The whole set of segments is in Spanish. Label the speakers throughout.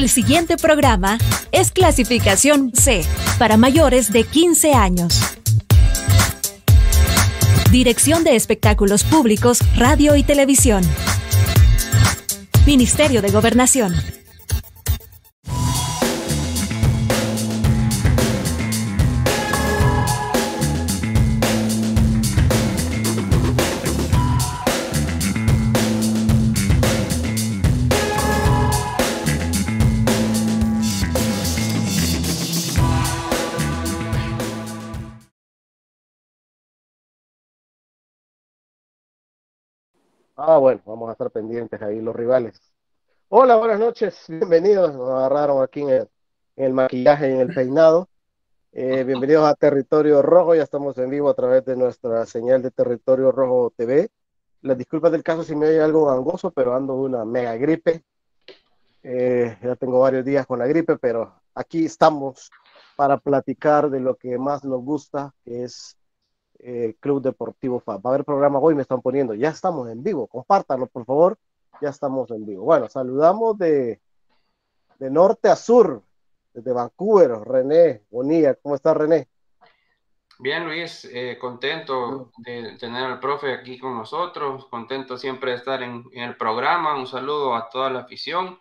Speaker 1: El siguiente programa es clasificación C para mayores de 15 años. Dirección de Espectáculos Públicos, Radio y Televisión. Ministerio de Gobernación.
Speaker 2: Pendientes ahí, los rivales. Hola, buenas noches, bienvenidos. Nos agarraron aquí en el, maquillaje y en el peinado. Eh, bienvenidos a Territorio Rojo, ya estamos en vivo a través de nuestra señal de Territorio Rojo TV. Las disculpas del caso si me oye algo gangoso, pero ando una mega gripe. Eh, ya tengo varios días con la gripe, pero aquí estamos para platicar de lo que más nos gusta, que es eh, Club Deportivo FAB. Va a haber programa hoy, me están poniendo. Ya estamos en vivo, compártanlo por favor. Ya estamos en vivo. Bueno, saludamos de, de norte a sur, desde Vancouver, René Bonilla. ¿Cómo está René?
Speaker 3: Bien, Luis, eh, contento de tener al profe aquí con nosotros, contento siempre de estar en, en, el programa. Un saludo a toda la afición.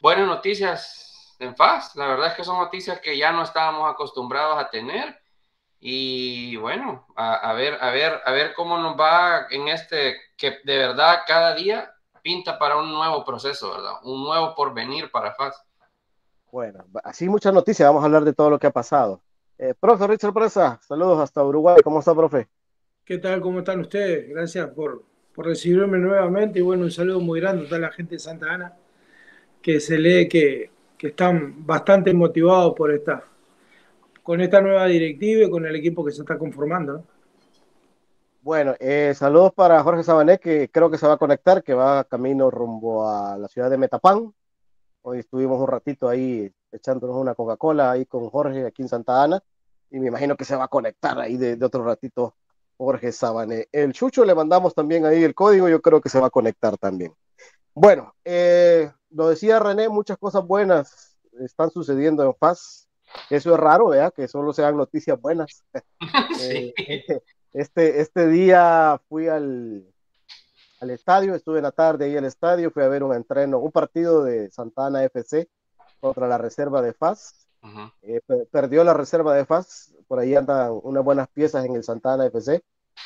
Speaker 3: Buenas noticias en FAS, la verdad es que son noticias que ya no estábamos acostumbrados a tener y bueno, a, ver, a ver, a ver cómo nos va en este, que de verdad cada día pinta para un nuevo proceso, ¿verdad? Un nuevo porvenir para FAS.
Speaker 2: Bueno, así muchas noticias, vamos a hablar de todo lo que ha pasado. Eh, profe Richard Presa, saludos hasta Uruguay, ¿cómo está, profe?
Speaker 4: ¿Qué tal? ¿Cómo están ustedes? Gracias por, por recibirme nuevamente y bueno, un saludo muy grande a toda la gente de Santa Ana, que se lee que, que están bastante motivados por esta, con esta nueva directiva y con el equipo que se está conformando.
Speaker 2: Bueno, eh, saludos para Jorge Sabané, que creo que se va a conectar, que va camino rumbo a la ciudad de Metapán. Hoy estuvimos un ratito ahí echándonos una Coca-Cola ahí con Jorge aquí en Santa Ana y me imagino que se va a conectar ahí de, otro ratito Jorge Sabané. El Chucho le mandamos también ahí el código, yo creo que se va a conectar también. Bueno, eh, lo decía René, muchas cosas buenas están sucediendo en FAS. Eso es raro, ¿verdad? Que solo sean noticias buenas. Eh, este, este día fui al, al estadio, estuve en la tarde ahí al estadio, fui a ver un entreno, un partido de Santana FC contra la reserva de FAS. Eh, perdió la reserva de FAS, por ahí andan unas buenas piezas en el Santana FC.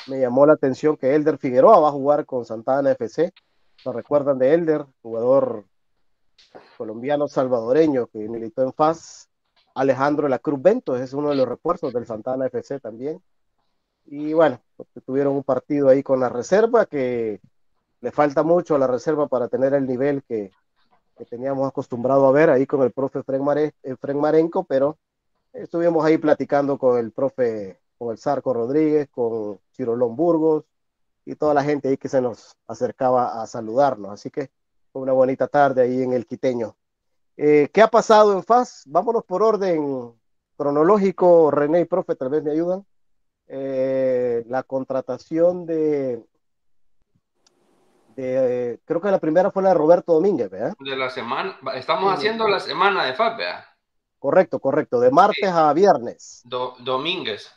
Speaker 2: Me llamó la atención que Elder Figueroa va a jugar con Santana FC. ¿Se recuerdan de Elder? Jugador colombiano salvadoreño que militó en FAS Alejandro La Cruz Ventos es uno de los refuerzos del Santana FC también. Y bueno, tuvieron un partido ahí con la reserva que le falta mucho a la reserva para tener el nivel que, teníamos acostumbrado a ver ahí con el profe Fren, Mare, eh, Marenco, pero estuvimos ahí platicando con el profe, con el Sarco Rodríguez, con Cirolón Burgos y toda la gente ahí que se nos acercaba a saludarnos. Así que fue una bonita tarde ahí en el Quiteño. Eh, ¿Qué ha pasado en FAS? Vámonos por orden cronológico. René y Profe, tal vez me ayudan. Eh, la contratación de, de, creo que la primera fue la de Roberto Domínguez, ¿verdad?
Speaker 3: De la semana, estamos haciendo la semana de FAS, ¿verdad?
Speaker 2: Correcto, correcto, de martes a viernes.
Speaker 3: Domínguez.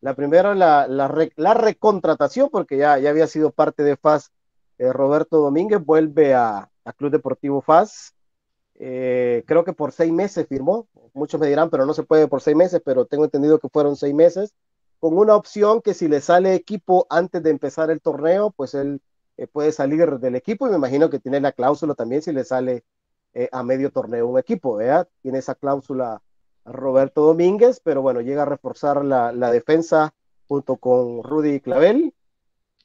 Speaker 2: La primera, la, la, recontratación, porque ya, ya había sido parte de FAS. Eh, Roberto Domínguez vuelve a, a Club Deportivo FAS eh, creo que por seis meses firmó. Muchos me dirán, pero no se puede por seis meses, pero tengo entendido que fueron seis meses, con una opción que si le sale equipo antes de empezar el torneo, pues él eh, puede salir del equipo y me imagino que tiene la cláusula también si le sale eh, a medio torneo un equipo, ¿verdad? Tiene esa cláusula Roberto Domínguez, pero bueno, llega a reforzar la, la defensa junto con Rudy Clavel.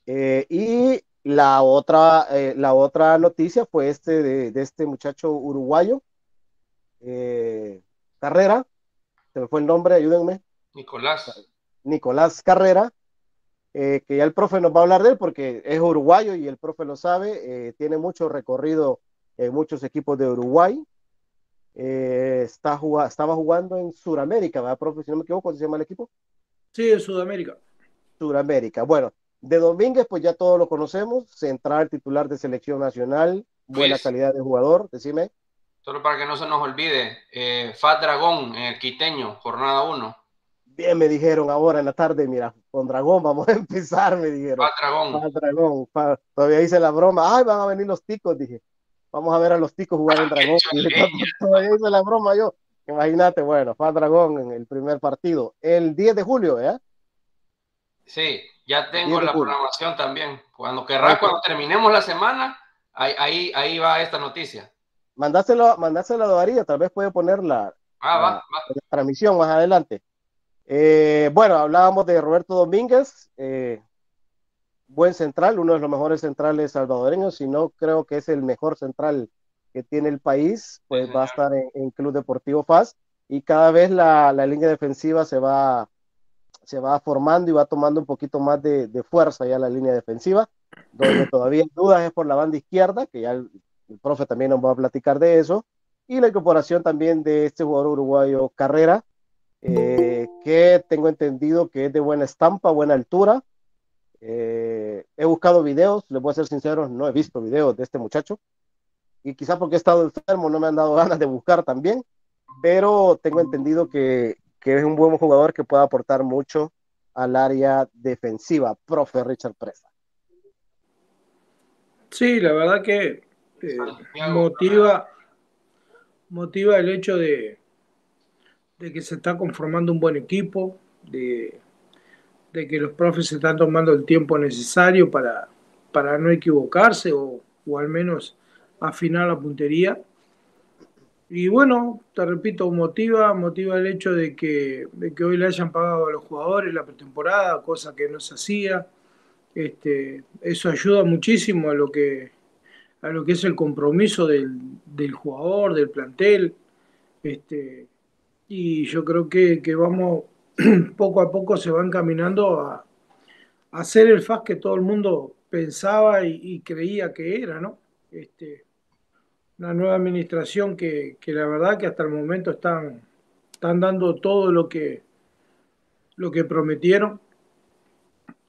Speaker 2: y la otra, eh, la otra noticia fue este de, este muchacho uruguayo, eh, Carrera, se me fue el nombre, ayúdenme.
Speaker 3: Nicolás.
Speaker 2: Nicolás Carrera, eh, que ya el profe nos va a hablar de él porque es uruguayo y el profe lo sabe, tiene mucho recorrido en muchos equipos de Uruguay. está estaba jugando en Sudamérica, ¿verdad, profe? Si no me equivoco, ¿cómo se llama el equipo?
Speaker 4: Sí, en Sudamérica.
Speaker 2: Sudamérica. Bueno, de Domínguez, pues ya todos lo conocemos, central titular de selección nacional, buena calidad de jugador, decime.
Speaker 3: Solo para que no se nos olvide, eh, Fat Dragón el Quiteño, jornada 1.
Speaker 2: Bien, me dijeron ahora en la tarde, mira, con Dragón vamos a empezar, me dijeron.
Speaker 3: Fat Dragón.
Speaker 2: Fat Dragón. Todavía hice la broma, ay, van a venir los ticos, dije. Vamos a ver a los ticos jugar en Dragón. Todavía hice la broma yo. Imagínate, bueno, Fat Dragón en el primer partido. El 10 de julio, ¿eh?
Speaker 3: Sí, ya tengo la programación también. Cuando querrá, cuando terminemos la semana, ahí, ahí, ahí va esta noticia.
Speaker 2: Mandáselo, mandáselo a Darío, tal vez puede poner la,
Speaker 3: ah,
Speaker 2: transmisión más adelante. Eh, bueno, hablábamos de Roberto Domínguez, eh, buen central, uno de los mejores centrales salvadoreños, si no creo que es el mejor central que tiene el país, pues va a estar en, Club Deportivo FAS y cada vez la, la, línea defensiva se va, se va formando y va tomando un poquito más de, de fuerza ya la línea defensiva, donde todavía hay dudas es por la banda izquierda, que ya el, profe también nos va a platicar de eso, y la incorporación también de este jugador uruguayo Carrera, eh, que tengo entendido que es de buena estampa, buena altura. Eh, he buscado videos, les voy a ser sincero, no he visto videos de este muchacho, y quizá porque he estado enfermo no me han dado ganas de buscar también, pero tengo entendido que, que es un buen jugador que puede aportar mucho al área defensiva, profe Richard Presa.
Speaker 4: Sí, la verdad que eh, motiva, motiva el hecho de, de que se está conformando un buen equipo, de, de que los profes se están tomando el tiempo necesario para, para no equivocarse o, o al menos afinar la puntería. Y bueno, te repito, motiva, motiva el hecho de que, de que hoy le hayan pagado a los jugadores la pretemporada, cosa que no se hacía. Este, eso ayuda muchísimo a lo que, a lo que es el compromiso del, del jugador, del plantel. Este, y yo creo que, que, vamos, poco a poco se van caminando a, hacer el FAS que todo el mundo pensaba y, y creía que era, ¿no? Este, una nueva administración que, la verdad que hasta el momento están, están dando todo lo que, lo que prometieron.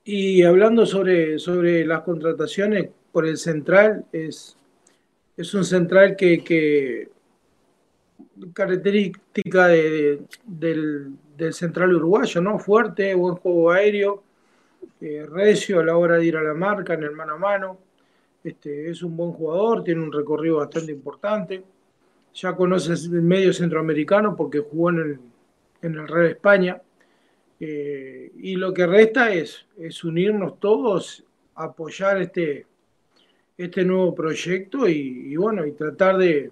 Speaker 4: Y hablando sobre, sobre las contrataciones por el central, es, es un central que, que característica del, del, central uruguayo, ¿no? Fuerte, buen juego aéreo, eh, recio a la hora de ir a la marca en el mano a mano este, es un buen jugador, tiene un recorrido bastante importante. Ya conoce el medio centroamericano porque jugó en el, en el Real España. Eh, y lo que resta es, es unirnos todos, apoyar este, este nuevo proyecto y, bueno, y tratar de,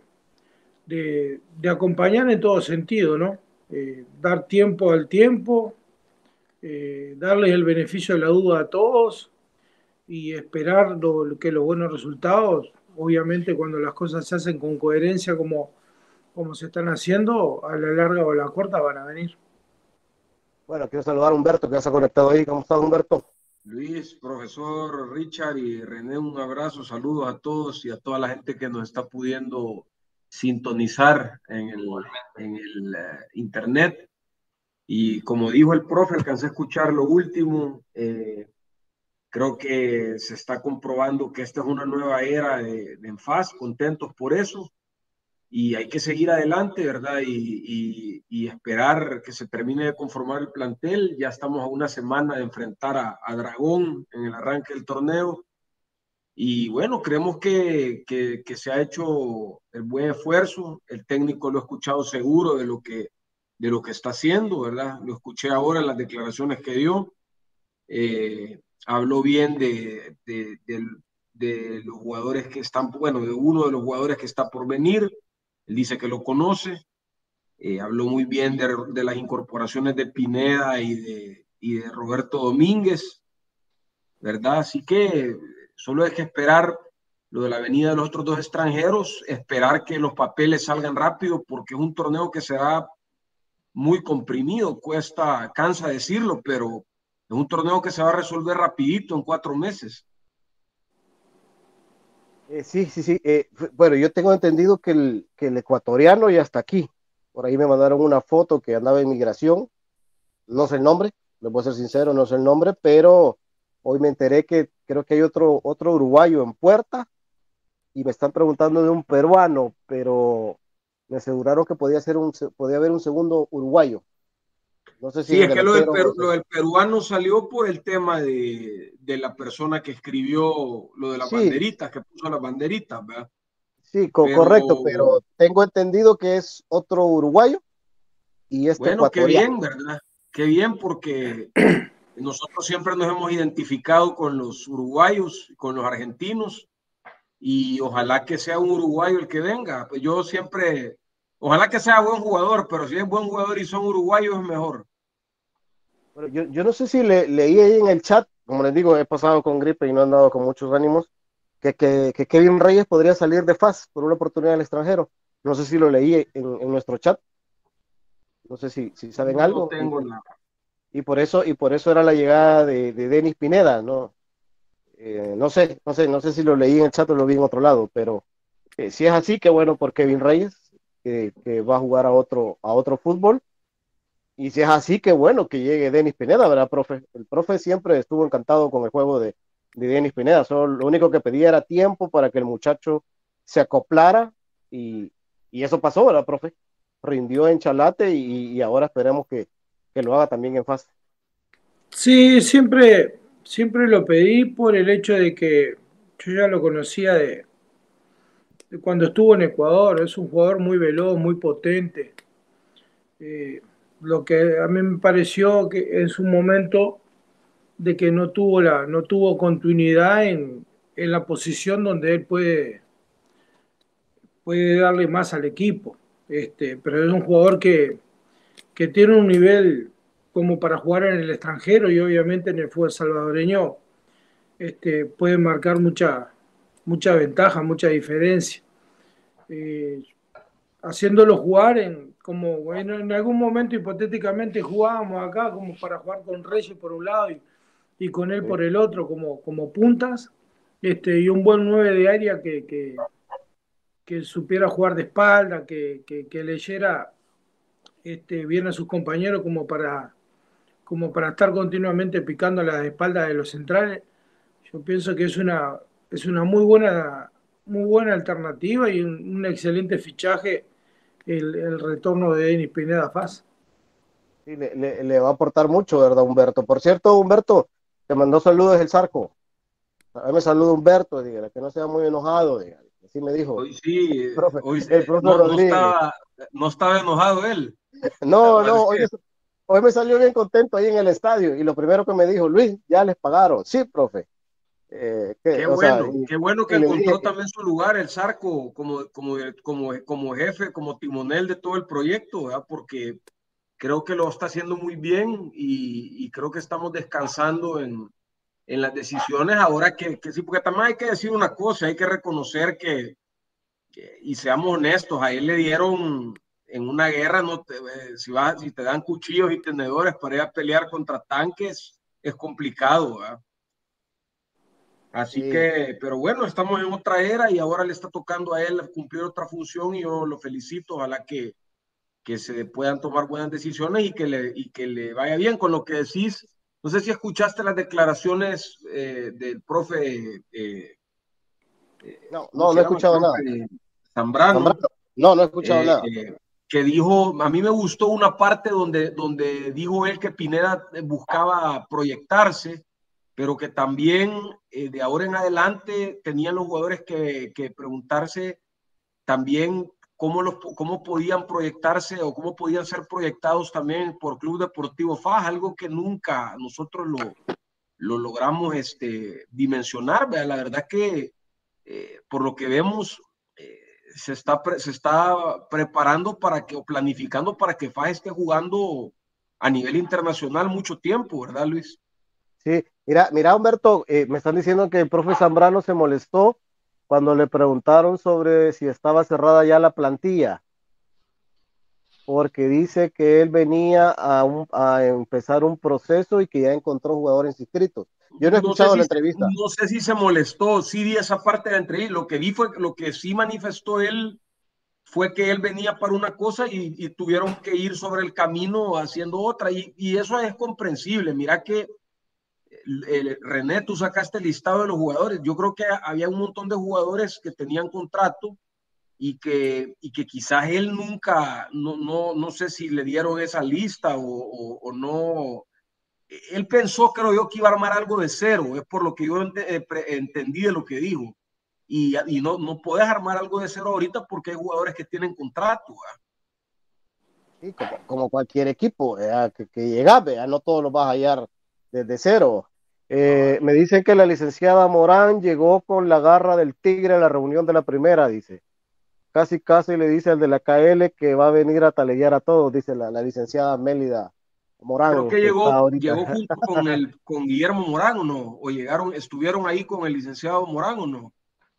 Speaker 4: de, acompañar en todo sentido, ¿no? Eh, dar tiempo al tiempo, eh, darles el beneficio de la duda a todos y esperar que los buenos resultados, obviamente cuando las cosas se hacen con coherencia como, como se están haciendo, a la larga o a la corta van a venir.
Speaker 2: Bueno, quiero saludar a Humberto que ya se ha conectado ahí. ¿Cómo estás, Humberto?
Speaker 5: Luis, profesor Richard y René, un abrazo, saludos a todos y a toda la gente que nos está pudiendo sintonizar en el, en el eh, internet. Y como dijo el profe, alcancé a escuchar lo último. Eh, Creo que se está comprobando que esta es una nueva era de, de Enfaz, contentos por eso. Y hay que seguir adelante, ¿verdad? Y, y, esperar que se termine de conformar el plantel. Ya estamos a una semana de enfrentar a, a Dragón en el arranque del torneo. Y bueno, creemos que, que, que, se ha hecho el buen esfuerzo. El técnico lo ha escuchado seguro de lo que, de lo que está haciendo, ¿verdad? Lo escuché ahora en las declaraciones que dio. Eh, habló bien de, de, los jugadores que están, bueno, de uno de los jugadores que está por venir, él dice que lo conoce, eh, habló muy bien de, las incorporaciones de Pineda y de, y de Roberto Domínguez, ¿verdad? Así que solo hay que esperar lo de la venida de los otros dos extranjeros, esperar que los papeles salgan rápido, porque es un torneo que será muy comprimido, cuesta, cansa decirlo, pero es un torneo que se va a resolver rapidito en cuatro meses.
Speaker 2: Eh, sí, sí, sí. Eh, bueno, yo tengo entendido que el, que el ecuatoriano ya está aquí. Por ahí me mandaron una foto que andaba en migración. No sé el nombre, les voy a ser sincero, no sé el nombre, pero hoy me enteré que creo que hay otro, otro uruguayo en puerta y me están preguntando de un peruano, pero me aseguraron que podía, ser un, podía haber un segundo uruguayo.
Speaker 5: No sé si sí, es que lo del, lo del, peruano salió por el tema de, de, la persona que escribió lo de las banderitas, que puso las banderitas, ¿verdad?
Speaker 2: Sí, correcto, pero tengo entendido que es otro uruguayo y este
Speaker 5: Bueno, qué bien, ¿verdad? Qué bien, porque nosotros siempre nos hemos identificado con los uruguayos, con los argentinos, y ojalá que sea un uruguayo el que venga. Pues yo siempre, ojalá que sea buen jugador, pero si es buen jugador y son uruguayos es mejor.
Speaker 2: Yo, yo no sé si le, leí ahí en el chat, como les digo, he pasado con gripe y no he andado con muchos ánimos, que, que, que Kevin Reyes podría salir de FAS por una oportunidad al extranjero. No sé si lo leí en, en nuestro chat. No sé si, si saben algo.
Speaker 5: Tengo nada.
Speaker 2: Y por eso, y por eso era la llegada de, de Denis Pineda, ¿no? Eh, no sé, no sé, no sé si lo leí en el chat o lo vi en otro lado, pero eh, si es así, qué bueno por Kevin Reyes, que, que, va a jugar a otro, a otro fútbol. Y si es así, qué bueno que llegue Denis Pineda, ¿verdad, profe? El profe siempre estuvo encantado con el juego de, de Denis Pineda. Solo lo único que pedía era tiempo para que el muchacho se acoplara y, y eso pasó, ¿verdad, profe? Rindió en Chalate y, y ahora esperemos que, que, lo haga también en fase.
Speaker 4: Sí, siempre, siempre lo pedí por el hecho de que yo ya lo conocía de, cuando estuvo en Ecuador. Es un jugador muy veloz, muy potente. Eh, lo que a mí me pareció que en su momento de que no tuvo, la, no tuvo continuidad en, en la posición donde él puede, puede darle más al equipo. Este, pero es un jugador que, que tiene un nivel como para jugar en el extranjero y obviamente en el fútbol salvadoreño este, puede marcar mucha, mucha ventaja, mucha diferencia. Eh, haciéndolo jugar en, como bueno, en algún momento hipotéticamente jugábamos acá como para jugar con Reyes por un lado y, y con él por el otro como, como puntas este, y un buen 9 de área que, que, supiera jugar de espalda, que, que, leyera este, bien a sus compañeros como para, como para estar continuamente picando las espaldas de los centrales. Yo pienso que es una, es una muy buena, muy buena alternativa y un excelente fichaje el, el, retorno de Denis Pineda Faz.
Speaker 2: Sí, le, le, le, va a aportar mucho, ¿verdad, Humberto? Por cierto, Humberto, te mandó saludos el Zarco. A mí me saluda Humberto, dígale, que no sea muy enojado, dígale. Así me dijo.
Speaker 5: Hoy sí, el profe, hoy, el profe no, no, estaba, no, estaba, enojado él.
Speaker 2: No, no, hoy, hoy, me salió bien contento ahí en el estadio y lo primero que me dijo, Luis, ya les pagaron. Sí, profe.
Speaker 5: Eh, que, qué, bueno, sea, qué bueno que encontró también su lugar el Zarco como, como, como, como jefe, como timonel de todo el proyecto, ¿verdad? porque creo que lo está haciendo muy bien y, y creo que estamos descansando en, en las decisiones ahora que, que, sí, porque también hay que decir una cosa, hay que reconocer que, que y seamos honestos, a él le dieron en una guerra, no te, eh, si, vas, si te dan cuchillos y tenedores para ir a pelear contra tanques, es complicado, ¿verdad? Así sí. que, pero bueno, estamos en otra era y ahora le está tocando a él cumplir otra función y yo lo felicito, ojalá que, que se puedan tomar buenas decisiones y que, le, y que le vaya bien con lo que decís. No sé si escuchaste las declaraciones eh, del profe. Eh,
Speaker 2: no, no, no he escuchado nada.
Speaker 5: Zambrano.
Speaker 2: No, no he escuchado
Speaker 5: eh,
Speaker 2: nada.
Speaker 5: que dijo, a mí me gustó una parte donde, donde dijo él que Pineda buscaba proyectarse pero que también eh, de ahora en adelante tenían los jugadores que, que preguntarse también cómo, los, cómo podían proyectarse o cómo podían ser proyectados también por Club Deportivo FAJ, algo que nunca nosotros lo, lo logramos este, dimensionar. ¿verdad? La verdad que eh, por lo que vemos eh, se, está se está preparando para que o planificando para que FAJ esté jugando a nivel internacional mucho tiempo, ¿verdad Luis?
Speaker 2: Sí, mira, mira Humberto, eh, me están diciendo que el profe Zambrano se molestó cuando le preguntaron sobre si estaba cerrada ya la plantilla, porque dice que él venía a, un, a empezar un proceso y que ya encontró jugadores inscritos. Yo no he escuchado
Speaker 5: la
Speaker 2: si, entrevista.
Speaker 5: No sé si se molestó, sí di esa parte de la entrevista. Lo que vi fue, lo que sí manifestó él fue que él venía para una cosa y, y tuvieron que ir sobre el camino haciendo otra. Y, y eso es comprensible. Mira que el, René, tú sacaste el listado de los jugadores. Yo creo que había un montón de jugadores que tenían contrato y que, y que quizás él nunca, no, no, no sé si le dieron esa lista o, o, no. Él pensó, creo yo, que iba a armar algo de cero, es por lo que yo eh, entendí de lo que dijo. Y, y no, no puedes armar algo de cero ahorita porque hay jugadores que tienen contrato.
Speaker 2: Sí, como, como, cualquier equipo que, que llega, no todos los vas a hallar desde cero. Eh, me dicen que la licenciada Morán llegó con la garra del tigre a la reunión de la primera, dice casi casi le dice al de la KL que va a venir a taleguear a todos, dice la, licenciada Mélida Morán.
Speaker 5: Creo que, llegó, llegó junto con, el, con Guillermo Morán o no, o llegaron, estuvieron ahí con el licenciado Morán o no.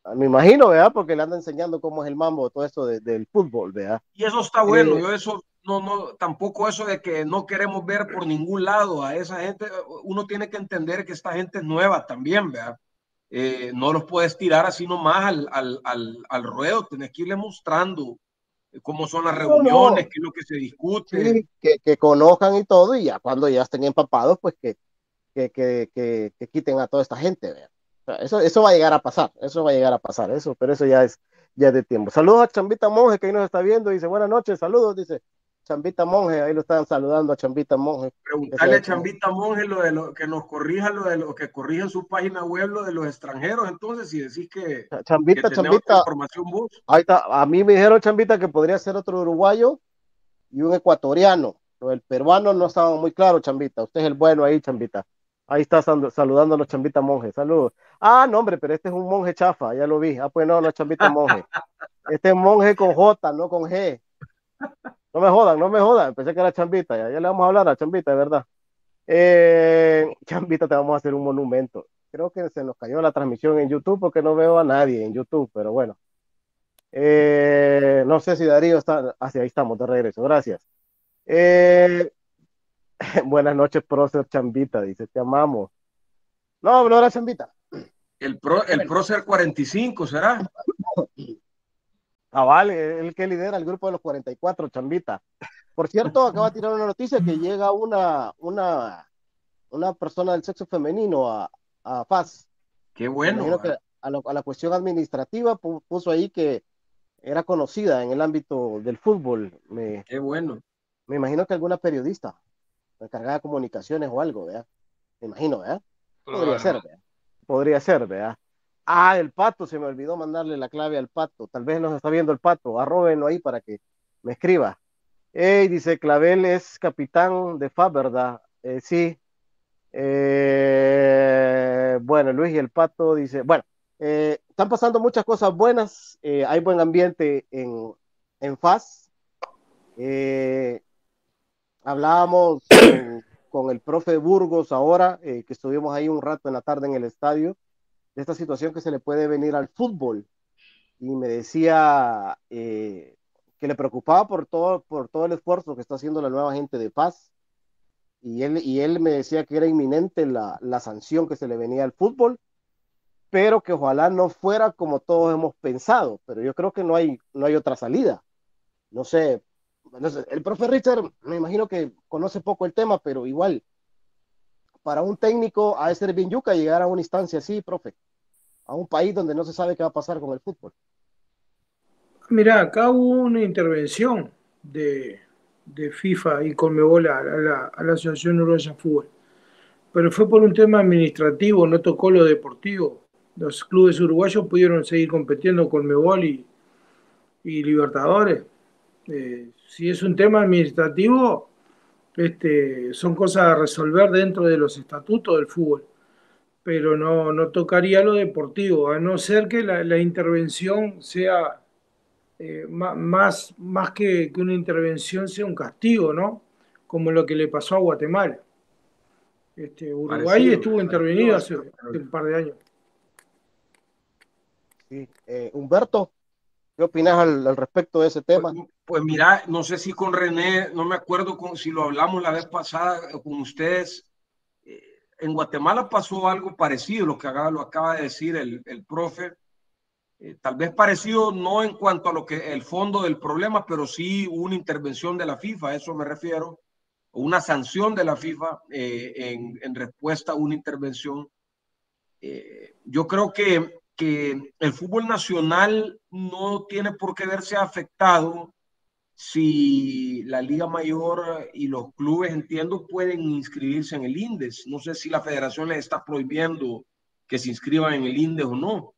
Speaker 2: Ah, me imagino, ¿verdad? Porque le anda enseñando cómo es el mambo, todo esto del fútbol, ¿verdad?
Speaker 5: Y eso está bueno, eh, yo eso, no, no, tampoco eso de que no queremos ver por ningún lado a esa gente, uno tiene que entender que esta gente es nueva también, ¿verdad? Eh, no los puedes tirar así nomás al, al, al, al ruedo, tenés que irle mostrando cómo son las reuniones, qué es lo que se discute.
Speaker 2: que, que, conozcan y todo, y ya cuando ya estén empapados, pues que, que, que, que quiten a toda esta gente. eso, eso va a llegar a pasar, eso va a llegar a pasar, eso, pero eso ya es, ya es de tiempo. Saludos a Chambita Monje que ahí nos está viendo, dice buenas noches, saludos, dice Chambita Monje, ahí lo están saludando a Chambita Monje.
Speaker 5: Preguntarle a Chambita Monje lo de lo que nos corrija, lo de lo que corrija en su página web, lo de los extranjeros, entonces, si decís que,
Speaker 2: Chambita, Chambita, información Ahí está, a mí me dijeron Chambita que podría ser otro uruguayo y un ecuatoriano, pero el peruano no estaba muy claro, Chambita, usted es el bueno ahí, Chambita. Ahí está saludando a los Chambita Monje, saludos. Ah, no, hombre, pero este es un monje chafa, ya lo vi. Ah, pues no, no es Chambita Monje. Este es monje con J, no con G. No me jodan, no me jodan. Pensé que era Chambita, ya, ya le vamos a hablar a Chambita, de verdad. Eh, Chambita, te vamos a hacer un monumento. Creo que se nos cayó la transmisión en YouTube porque no veo a nadie en YouTube, pero bueno. Eh, no sé si Darío está. Ah, ahí estamos de regreso, gracias. Eh, buenas noches, prócer Chambita, dice, te amamos. No, no era Chambita.
Speaker 5: El, pro, el prócer 45, ¿será?
Speaker 2: Ah, vale, el que lidera el grupo de los 44, Chambita. Por cierto, acaba de tirar una noticia que llega una, una, una persona del sexo femenino a, a FAS.
Speaker 5: Qué bueno.
Speaker 2: a, la cuestión administrativa puso ahí que era conocida en el ámbito del fútbol. Me,
Speaker 5: Qué bueno.
Speaker 2: Me imagino que alguna periodista encargada de comunicaciones o algo, ¿verdad? Me imagino, ¿verdad? Podría ser, ¿verdad? Podría ser, ¿verdad? Ah, el pato, se me olvidó mandarle la clave al pato. Tal vez nos está viendo el pato. Arróbenlo ahí para que me escriba. Hey, dice Clavel es capitán de FAB, ¿verdad? Eh, sí. Eh, bueno, Luis y el pato dice, bueno, eh, están pasando muchas cosas buenas. hay buen ambiente en, en FAS. hablábamos con, con, el profe Burgos ahora, que estuvimos ahí un rato en la tarde en el estadio de esta situación que se le puede venir al fútbol. Y me decía eh, que le preocupaba por todo, por todo el esfuerzo que está haciendo la nueva gente de paz. Y él, y él me decía que era inminente la, la sanción que se le venía al fútbol, pero que ojalá no fuera como todos hemos pensado. Pero yo creo que no hay, no hay otra salida. No sé, no sé, el profe Richard me imagino que conoce poco el tema, pero igual para un técnico de ser bien yuca llegar a una instancia así, profe, a un país donde no se sabe qué va a pasar con el fútbol.
Speaker 4: Mira, acá hubo una intervención de, FIFA y Conmebol a la, a la Asociación Uruguaya de Fútbol, pero fue por un tema administrativo, no tocó lo deportivo. Los clubes uruguayos pudieron seguir compitiendo con Conmebol y, y Libertadores. Eh, si es un tema administrativo, este, son cosas a resolver dentro de los estatutos del fútbol, pero no, no tocaría lo deportivo, a no ser que la, intervención sea eh, más, más que, que, una intervención sea un castigo, ¿no? Como lo que le pasó a Guatemala. Este, Uruguay estuvo intervenido hace un par de años.
Speaker 2: Sí. Eh, Humberto, ¿Qué opinas al, respecto de ese tema?
Speaker 5: Pues, pues, mira, no sé si con René, no me acuerdo con, si lo hablamos la vez pasada con ustedes. Eh, en Guatemala pasó algo parecido, lo que acaba, lo acaba de decir el, el profe. Eh, tal vez parecido no en cuanto a lo que el fondo del problema, pero sí una intervención de la FIFA, a eso me refiero, una sanción de la FIFA eh, en, en, respuesta a una intervención. yo creo que que el fútbol nacional no tiene por qué verse afectado si la Liga Mayor y los clubes, entiendo, pueden inscribirse en el INDES. No sé si la federación les está prohibiendo que se inscriban en el INDES o no.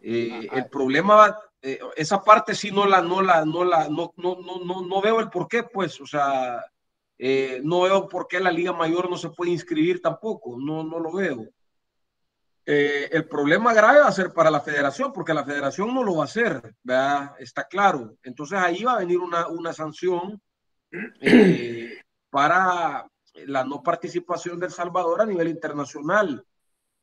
Speaker 5: Eh, el problema, eh, esa parte sí no la, no la, no la, no, no, no, no veo el por qué, pues, o sea, eh, no veo por qué la Liga Mayor no se puede inscribir tampoco, no, no lo veo. Eh, el problema grave va a ser para la federación, porque la federación no lo va a hacer, ¿verdad? está claro. Entonces ahí va a venir una, sanción eh, para la no participación del Salvador a nivel internacional.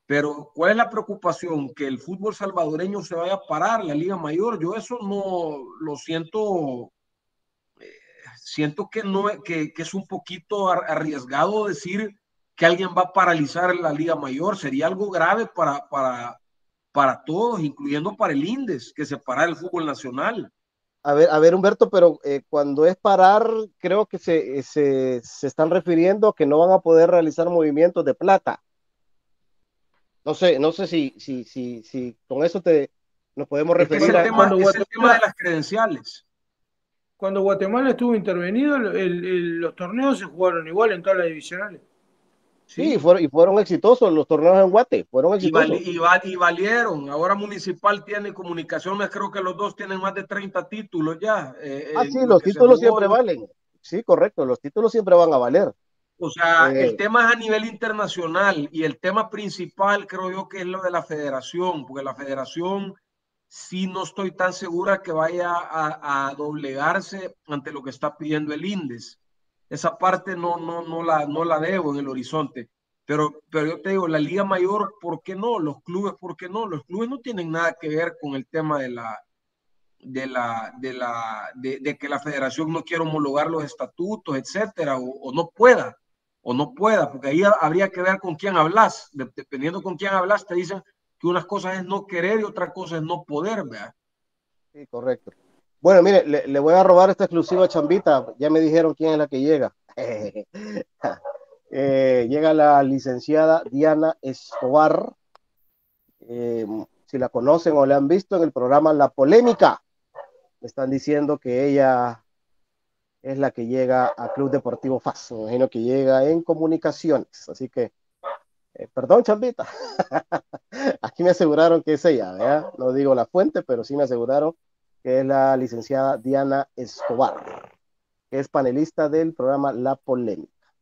Speaker 5: Pero ¿cuál es la preocupación? Que el fútbol salvadoreño se vaya a parar, la Liga Mayor. Yo eso no lo siento, eh, siento que, no, que es un poquito arriesgado decir que alguien va a paralizar la Liga Mayor. Sería algo grave para, para, para todos, incluyendo para el INDES, que se para el fútbol nacional.
Speaker 2: A ver, a ver, Humberto, pero eh, cuando es parar, creo que se, se, se, están refiriendo que no van a poder realizar movimientos de plata. No sé, no sé si, si, si, si con eso te nos podemos referir
Speaker 5: es el, tema, es el tema de las credenciales.
Speaker 4: Cuando Guatemala estuvo intervenido, el, el, los torneos se jugaron igual en todas las divisionales.
Speaker 2: Sí, y fueron, y fueron exitosos los torneos en Guate, fueron exitosos.
Speaker 5: Y, val, y, valieron. Ahora Municipal tiene comunicaciones, creo que los dos tienen más de 30 títulos ya.
Speaker 2: Eh, ah, sí, los títulos siempre valen. Sí, correcto, los títulos siempre van a valer.
Speaker 5: O sea, eh, el tema es a nivel internacional y el tema principal creo yo que es lo de la federación, porque la federación sí no estoy tan segura que vaya a, a doblegarse ante lo que está pidiendo el INDES esa parte no, no, no, la, no la debo en el horizonte. Pero, pero yo te digo, la Liga Mayor, ¿por qué no? Los clubes, ¿por qué no? Los clubes no tienen nada que ver con el tema de la, de la, de la, de, que la federación no quiera homologar los estatutos, etcétera, o, no pueda, o no pueda, porque ahí habría que ver con quién hablas. dependiendo con quién hablas, te dicen que unas cosas es no querer y otra cosa es no poder, ¿verdad?
Speaker 2: Sí, correcto. Bueno, mire, le, voy a robar esta exclusiva chambita. Ya me dijeron quién es la que llega. Eh, llega la licenciada Diana Escobar. Eh, si la conocen o la han visto en el programa La Polémica, me están diciendo que ella es la que llega a Club Deportivo FAS. Me imagino que llega en comunicaciones. Así que, eh, perdón, chambita. Aquí me aseguraron que es ella, ¿verdad? No digo la fuente, pero sí me aseguraron que es la licenciada Diana Escobar, que es panelista del programa La Polémica.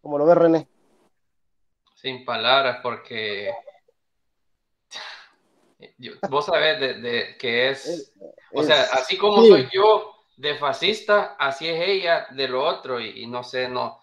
Speaker 2: ¿Cómo lo ves, René?
Speaker 3: Sin palabras, porque vos sabés de, que es, o sea, así como soy yo de fascista, así es ella de lo otro, y no sé, no,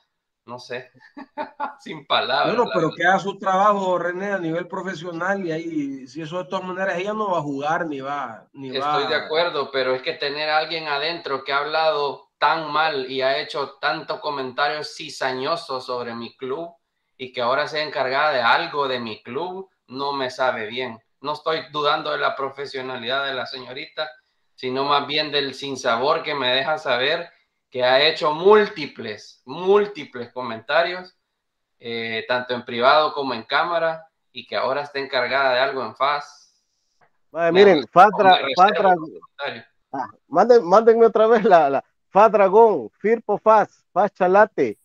Speaker 3: no sé, sin palabras.
Speaker 5: Bueno, pero que haga su trabajo, René, a nivel profesional y ahí, si eso de todas maneras, ella no va a jugar ni va. Ni
Speaker 3: Estoy de acuerdo, pero es que tener a alguien adentro que ha hablado tan mal y ha hecho tantos comentarios cizañosos sobre mi club y que ahora sea encargada de algo de mi club, no me sabe bien. No estoy dudando de la profesionalidad de la señorita, sino más bien del sinsabor que me deja saber que ha hecho múltiples, múltiples comentarios, eh, tanto en privado como en cámara, y que ahora está encargada de algo en FAS.
Speaker 2: miren, Fatra, Fatra, ah, mándenme otra vez la, la FAS Dragón, Firpo FAS, FAS Chalate,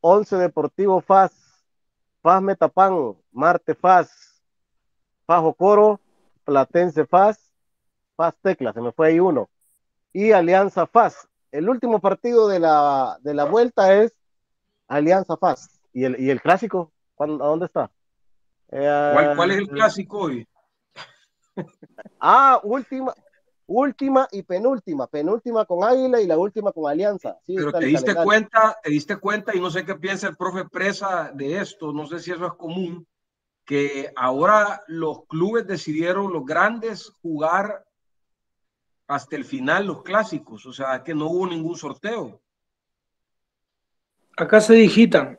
Speaker 2: Once Deportivo FAS, FAS Metapan, Marte FAS, FAS Ocoro, Platense FAS, FAS Tecla, se me fue ahí uno, y Alianza FAS el último partido de la, de la vuelta es Alianza Faz. ¿Y el, y el clásico? ¿A dónde está?
Speaker 5: Eh, ¿Cuál, es el clásico hoy?
Speaker 2: ah, última, última y penúltima. Penúltima con Águila y la última con Alianza.
Speaker 5: Pero te diste cuenta, te diste cuenta, y no sé qué piensa el profe Presa de esto, no sé si eso es común, que ahora los clubes decidieron, los grandes, jugar hasta el final los clásicos, o sea que no hubo ningún sorteo.
Speaker 4: Acá se digitan.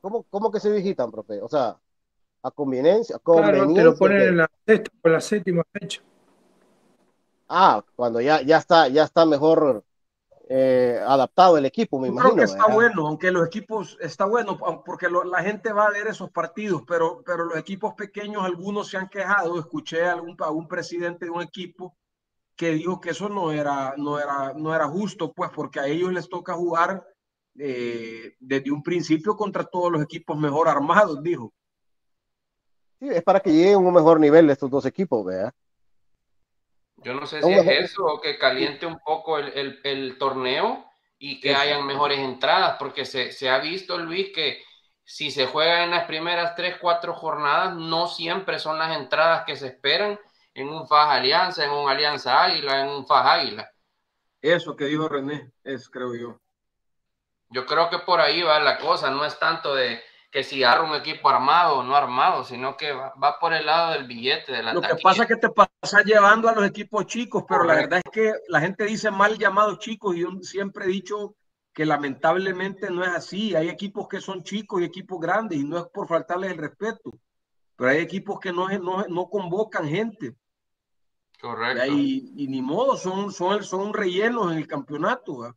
Speaker 2: ¿Cómo, cómo que se digitan, profe? O sea, a conveniencia.
Speaker 4: Claro, te lo ponen en la sexta o la séptima fecha.
Speaker 2: Ah, cuando ya, ya está, ya está mejor eh, adaptado el equipo, me imagino.
Speaker 5: Creo que está bueno, aunque los equipos, está bueno, porque la gente va a ver esos partidos, pero, pero los equipos pequeños, algunos se han quejado. Escuché a algún, a un presidente de un equipo que dijo que eso no era, no era, no era justo, pues porque a ellos les toca jugar eh, desde un principio contra todos los equipos mejor armados, dijo.
Speaker 2: Sí, es para que lleguen a un mejor nivel estos dos equipos, ¿verdad?
Speaker 3: Yo no sé si es eso o que caliente un poco el, el, torneo y que hayan mejores entradas, porque se, se, ha visto, Luis, que si se juega en las primeras tres, cuatro jornadas, no siempre son las entradas que se esperan en un FAJ Alianza, en un Alianza Águila, en un FAJ Águila.
Speaker 5: Eso que dijo René, es creo yo.
Speaker 3: Yo creo que por ahí va la cosa, no es tanto de que si agarra un equipo armado o no armado, sino que va, por el lado del billete de la
Speaker 5: Lo que pasa es que te pasa llevando a los equipos chicos, pero la verdad es que la gente dice mal llamados chicos y yo siempre he dicho que lamentablemente no es así. Hay equipos que son chicos y equipos grandes y no es por faltarles el respeto, pero hay equipos que no, no, no convocan gente.
Speaker 3: Correcto.
Speaker 5: Y, ni modo, son, son, son rellenos en el campeonato.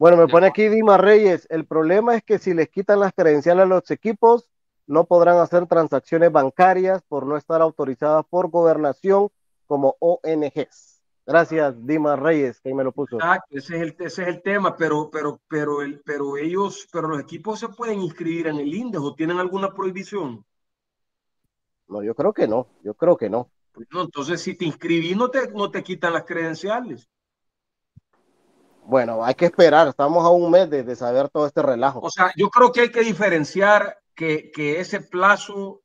Speaker 2: Bueno, me pone aquí Dima Reyes. El problema es que si les quitan las credenciales a los equipos, no podrán hacer transacciones bancarias por no estar autorizadas por gobernación como ONGs. Gracias, Dima Reyes, que me lo puso.
Speaker 5: ese es el, ese es el tema, pero, pero, pero, el, pero ellos, pero los equipos se pueden inscribir en el índice o tienen alguna prohibición.
Speaker 2: No, yo creo que no, yo creo que no.
Speaker 5: No, entonces si te inscribís no te, no te quitan las credenciales.
Speaker 2: Bueno, hay que esperar, estamos a un mes de, saber todo este relajo.
Speaker 5: O sea, yo creo que hay que diferenciar que, ese plazo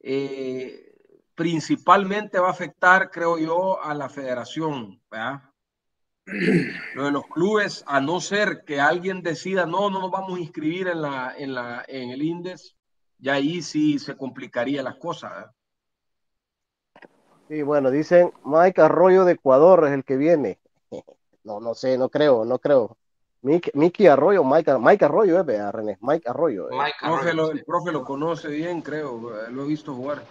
Speaker 5: eh, principalmente va a afectar, creo yo, a la federación. Lo de los clubes, a no ser que alguien decida, no, no nos vamos a inscribir en, la, en, la, en el INDES, ya ahí sí se complicaría las cosas.
Speaker 2: Sí, bueno, dicen Mike Arroyo de Ecuador es el que viene. No, no sé, no creo, no creo. Miki Arroyo, Mike, Mike Arroyo, eh, René, Mike Arroyo.
Speaker 5: Eh. el profe lo conoce bien, creo, lo he visto jugar.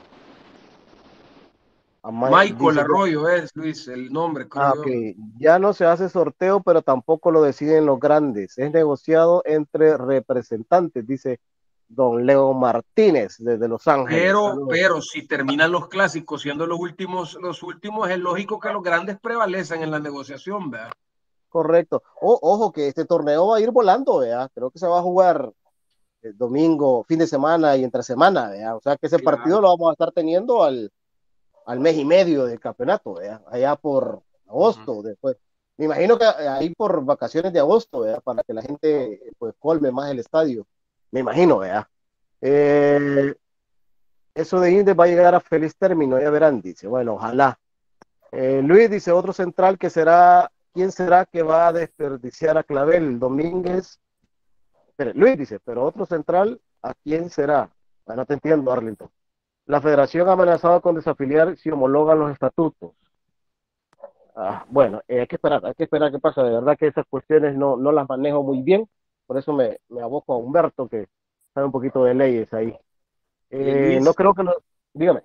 Speaker 5: Michael Arroyo es, Luis, el nombre.
Speaker 2: Ah, Ya no se hace sorteo, pero tampoco lo deciden los grandes. Es negociado entre representantes, dice don Leo Martínez desde Los Ángeles.
Speaker 5: Pero, pero si terminan los clásicos siendo los últimos, los últimos, es lógico que los grandes prevalecen en la negociación, ¿verdad?
Speaker 2: Correcto. ojo que este torneo va a ir volando, ¿verdad? Creo que se va a jugar el domingo, fin de semana y entre semana, ¿verdad? O sea que ese partido lo vamos a estar teniendo al, al mes y medio del campeonato, ¿verdad? Allá por agosto, después. Me imagino que ahí por vacaciones de agosto, ¿verdad? Para que la gente pues colme más el estadio me imagino, vea. Eh, eso de Indes va a llegar a feliz término, ya verán, dice. Bueno, ojalá. Eh, Luis dice, otro central que será, ¿quién será que va a desperdiciar a Clavel? Domínguez. Luis dice, pero otro central, ¿a quién será? Bueno, no te entiendo, Arlington. La federación ha amenazado con desafiliar si homologan los estatutos. Ah, bueno, eh, hay que esperar, hay que esperar qué pasa. De verdad que esas cuestiones no, no las manejo muy bien por eso me, me aboco a Humberto, que sabe un poquito de leyes ahí. Eh, no creo que lo... Dígame.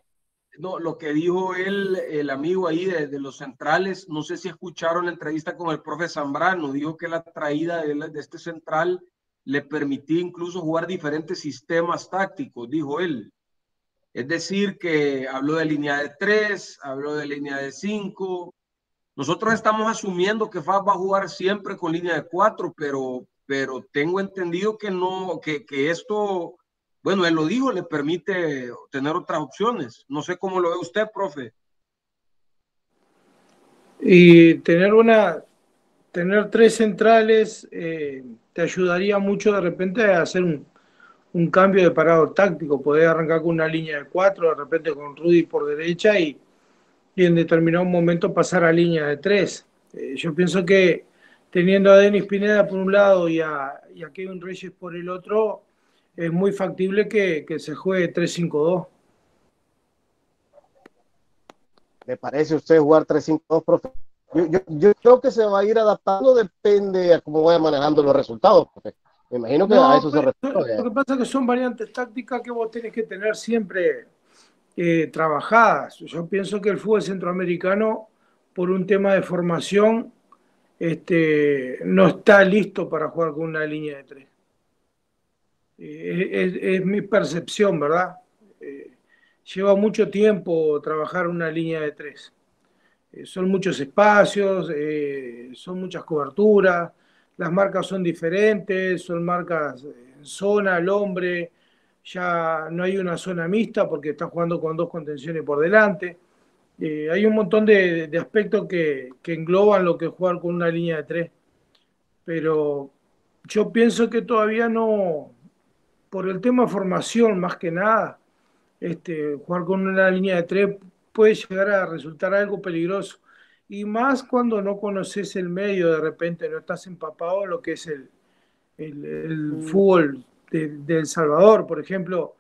Speaker 5: No, lo que dijo él, el amigo ahí de, los centrales, no sé si escucharon la entrevista con el profe Zambrano, dijo que la traída de, de este central le permitía incluso jugar diferentes sistemas tácticos, dijo él. Es decir, que habló de línea de tres, habló de línea de cinco. Nosotros estamos asumiendo que FAB va a jugar siempre con línea de cuatro, pero pero tengo entendido que no, que, que esto, bueno, él lo dijo, le permite tener otras opciones. No sé cómo lo ve usted, profe.
Speaker 4: Y tener una, tener tres centrales eh, te ayudaría mucho de repente a hacer un, un, cambio de parado táctico, poder arrancar con una línea de cuatro, de repente con Rudy por derecha y, y en determinado momento pasar a línea de tres. Eh, yo pienso que teniendo a Denis Pineda por un lado y a, Kevin Reyes por el otro, es muy factible que, se juegue 3-5-2.
Speaker 2: ¿Le parece a usted jugar 3-5-2, profe? Yo, creo que se va a ir adaptando, depende a cómo vaya manejando los resultados. Me imagino que a eso se refiere.
Speaker 4: Lo que pasa es que son variantes tácticas que vos tenés que tener siempre eh, trabajadas. Yo pienso que el fútbol centroamericano, por un tema de formación, este, no está listo para jugar con una línea de tres. Eh, es, mi percepción, ¿verdad? Eh, lleva mucho tiempo trabajar una línea de tres. Eh, son muchos espacios, son muchas coberturas, las marcas son diferentes, son marcas en zona, al hombre, ya no hay una zona mixta porque está jugando con dos contenciones por delante. Hay un montón de, aspectos que, que, engloban lo que es jugar con una línea de tres, pero yo pienso que todavía no, por el tema formación más que nada, este, jugar con una línea de tres puede llegar a resultar algo peligroso. Y más cuando no conoces el medio, de repente no estás empapado en lo que es el, el, mm. fútbol de, El Salvador. Por ejemplo,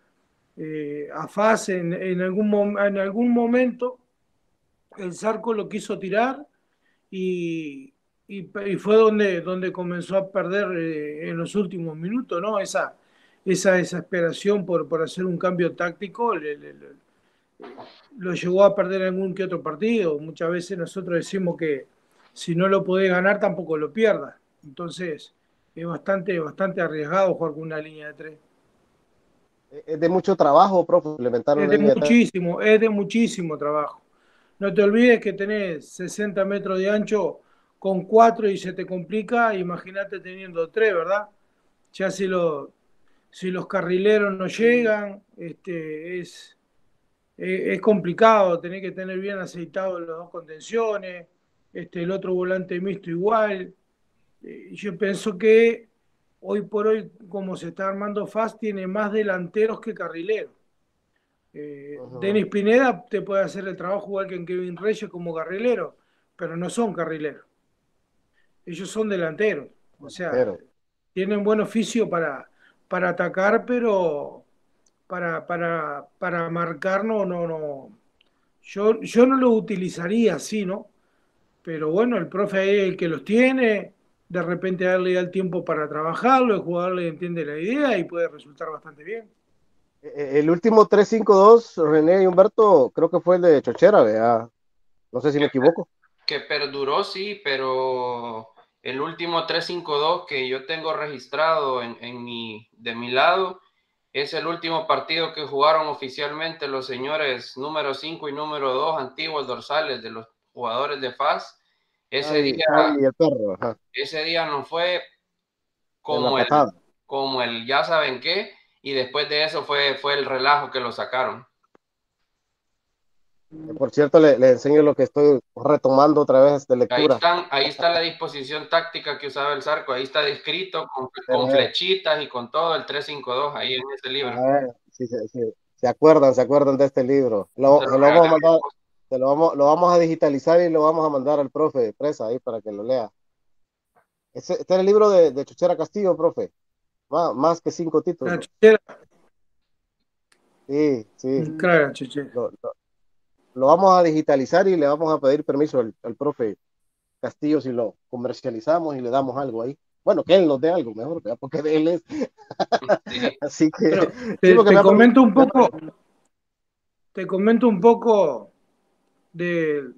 Speaker 4: eh, a Faz en, en, algún, en algún momento el Zarco lo quiso tirar y, y, fue donde, donde comenzó a perder eh, en los últimos minutos, ¿no? Esa, esa desesperación por, por hacer un cambio táctico lo llevó a perder algún que otro partido. Muchas veces nosotros decimos que si no lo podés ganar, tampoco lo pierdas. Entonces, es bastante, bastante arriesgado jugar con una línea de tres.
Speaker 2: Es de mucho trabajo, profe,
Speaker 4: implementar Es de muchísimo, es de muchísimo trabajo. No te olvides que tenés 60 metros de ancho con cuatro y se te complica, imagínate teniendo tres, ¿verdad? Ya si lo, si los carrileros no llegan, este, es, es, complicado, tener que tener bien aceitados las dos contenciones, este, el otro volante mixto igual. Eh, yo pienso que hoy por hoy, como se está armando FAS, tiene más delanteros que carrileros. Eh, Denis Pineda te puede hacer el trabajo igual que en Kevin Reyes como carrilero, pero no son carrileros. Ellos son delanteros. O sea, tienen buen oficio para, para atacar, pero para, para, para marcar no, no, no. Yo, yo no lo utilizaría así, ¿no? Pero bueno, el profe es el que los tiene, de repente darle el tiempo para trabajarlo, el jugador le entiende la idea y puede resultar bastante bien.
Speaker 2: E, e, el último 3-5-2, René y Humberto, creo que fue el de Chochera, ¿verdad? No sé si me equivoco.
Speaker 3: Que perduró, sí, pero el último 3-5-2 que yo tengo registrado en, mi, de mi lado es el último partido que jugaron oficialmente los señores número 5 y número 2 antiguos dorsales de los jugadores de FAS. Ese día, ese día no fue como el, como el ya saben qué, y después de eso fue, fue el relajo que lo sacaron.
Speaker 2: Por cierto, le, enseño lo que estoy retomando otra vez de lectura.
Speaker 3: Ahí, está la disposición táctica que usaba el Zarco, ahí está descrito con, flechitas y con todo el 352 ahí en ese libro.
Speaker 2: sí, sí, Se acuerdan, se acuerdan de este libro. Lo, lo, vamos a mandar, lo, vamos, lo vamos a digitalizar y lo vamos a mandar al profe de presa ahí para que lo lea. Este, es el libro de, de Chuchera Castillo, profe. Más, más que cinco títulos. Sí, sí. Claro, Chuchera lo vamos a digitalizar y le vamos a pedir permiso al, profe Castillo si lo comercializamos y le damos algo ahí. Bueno, que él nos dé algo mejor, porque de él es. Así que.
Speaker 4: te, comento un poco. Te comento un poco del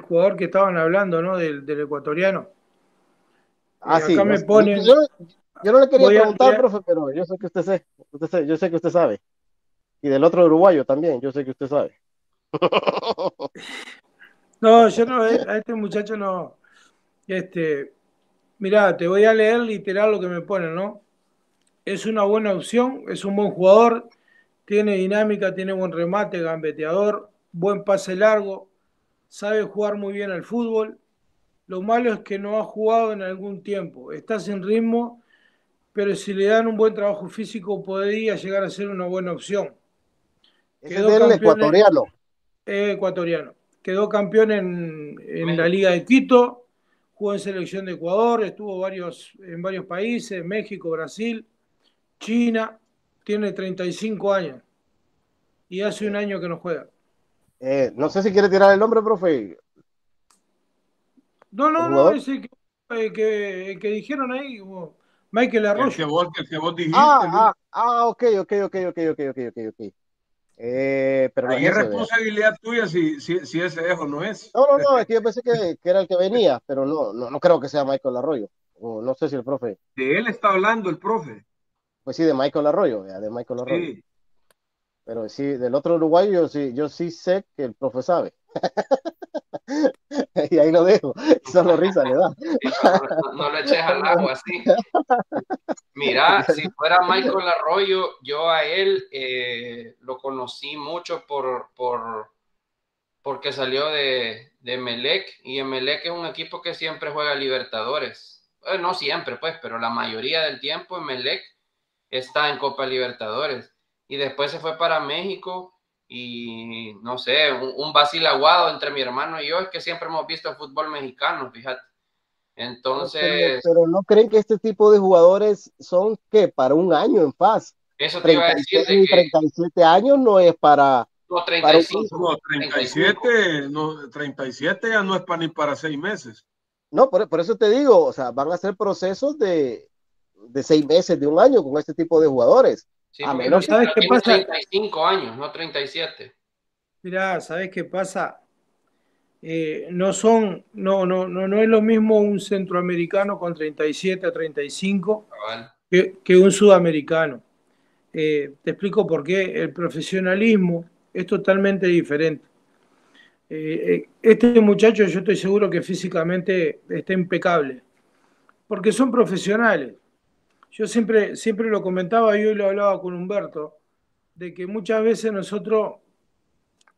Speaker 4: jugador que estaban hablando, ¿no? Del, ecuatoriano.
Speaker 2: Ah, acá sí. Me pone yo, no le quería preguntar, profe, pero yo sé que usted, sé, usted yo sé que usted sabe. Y del otro uruguayo también, yo sé que usted sabe.
Speaker 4: No, yo no, eh, a este muchacho no. Este, mirá, te voy a leer literal lo que me pone, ¿no? Es una buena opción, es un buen jugador, tiene dinámica, tiene buen remate, gambeteador, buen pase largo, sabe jugar muy bien al fútbol. Lo malo es que no ha jugado en algún tiempo, está sin ritmo, pero si le dan un buen trabajo físico podría llegar a ser una buena opción.
Speaker 2: es el ecuatoriano
Speaker 4: ecuatoriano. Quedó campeón en, la Liga de Quito, jugó en selección de Ecuador, estuvo varios, en varios países, México, Brasil, China, tiene 35 años y hace un año que no juega.
Speaker 2: Eh, no sé si quiere tirar el nombre, profe.
Speaker 4: No, no, no, ese que, que, que, dijeron ahí, Michael Arroyo.
Speaker 5: El que vos, dijiste.
Speaker 2: Ah, ah, ah, ok, ok, ok, ok, ok, ok, ok. Eh, pero
Speaker 5: Ahí es responsabilidad tuya si, si, si, ese es o no es.
Speaker 2: No, no, no, es que yo pensé que, que, era el que venía, pero no, no, no creo que sea Michael Arroyo. O no sé si el profe.
Speaker 5: De él está hablando el profe.
Speaker 2: Pues sí, de Michael Arroyo, de Michael Arroyo. Sí. Pero sí, del otro uruguayo yo sí, yo sí sé que el profe sabe. y ahí lo dejo. Solo risa le da.
Speaker 3: no, le eches al agua así. Mira, si fuera Michael Arroyo, yo a él eh, lo conocí mucho por, por porque salió de, de Melec y Emelec es un equipo que siempre juega Libertadores. Eh, no siempre, pues, pero la mayoría del tiempo Emelec está en Copa Libertadores. Y después se fue para México y no sé, un, un aguado entre mi hermano y yo es que siempre hemos visto fútbol mexicano, fíjate. Entonces.
Speaker 2: Pero, no creen que este tipo de jugadores son que para un año en paz.
Speaker 3: Eso te iba a decir. De
Speaker 2: que... 37 años no es para.
Speaker 3: No, 35.
Speaker 5: no, 37, no, 37 ya no es para ni para seis meses.
Speaker 2: No, por, por, eso te digo, o sea, van a ser procesos de, de seis meses, de un año con este tipo de jugadores.
Speaker 3: Sí, a menos ¿sabes qué pasa? 35 años, no 37.
Speaker 4: Mira, ¿sabes qué pasa? Eh, no son, no, no, no, no es lo mismo un centroamericano con 37 a 35 que, que, un sudamericano. Eh, te explico por qué. El profesionalismo es totalmente diferente. Eh, este muchacho yo estoy seguro que físicamente está impecable, porque son profesionales. Yo siempre, siempre lo comentaba y hoy lo hablaba con Humberto, de que muchas veces nosotros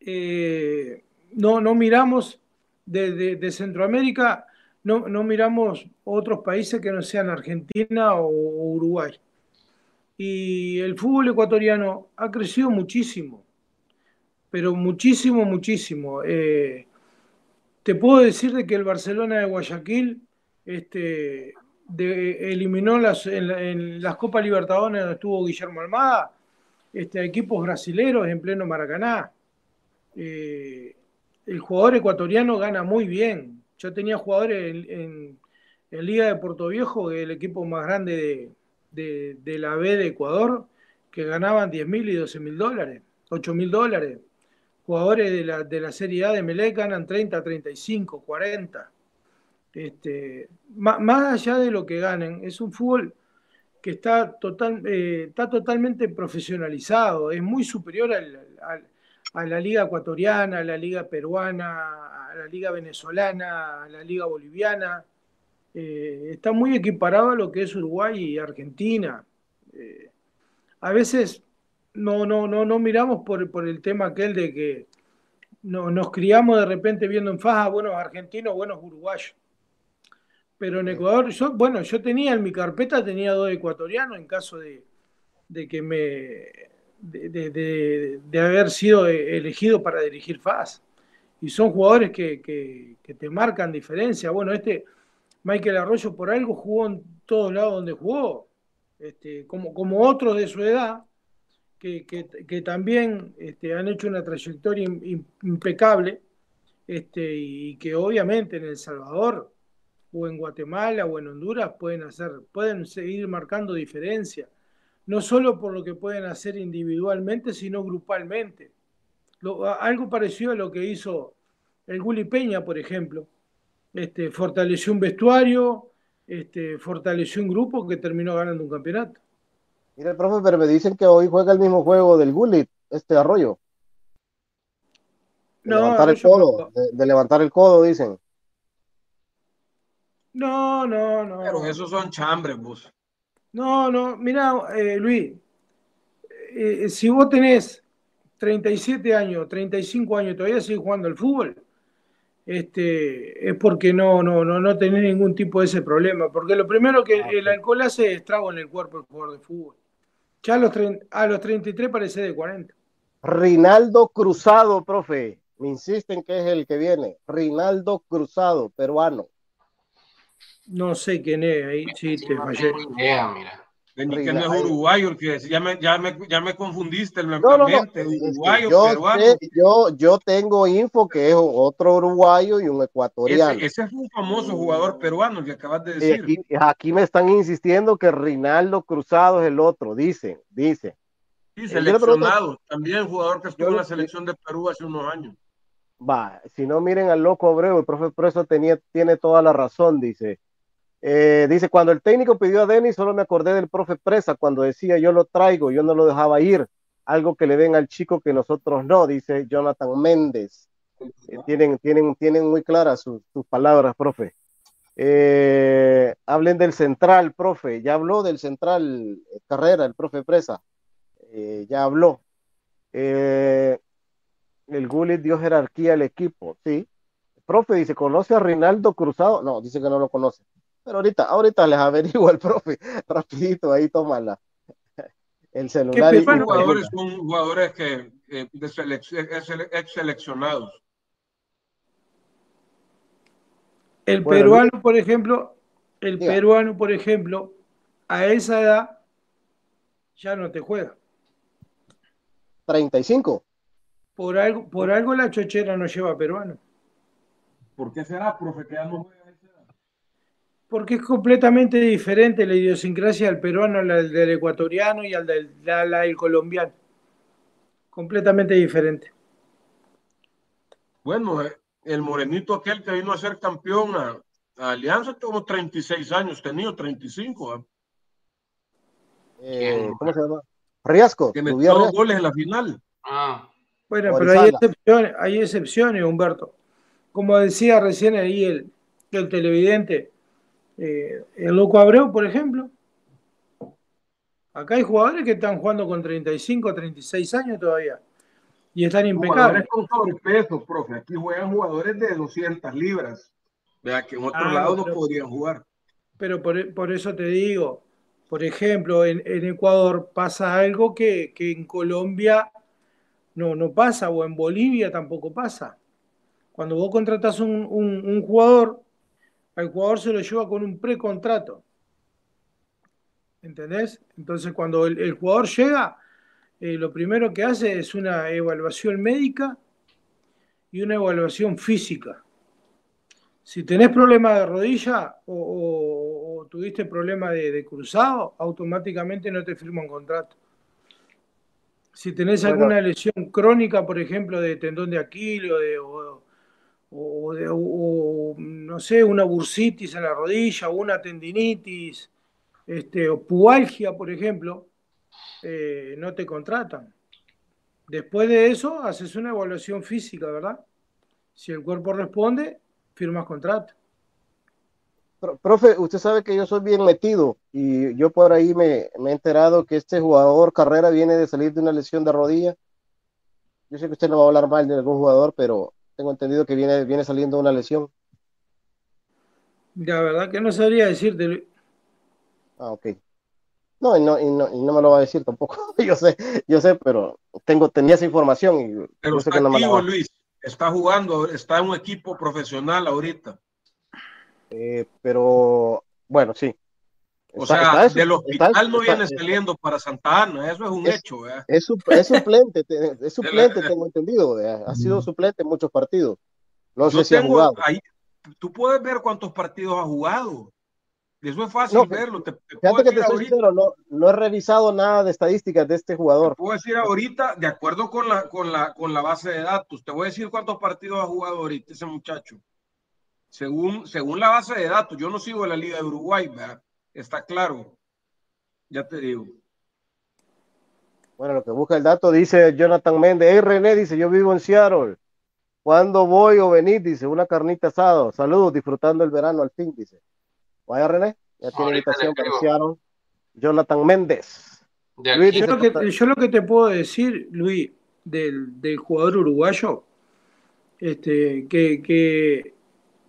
Speaker 4: eh, no, no miramos de, de, Centroamérica, no, no, miramos otros países que no sean Argentina o, Uruguay. Y el fútbol ecuatoriano ha crecido muchísimo, pero muchísimo, muchísimo. Eh, te puedo decir de que el Barcelona de Guayaquil este, eliminó las, en, las Copas Libertadores donde estuvo Guillermo Almada, este, equipos brasileros en pleno Maracaná. Eh, el jugador ecuatoriano gana muy bien. Yo tenía jugadores en, Liga de Puerto Viejo, el equipo más grande de, la B de Ecuador, que ganaban 10 mil y 12 mil dólares, 8 mil dólares. Jugadores de la, de la Serie A de Melec ganan 30, 35, 40. Este, más, allá de lo que ganen, es un fútbol que está, total, eh, está totalmente profesionalizado, es muy superior a la liga ecuatoriana, a la liga peruana, a la liga venezolana, a la liga boliviana. Eh, está muy equiparado a lo que es Uruguay y Argentina. Eh, a veces no, no, no, no miramos por, por el tema aquel de que no, nos criamos de repente viendo en faja buenos argentinos, buenos uruguayos pero en Ecuador, yo, bueno, yo tenía en mi carpeta, tenía dos ecuatorianos en caso de, que me, de, haber sido elegido para dirigir FAS. Y son jugadores que, te marcan diferencia. Bueno, este Michael Arroyo por algo jugó en todos lados donde jugó, este, como, como otros de su edad, que, también este, han hecho una trayectoria impecable este, y que obviamente en El Salvador o en Guatemala o en Honduras pueden hacer, pueden seguir marcando diferencia, no solo por lo que pueden hacer individualmente, sino grupalmente. algo parecido a lo que hizo el Gulli Peña, por ejemplo. Este, fortaleció un vestuario, este, fortaleció un grupo que terminó ganando un campeonato.
Speaker 2: Mira, profe, pero me dicen que hoy juega el mismo juego del Gulli, este arroyo. De levantar el codo, de levantar el codo, dicen.
Speaker 4: No, no, no.
Speaker 5: Pero esos son chambres, vos.
Speaker 4: No, no, mira, eh, Luis, eh, si vos tenés 37 años, 35 años, todavía sigues jugando al fútbol, este, es porque no, no, no, no tenés ningún tipo de ese problema. Porque lo primero que ah, el alcohol hace es estrago en el cuerpo del jugador de fútbol. Ya a los, a los 33 parece de 40.
Speaker 2: Rinaldo Cruzado, profe. Me insisten que es el que viene. Rinaldo Cruzado, peruano.
Speaker 4: No sé quién es, ahí sí, te fallé. Idea,
Speaker 5: mira. que no es uruguayo, que ya me, ya me, ya me confundiste no, no, no. uruguayo,
Speaker 2: yo, peruano. yo, yo tengo info que es otro uruguayo y un ecuatoriano.
Speaker 5: Ese, ese es un famoso jugador peruano que acabas de decir.
Speaker 2: Aquí, aquí, me están insistiendo que Rinaldo Cruzado es el otro, dice, dice.
Speaker 5: Sí, seleccionado. También jugador que estuvo en la selección de Perú hace unos años.
Speaker 2: Va, si no miren al loco Abreu, el profe Preso tenía, tiene toda la razón, dice. Eh, dice, cuando el técnico pidió a Denis, solo me acordé del profe Presa cuando decía yo lo traigo, yo no lo dejaba ir. Algo que le ven al chico que nosotros no, dice Jonathan Méndez. Eh, tienen, tienen, tienen muy claras sus, palabras, profe. Eh, hablen del central, profe. Ya habló del central carrera, el profe Presa. ya habló. El Gullit dio jerarquía al equipo, sí. profe dice, ¿conoce a Rinaldo Cruzado? No, dice que no lo conoce. Pero ahorita, ahorita les averiguo al profe, rapidito, ahí toma la, el celular.
Speaker 5: ¿Qué jugadores son jugadores que, de ex seleccionados?
Speaker 4: El peruano, por ejemplo, el peruano, por ejemplo, a esa edad ya no te juega.
Speaker 2: 35.
Speaker 4: Por algo, por algo la chochera no lleva peruano.
Speaker 5: ¿Por qué será, profe, que ya no juega?
Speaker 4: porque es completamente diferente la idiosincrasia del peruano al del ecuatoriano y al del, colombiano. Completamente diferente.
Speaker 5: Bueno, eh, el morenito aquel que vino a ser campeón a, Alianza tuvo 36 años, tenía 35. ¿ah?
Speaker 2: Eh, ¿Cómo se llama? Riasco.
Speaker 5: Que metió dos goles en la final.
Speaker 4: Bueno, pero hay excepciones, hay excepciones, Humberto. Como decía recién ahí el, el televidente, eh, el Loco Abreu, por ejemplo. Acá hay jugadores que están jugando con 35, 36 años todavía. Y están impecables.
Speaker 5: con sobrepeso, profe. Aquí juegan jugadores de 200 libras. Vea que en otro ah, lado no podrían jugar.
Speaker 4: Pero por, eso te digo, por ejemplo, en, Ecuador pasa algo que, en Colombia no, no pasa, o en Bolivia tampoco pasa. Cuando vos contratás un, un jugador al jugador se lo lleva con un precontrato. ¿Entendés? Entonces, cuando el, jugador llega, eh, lo primero que hace es una evaluación médica y una evaluación física. Si tenés problema de rodilla o, tuviste problema de, cruzado, automáticamente no te firma un contrato. Si tenés alguna lesión crónica, por ejemplo, de tendón de Aquiles o, o, no sé, una bursitis en la rodilla o una tendinitis, este, o pualgia, por ejemplo, eh, no te contratan. Después de eso, haces una evaluación física, ¿verdad? Si el cuerpo responde, firmas contrato.
Speaker 2: Profe, usted sabe que yo soy bien metido y yo por ahí me, me, he enterado que este jugador Carrera viene de salir de una lesión de rodilla. Yo sé que usted no va a hablar mal de algún jugador, pero tengo entendido que viene, viene saliendo una lesión.
Speaker 4: La verdad que no sabría decirte.
Speaker 2: Ah, ok. No, y no, y no, y no me lo va a decir tampoco. yo sé, yo sé, pero tengo, tenía esa información. Y
Speaker 5: pero está Luis. Está jugando, está en un equipo profesional ahorita.
Speaker 2: Eh, pero, bueno, sí.
Speaker 5: O sea, del hospital no viene saliendo para Santa Ana, eso es un hecho.
Speaker 2: Es, es, suplente, es suplente, tengo entendido. Ha sido suplente en muchos partidos. No sé si ha jugado. Ahí,
Speaker 5: tú puedes ver cuántos partidos ha jugado. Eso es fácil verlo. Te,
Speaker 2: fíjate que te soy sincero, no, no, he revisado nada de estadísticas de este jugador.
Speaker 5: Te puedo decir ahorita, de acuerdo con la, con, la, con la base de datos, te voy a decir cuántos partidos ha jugado ahorita ese muchacho. Según, según la base de datos, yo no sigo la Liga de Uruguay, ¿verdad? está claro. Ya te digo.
Speaker 2: Bueno, lo que busca el dato dice Jonathan Méndez. Hey René, dice, yo vivo en Seattle. ¿Cuándo voy o venir? Dice, una carnita asado. Saludos, disfrutando el verano al fin, dice. Vaya René, ya tiene invitación para Seattle. Jonathan Méndez.
Speaker 4: yo, lo que, yo, lo que, te puedo decir, Luis, del, del jugador uruguayo, este, que, que,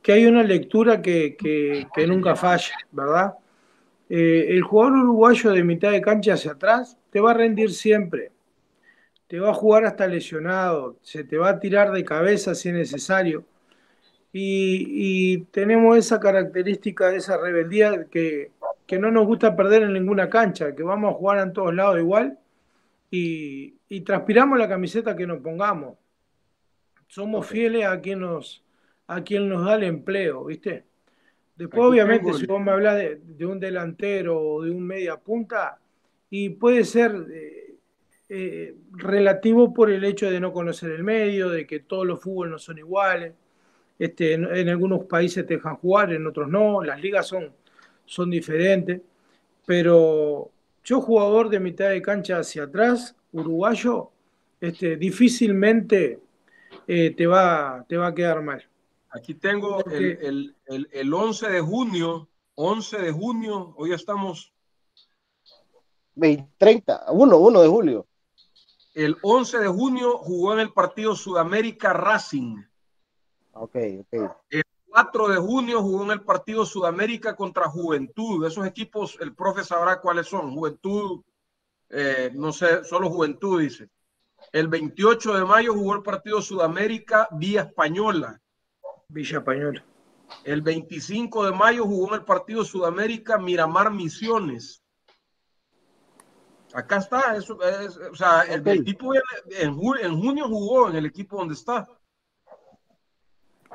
Speaker 4: que, hay una lectura que, que nunca falla, ¿verdad? Eh, el jugador uruguayo de mitad de cancha hacia atrás te va a rendir siempre. Te va a jugar hasta lesionado, se te va a tirar de cabeza si es necesario. Y, tenemos esa característica, esa rebeldía que, no nos gusta perder en ninguna cancha, que vamos a jugar en todos lados igual y, transpiramos la camiseta que nos pongamos. Somos fieles a quien nos, a quien nos da el empleo, ¿viste? Después, obviamente, si vos me hablas de, un delantero o de un media punta, y puede ser, eh, eh, relativo por el hecho de no conocer el medio, de que todos los fútbol no son iguales. Este, en, en, algunos países te dejan jugar, en otros no, las ligas son, son diferentes, pero yo jugador de mitad de cancha hacia atrás, uruguayo, este, difícilmente eh, te, va, te va a quedar mal.
Speaker 5: Aquí tengo el, el, el, el 11 de junio, 11 de junio, hoy estamos
Speaker 2: 20, 30, 1, 1 de julio.
Speaker 5: El 11 de junio jugó en el partido Sudamérica Racing.
Speaker 2: Ok, ok.
Speaker 5: El 4 de junio jugó en el partido Sudamérica contra Juventud. Esos equipos, el profe sabrá cuáles son. Juventud, eh, no sé, solo Juventud dice. El 28 de mayo jugó el partido Sudamérica Vía Española.
Speaker 4: Villa Española.
Speaker 5: El 25 de mayo jugó en el partido Sudamérica Miramar Misiones. Acá está, eso es, o sea, el, okay. el tipo en, junio jugó en el equipo donde está.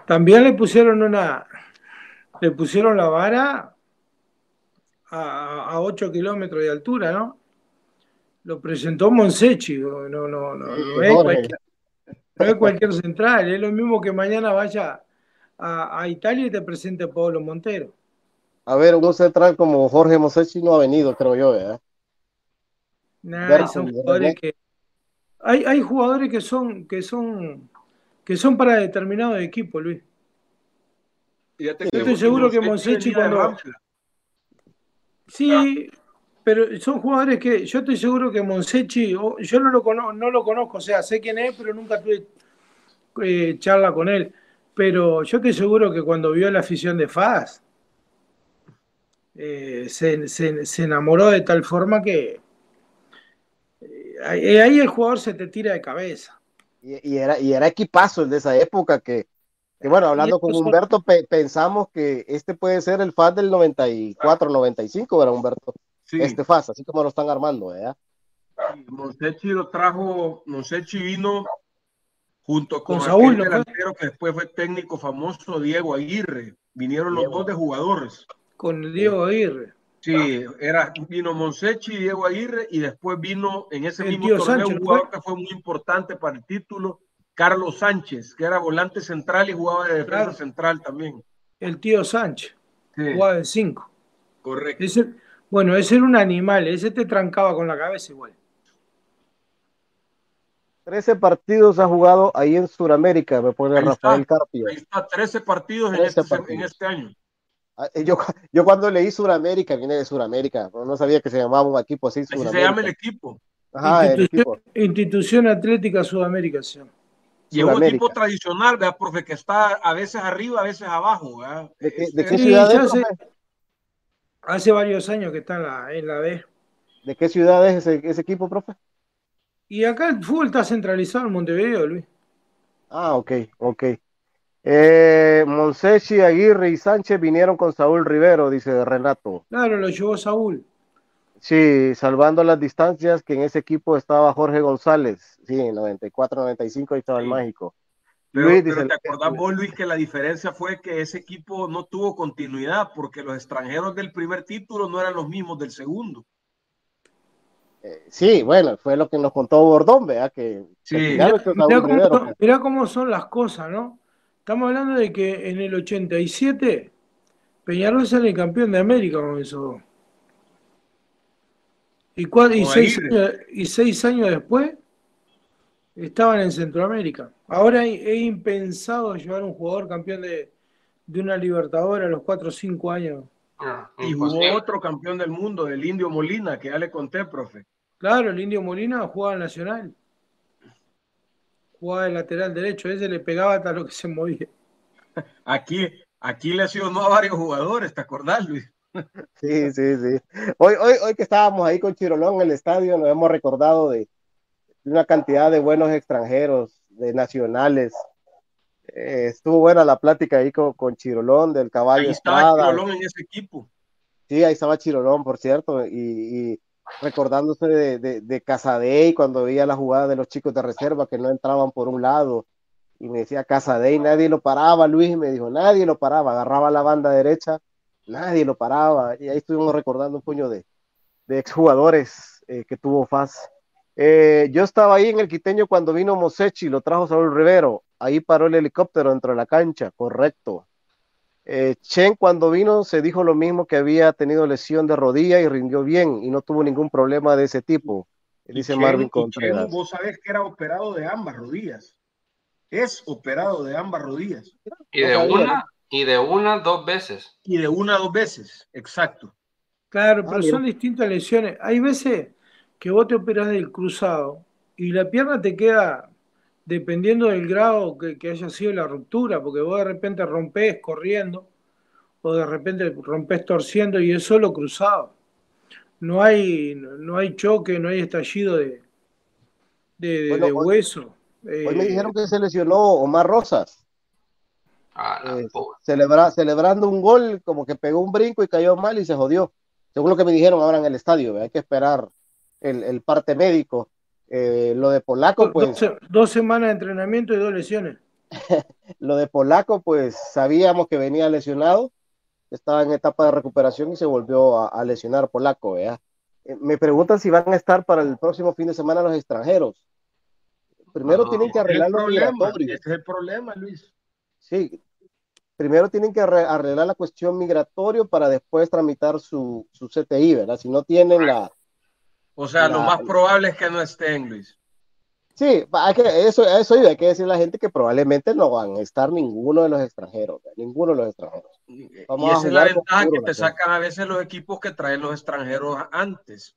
Speaker 4: También le pusieron una, le pusieron la vara a, a 8 kilómetros de altura, ¿no? Lo presentó Monsechi, no, no, no, no, no es, cualquier, no es cualquier central, es lo mismo que mañana vaya a, a Italia y te presente Pablo Montero.
Speaker 2: A ver, un central como Jorge Monsechi no ha venido, creo yo, ¿verdad?
Speaker 4: Nah, son jugadores que hay, hay jugadores que son que son que son para determinado equipo, Luis. Yo estoy seguro que Monsechi cuando Sí, pero son jugadores que yo estoy seguro que Monsechi yo no lo conozco, no lo conozco, o sea, sé quién es, pero nunca tuve eh, charla con él, pero yo estoy seguro que cuando vio la afición de Faz eh, se, se, se enamoró de tal forma que ahí el jugador se te tira de cabeza.
Speaker 2: Y, y, era, y era equipazo el de esa época que, que bueno, hablando con Humberto, pe pensamos que este puede ser el FAS del 94, 95, era Humberto. Sí. Este FAS, así como lo están armando, ¿verdad?
Speaker 5: Monsechi lo trajo, Monsechi vino junto con,
Speaker 4: con Saúl, ¿no
Speaker 5: delantero que después fue técnico famoso, Diego Aguirre. Vinieron los dos de jugadores.
Speaker 4: Con Diego Aguirre.
Speaker 5: Sí, era, vino Monsechi, Diego Aguirre, y después vino en ese el mismo torneo Sánchez, un jugador que fue muy importante para el título, Carlos Sánchez, que era volante central y jugaba de defensa claro. central también.
Speaker 4: El tío Sánchez, sí. jugaba de 5.
Speaker 5: Correcto.
Speaker 4: Ese, bueno, ese era un animal, ese te trancaba con la cabeza igual.
Speaker 2: 13 partidos ha jugado ahí en Sudamérica, me pone ahí Rafael
Speaker 5: está,
Speaker 2: Carpio.
Speaker 5: Ahí está, 13 partidos, 13 en, este, partidos. en este año.
Speaker 2: Ah, eh, Yo, yo cuando leí Sudamérica, vine de Sudamérica, no sabía que se llamaba un equipo así.
Speaker 5: Así se llama el equipo.
Speaker 2: Ajá,
Speaker 4: Institución,
Speaker 2: el equipo.
Speaker 4: Institución Atlética Sudamérica. ¿sí?
Speaker 5: Y es un equipo tradicional, ¿verdad, profe? Que está a veces arriba, a veces abajo. ¿verdad?
Speaker 2: ¿De qué, de qué sí, ciudad es,
Speaker 4: hace, hace, varios años que está en la, en la B.
Speaker 2: ¿De qué ciudad es ese, ese equipo, profe?
Speaker 4: Y acá el fútbol está centralizado en Montevideo, Luis.
Speaker 2: Ah, ok, ok. Eh, Monsechi, Aguirre y Sánchez vinieron con Saúl Rivero, dice Renato.
Speaker 4: Claro, lo llevó Saúl.
Speaker 2: Sí, salvando las distancias, que en ese equipo estaba Jorge González. Sí, en 94, 95 ahí estaba sí. el mágico.
Speaker 5: Pero, Luis, pero te acordás vos, Luis, que la diferencia fue que ese equipo no tuvo continuidad porque los extranjeros del primer título no eran los mismos del segundo.
Speaker 2: Eh, sí, bueno, fue lo que nos contó Bordón, ¿verdad? Que,
Speaker 4: sí. Mira, mira, cómo, mira cómo son las cosas, ¿no? Estamos hablando de que en el 87 Peñarol sale campeón de América con eso. Y, cuatro, y, seis años, y, seis años, después estaban en Centroamérica. Ahora es impensado llevar un jugador campeón de, de una Libertadora a los 4 o 5 años.
Speaker 5: Ah, y jugó otro campeón del mundo, del Indio Molina, que ya le conté, profe.
Speaker 4: Claro, el Indio Molina jugaba en Nacional jugaba de lateral derecho, ese le pegaba hasta lo que se movía.
Speaker 5: Aquí, aquí lesionó a varios jugadores, ¿te acordás, Luis?
Speaker 2: Sí, sí, sí. Hoy, hoy, hoy que estábamos ahí con Chirolón en el estadio, nos hemos recordado de una cantidad de buenos extranjeros, de nacionales. Eh, estuvo buena la plática ahí con, con Chirolón del caballo.
Speaker 5: Ahí estaba Estrada. Chirolón en ese equipo.
Speaker 2: Sí, ahí estaba Chirolón, por cierto, y, y recordándose de, de, de Casadei cuando veía la jugada de los chicos de reserva que no entraban por un lado y me decía Casadei, nadie lo paraba, Luis me dijo, nadie lo paraba, agarraba la banda derecha, nadie lo paraba y ahí estuvimos recordando un puño de, de exjugadores eh, que tuvo FAS Eh, yo estaba ahí en el Quiteño cuando vino Mosechi, lo trajo Saúl Rivero. Ahí paró el helicóptero dentro de la cancha, correcto. Eh, Chen cuando vino se dijo lo mismo que había tenido lesión de rodilla y rindió bien y no tuvo ningún problema de ese tipo. Dice Marvin Contreras.
Speaker 5: vos sabés que era operado de ambas rodillas. Es operado de ambas rodillas.
Speaker 3: Y de una, y de una dos veces.
Speaker 5: Y de una dos veces, exacto.
Speaker 4: Claro, pero ah, son distintas lesiones. Hay veces que vos te operas del cruzado y la pierna te queda dependiendo del grado que, haya sido la ruptura, porque vos de repente rompés corriendo o de repente rompés torciendo y es solo cruzado. No hay, no hay choque, no hay estallido de, de, hueso.
Speaker 2: Hoy me dijeron que se lesionó Omar Rosas. Ah, eh, celebrando un gol, como que pegó un brinco y cayó mal y se jodió. Según lo que me dijeron ahora en el estadio, hay que esperar el parte médico eh, lo de Polaco, pues.
Speaker 4: Dos, semanas de entrenamiento y dos lesiones.
Speaker 2: lo de Polaco, pues sabíamos que venía lesionado, estaba en etapa de recuperación y se volvió a, lesionar Polaco, ¿verdad? Eh, me preguntan si van a estar para el próximo fin de semana los extranjeros. Primero tienen que arreglar los
Speaker 5: migratorios. Ese es el problema, Luis.
Speaker 2: Sí, primero tienen que arreglar la cuestión migratoria para después tramitar su, su CTI, ¿verdad? Si no tienen la,
Speaker 5: o sea, lo más probable es que no estén, Luis.
Speaker 2: Sí, hay que, eso, eso hay que decir a la gente que probablemente no van a estar ninguno de los extranjeros, ninguno de los extranjeros.
Speaker 5: y esa es la ventaja que te sacan a veces los equipos que traen los extranjeros antes.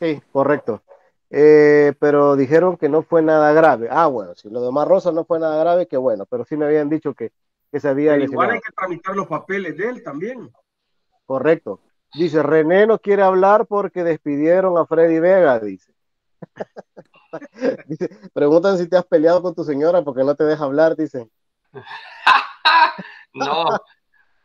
Speaker 2: Sí, correcto. Eh, pero dijeron que no fue nada grave. Ah, bueno, si lo de Rosa no fue nada grave, que bueno, pero sí me habían dicho que, que se había...
Speaker 5: igual hay que tramitar los papeles de él también.
Speaker 2: Correcto. Dice, René no quiere hablar porque despidieron a Freddy Vega, dice. dice preguntan si te has peleado con tu señora porque no te deja hablar, dice.
Speaker 3: no,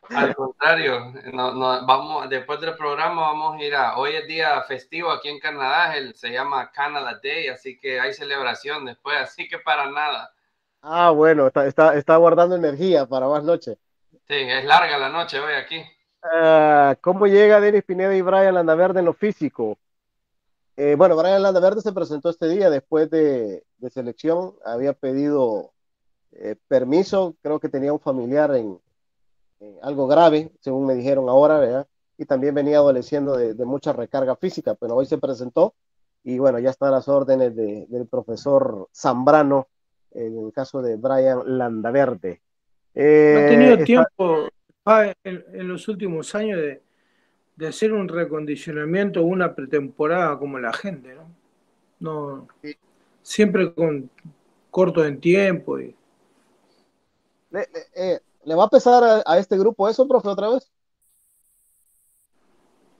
Speaker 3: al contrario, no, no, vamos, después del programa vamos a ir a, hoy es día festivo aquí en Canadá, el, se llama Canada Day, así que hay celebración después, así que para nada.
Speaker 2: Ah, bueno, está, está, está guardando energía para más noche.
Speaker 3: Sí, es larga la noche hoy aquí.
Speaker 2: Ah, ¿Cómo llega Denis Pineda y Brian Landaverde en lo físico? Eh, bueno, Brian Landaverde se presentó este día después de, selección. Había pedido eh, permiso, creo que tenía un familiar en, algo grave, según me dijeron ahora, ¿verdad? Y también venía adoleciendo de, mucha recarga física, pero hoy se presentó y bueno, ya están las órdenes del profesor Zambrano en el caso de Brian Landaverde.
Speaker 4: Eh, no ha tenido tiempo, en, los últimos años de, hacer un recondicionamiento, una pretemporada como la gente, ¿no? no siempre con corto en tiempo. Y...
Speaker 2: Eh, ¿Le, va a pesar a, este grupo eso, profe, otra vez?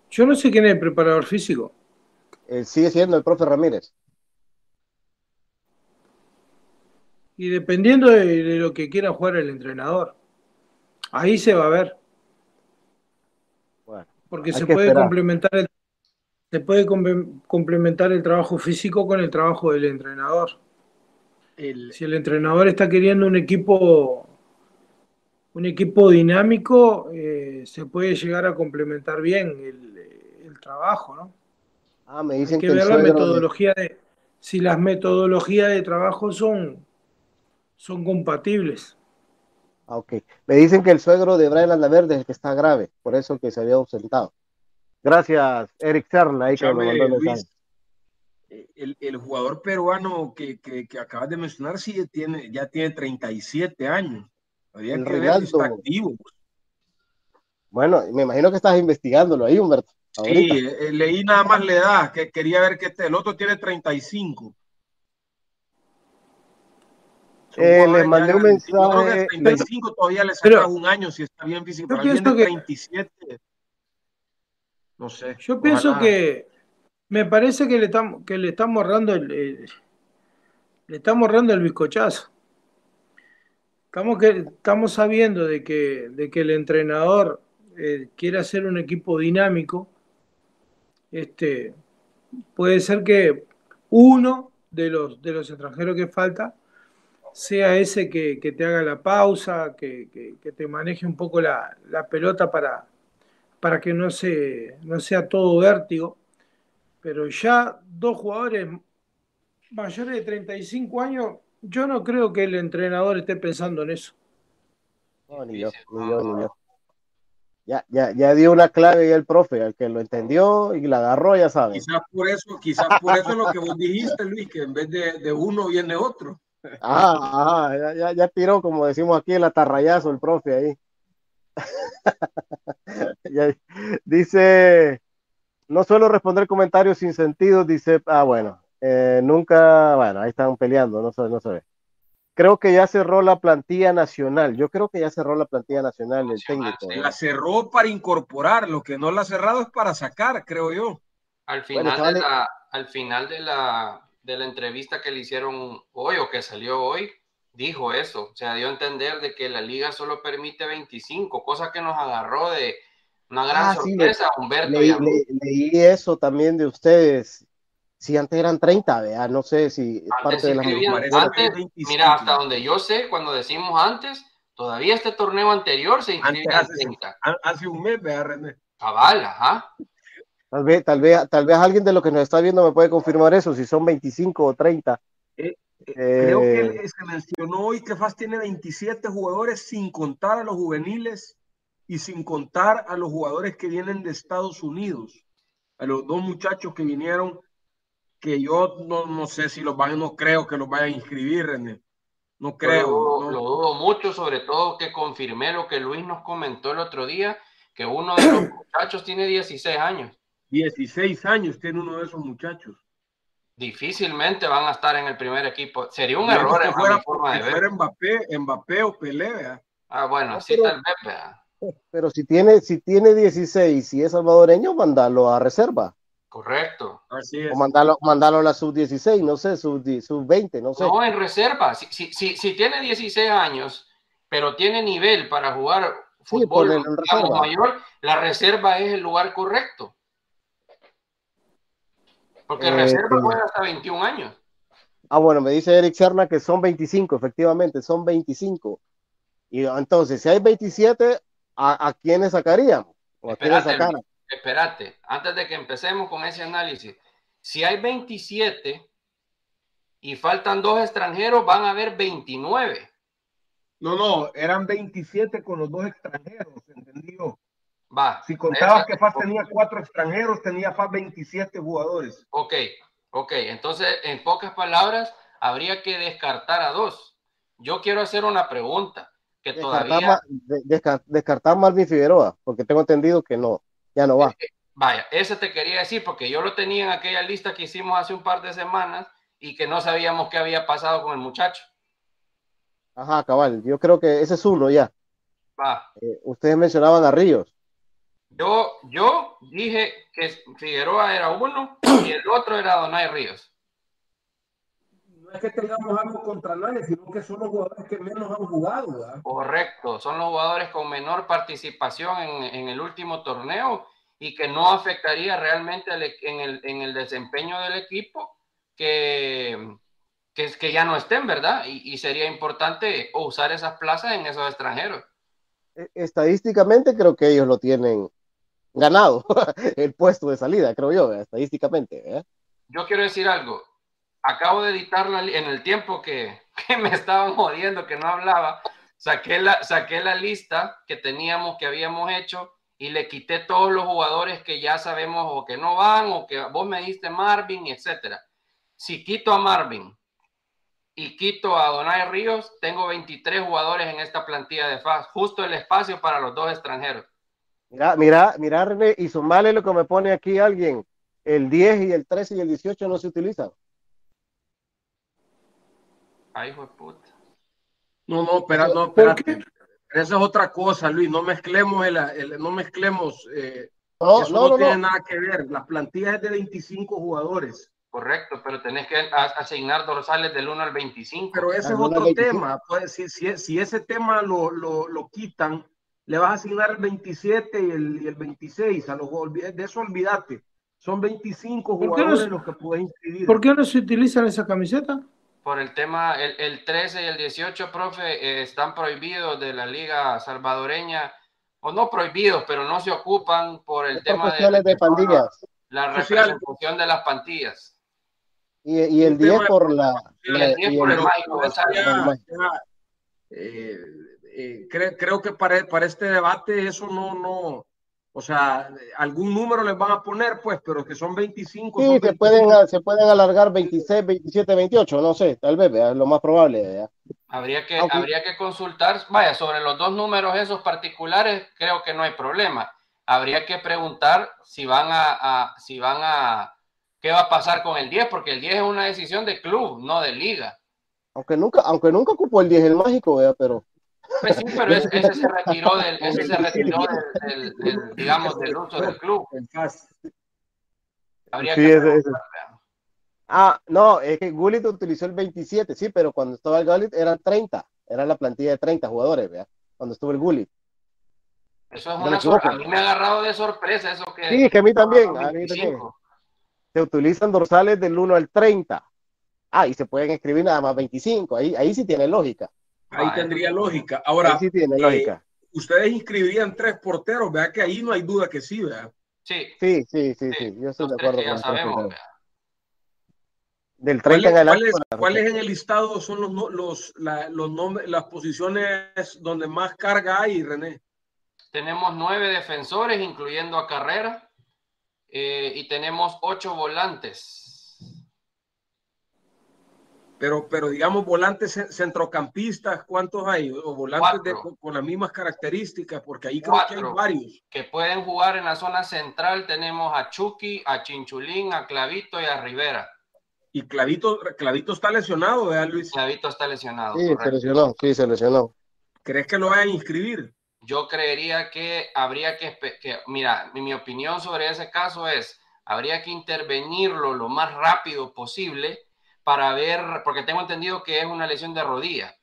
Speaker 4: Yo no sé quién es el preparador físico.
Speaker 2: Eh, sigue siendo el profe Ramírez.
Speaker 4: Y dependiendo de, lo que quiera jugar el entrenador. Ahí se va a ver. Porque se puede complementar el, se puede complementar el trabajo físico con el trabajo del entrenador. si el entrenador está queriendo un equipo un equipo dinámico, eh, se puede llegar a complementar bien el, trabajo, ¿no?
Speaker 2: Ah, me dicen
Speaker 4: Hay que, ver la metodología de, si las metodologías de trabajo son, son compatibles.
Speaker 2: Ah, ok. Me dicen que el suegro de Brian Landaverde es el que está grave, por eso que se había ausentado. Gracias, Eric Serna. Ahí
Speaker 5: el, jugador peruano que, acabas de mencionar sí tiene, ya tiene 37 años. Habría que ver está activo.
Speaker 2: Bueno, me imagino que estás investigándolo ahí, Humberto.
Speaker 5: Sí, eh, leí nada más la edad, que quería ver que este, el otro tiene 35.
Speaker 2: Eh, le mandé un mensaje.
Speaker 5: 35 todavía le saca un año si está bien físico, pero alguien de 27. No sé.
Speaker 4: Yo pienso que me parece que le estamos que le estamos ahorrando el, le estamos ahorrando el bizcochazo. Estamos que estamos sabiendo de que de que el entrenador eh, quiere hacer un equipo dinámico. Este puede ser que uno de los de los extranjeros que falta sea ese que, te haga la pausa, que, te maneje un poco la, pelota para, para que no, se, no sea todo vértigo. pero ya dos jugadores mayores de 35 años, yo no creo que el entrenador esté pensando en eso.
Speaker 2: No, ni yo, ni yo, ni yo. Ya, ya, ya dio una clave el profe, al que lo entendió y la agarró, ya sabe.
Speaker 5: Quizás por eso, quizás por eso es lo que vos dijiste, Luis, que en vez de, de uno viene otro.
Speaker 2: Ajá, ya, ya, ya, tiró, como decimos aquí, el atarrayazo el profe ahí. dice, no suelo responder comentarios sin sentido, dice, ah, bueno, eh, nunca, bueno, ahí están peleando, no se, no se ve creo que ya cerró la plantilla nacional. Yo creo que ya cerró la plantilla nacional el técnico.
Speaker 5: La cerró para incorporar, lo que no la ha cerrado es para sacar, creo yo.
Speaker 3: Al final, de, la, al final de, la, de la entrevista que le hicieron hoy o que salió hoy, dijo eso. O sea, dio a entender de que la liga solo permite 25, cosa que nos agarró de una gran ah, sorpresa, Humberto.
Speaker 2: leí eso también de ustedes si antes eran 30, vea, no sé si es parte de la
Speaker 3: antes, Mira, hasta donde yo sé, cuando decimos antes, todavía este torneo anterior se inscribía
Speaker 5: hace, 30. Hace un mes, vea, René.
Speaker 3: Cabal, ajá.
Speaker 2: Tal vez, tal vez, tal vez alguien de los que nos está viendo me puede confirmar eso, si son 25 o 30.
Speaker 5: Eh, eh, creo que eh, se mencionó hoy que FAS tiene 27 jugadores sin contar a los juveniles y sin contar a los jugadores que vienen de Estados Unidos, a los dos muchachos que vinieron que yo no, no sé si los van, no creo que los vayan a inscribir, René. No creo.
Speaker 3: Lo, dudo mucho, sobre todo que confirmé lo que Luis nos comentó el otro día, que uno de los muchachos tiene 16 años.
Speaker 5: 16 años tiene uno de esos muchachos.
Speaker 3: Difícilmente van a estar en el primer equipo. Sería un error en
Speaker 5: fuera, forma de ver. Mbappé, Mbappé o Pelé,
Speaker 3: Ah, bueno, así tal vez,
Speaker 2: Pero si tiene, si tiene 16 y es salvadoreño, mándalo a reserva.
Speaker 3: Correcto.
Speaker 2: Así es. O mandarlo, mandarlo a la sub-16, no sé, sub-20, no sé.
Speaker 3: No, en reserva. Si, si, si, si, tiene 16 años, pero tiene nivel para jugar fútbol mayor, la reserva es el lugar correcto. Porque eh, reserva juega hasta 21 años.
Speaker 2: Ah, bueno, me dice Eric Serna que son 25, efectivamente, son 25. Y entonces, si hay 27, ¿a, a quiénes sacaríamos? ¿O a quiénes sacaran?
Speaker 3: espérate, antes de que empecemos con ese análisis, si hay 27 y faltan dos extranjeros, van a haber 29.
Speaker 5: No, no, eran 27 con los dos extranjeros, ¿entendió?
Speaker 3: Va.
Speaker 5: Si contabas que FAS tenía cuatro extranjeros, tenía FAS 27 jugadores.
Speaker 3: Ok, ok. Entonces, en pocas palabras, habría que descartar a dos. Yo quiero hacer una pregunta. Que descartar, todavía...
Speaker 2: descartar Marvin Figueroa, porque tengo entendido que no ya no va.
Speaker 3: Eh, vaya, eso te quería decir porque yo lo tenía en aquella lista que hicimos hace un par de semanas y que no sabíamos qué había pasado con el muchacho.
Speaker 2: Ajá, cabal, yo creo que ese es uno ya.
Speaker 3: Va.
Speaker 2: Eh, ustedes mencionaban a Ríos.
Speaker 3: Yo, yo dije que Figueroa era uno y el otro era Donay Ríos.
Speaker 5: No es que tengamos algo contra nadie, sino que son los jugadores que menos han jugado.
Speaker 3: Correcto, son los jugadores con menor participación en, en el último torneo y que no afectaría realmente e, en, el, en, el, desempeño del equipo que, que, que ya no estén, ¿verdad? Y, y, sería importante usar esas plazas en esos extranjeros.
Speaker 2: E, estadísticamente creo que ellos lo tienen ganado, el puesto de salida, creo yo, estadísticamente.
Speaker 3: Yo quiero decir algo, acabo de editarla en el tiempo que, que, me estaban jodiendo, que no hablaba, saqué la, saqué la lista que teníamos, que habíamos hecho y le quité todos los jugadores que ya sabemos o que no van o que vos me diste Marvin, etcétera. Si quito a Marvin y quito a Donay Ríos, tengo 23 jugadores en esta plantilla de FAS, justo el espacio para los dos extranjeros.
Speaker 2: Mira, mira, mira, René, y sumale lo que me pone aquí alguien. El 10 y el 13 y el 18 no se utilizan.
Speaker 3: Ay, hijo de puta.
Speaker 5: No, no, espera, no, espérate. Esa es otra cosa, Luis. No mezclemos, el, no mezclemos. Eh, no, eso no, tiene nada que ver. Las plantillas es de 25 jugadores.
Speaker 3: Correcto, pero tenés que asignar dorsales del 1 al 25.
Speaker 5: Pero ese es otro tema. Pues, si, si, si, ese tema lo, lo, lo, quitan, le vas a asignar el 27 y el, y el 26. A los, de eso olvídate. Son 25 jugadores los que pueden inscribir.
Speaker 4: ¿Por qué no se utilizan esa camiseta?
Speaker 3: por el tema, el, el 13 y el 18, profe, eh, están prohibidos de la liga salvadoreña, o no prohibidos, pero no se ocupan por el tema
Speaker 2: de, de pandillas.
Speaker 3: la representación de las plantillas.
Speaker 2: Y, y el 10 por la.
Speaker 3: el 10 por el
Speaker 5: creo, que para, para este debate eso no, no, o sea, algún número les van a poner, pues, pero que son 25.
Speaker 2: Sí, se, Pueden, se pueden alargar 26, 27, 28, no sé, tal vez, es lo más probable.
Speaker 3: Habría que, habría que consultar, vaya, sobre los dos números esos particulares, creo que no hay problema. Habría que preguntar si van a, si van a, qué va a pasar con el 10, porque el 10 es una decisión de club, no de liga.
Speaker 2: Aunque nunca, aunque nunca ocupó el 10 el mágico, ¿vea? pero
Speaker 3: pues sí, pero ese, se retiró del, ese se retiró del, del, digamos, del uso del club.
Speaker 2: Habría sí, que ese, Ah, no, es que Gullit utilizó el 27, sí, pero cuando estaba el Gullit eran 30, era la plantilla de 30 jugadores, ¿vea? Cuando estuvo el Gullit.
Speaker 3: Eso es una sorpresa. A mí me ha agarrado de sorpresa eso que.
Speaker 2: Sí, que a mí también. A mí también. Se utilizan dorsales del 1 al 30. Ah, y se pueden escribir nada más 25. Ahí, ahí sí tiene lógica.
Speaker 5: Ahí tendría lógica. Ahora,
Speaker 2: sí tiene lógica.
Speaker 5: Eh, ustedes inscribirían tres porteros, vea que ahí no hay duda que sí, ¿verdad?
Speaker 3: Sí.
Speaker 2: Sí, sí, sí, sí. Yo estoy de acuerdo con sabemos, Del 30 en adelante.
Speaker 5: ¿Cuáles en el listado son los, los, los nombres, las posiciones donde más carga hay, René?
Speaker 3: Tenemos nueve defensores, incluyendo a Carrera, eh, y tenemos ocho volantes.
Speaker 5: Pero, pero digamos, volantes centrocampistas, ¿cuántos hay? O volantes con, las mismas características, porque ahí creo que hay varios.
Speaker 3: Que pueden jugar en la zona central. Tenemos a Chucky, a Chinchulín, a Clavito y a Rivera.
Speaker 5: Y Clavito, Clavito está lesionado, ¿verdad, Luis?
Speaker 3: Clavito está lesionado.
Speaker 2: Sí, se lesionó, sí, se lesionó.
Speaker 5: ¿Crees que lo vayan a inscribir?
Speaker 3: Yo creería que habría que, que, mira, mi opinión sobre ese caso es, habría que intervenirlo lo más rápido posible para ver, porque tengo entendido que es una lesión de rodilla.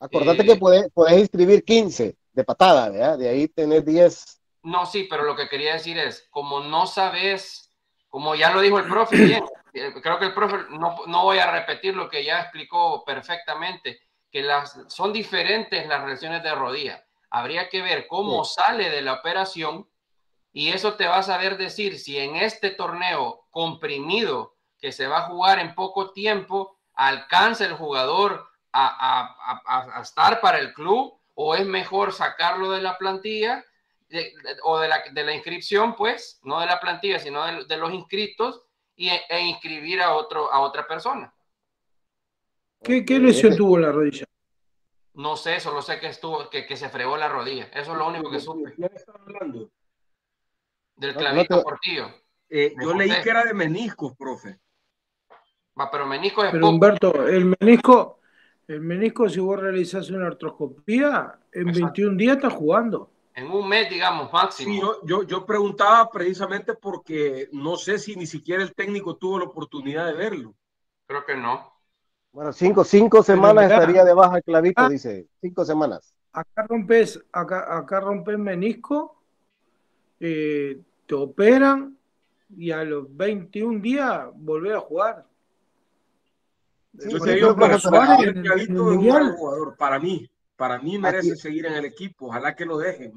Speaker 2: Acordate que eh, puedes, inscribir 15 de patada, ¿verdad? De ahí tener 10.
Speaker 3: No, sí, pero lo que quería decir es, como no sabes, como ya lo dijo el profe, bien, eh, creo que el profe, no, no voy a repetir lo que ya explicó perfectamente, que las, son diferentes las lesiones de rodilla. Habría que ver cómo sale de la operación y eso te va a saber decir si en este torneo comprimido que se va a jugar en poco tiempo, alcanza el jugador a, estar para el club o es mejor sacarlo de la plantilla o de la, de la, inscripción, pues, no de la plantilla, sino de, los inscritos y, e, inscribir a, otro, a otra persona.
Speaker 4: ¿Qué, qué lesión tuvo la rodilla?
Speaker 3: No sé, solo sé que estuvo, que, que se fregó la rodilla. Eso es lo único que supe.
Speaker 5: hablando?
Speaker 3: Del clavito portillo.
Speaker 5: Eh, yo leí que era de meniscos, profe
Speaker 3: pero menisco es
Speaker 4: Pero Humberto, el menisco, el menisco, si vos realizás una artroscopía, en 21 días estás jugando.
Speaker 3: En un mes, digamos, máximo.
Speaker 5: Sí, yo, yo, preguntaba precisamente porque no sé si ni siquiera el técnico tuvo la oportunidad de verlo.
Speaker 3: Creo que no.
Speaker 2: Bueno, cinco, cinco semanas estaría de baja clavito, ah. dice. Cinco semanas.
Speaker 4: Acá rompes, acá, acá rompes menisco, eh, te operan y a los 21 días volvés a jugar.
Speaker 5: Para mí, para mí merece seguir en el equipo. Ojalá que lo dejen.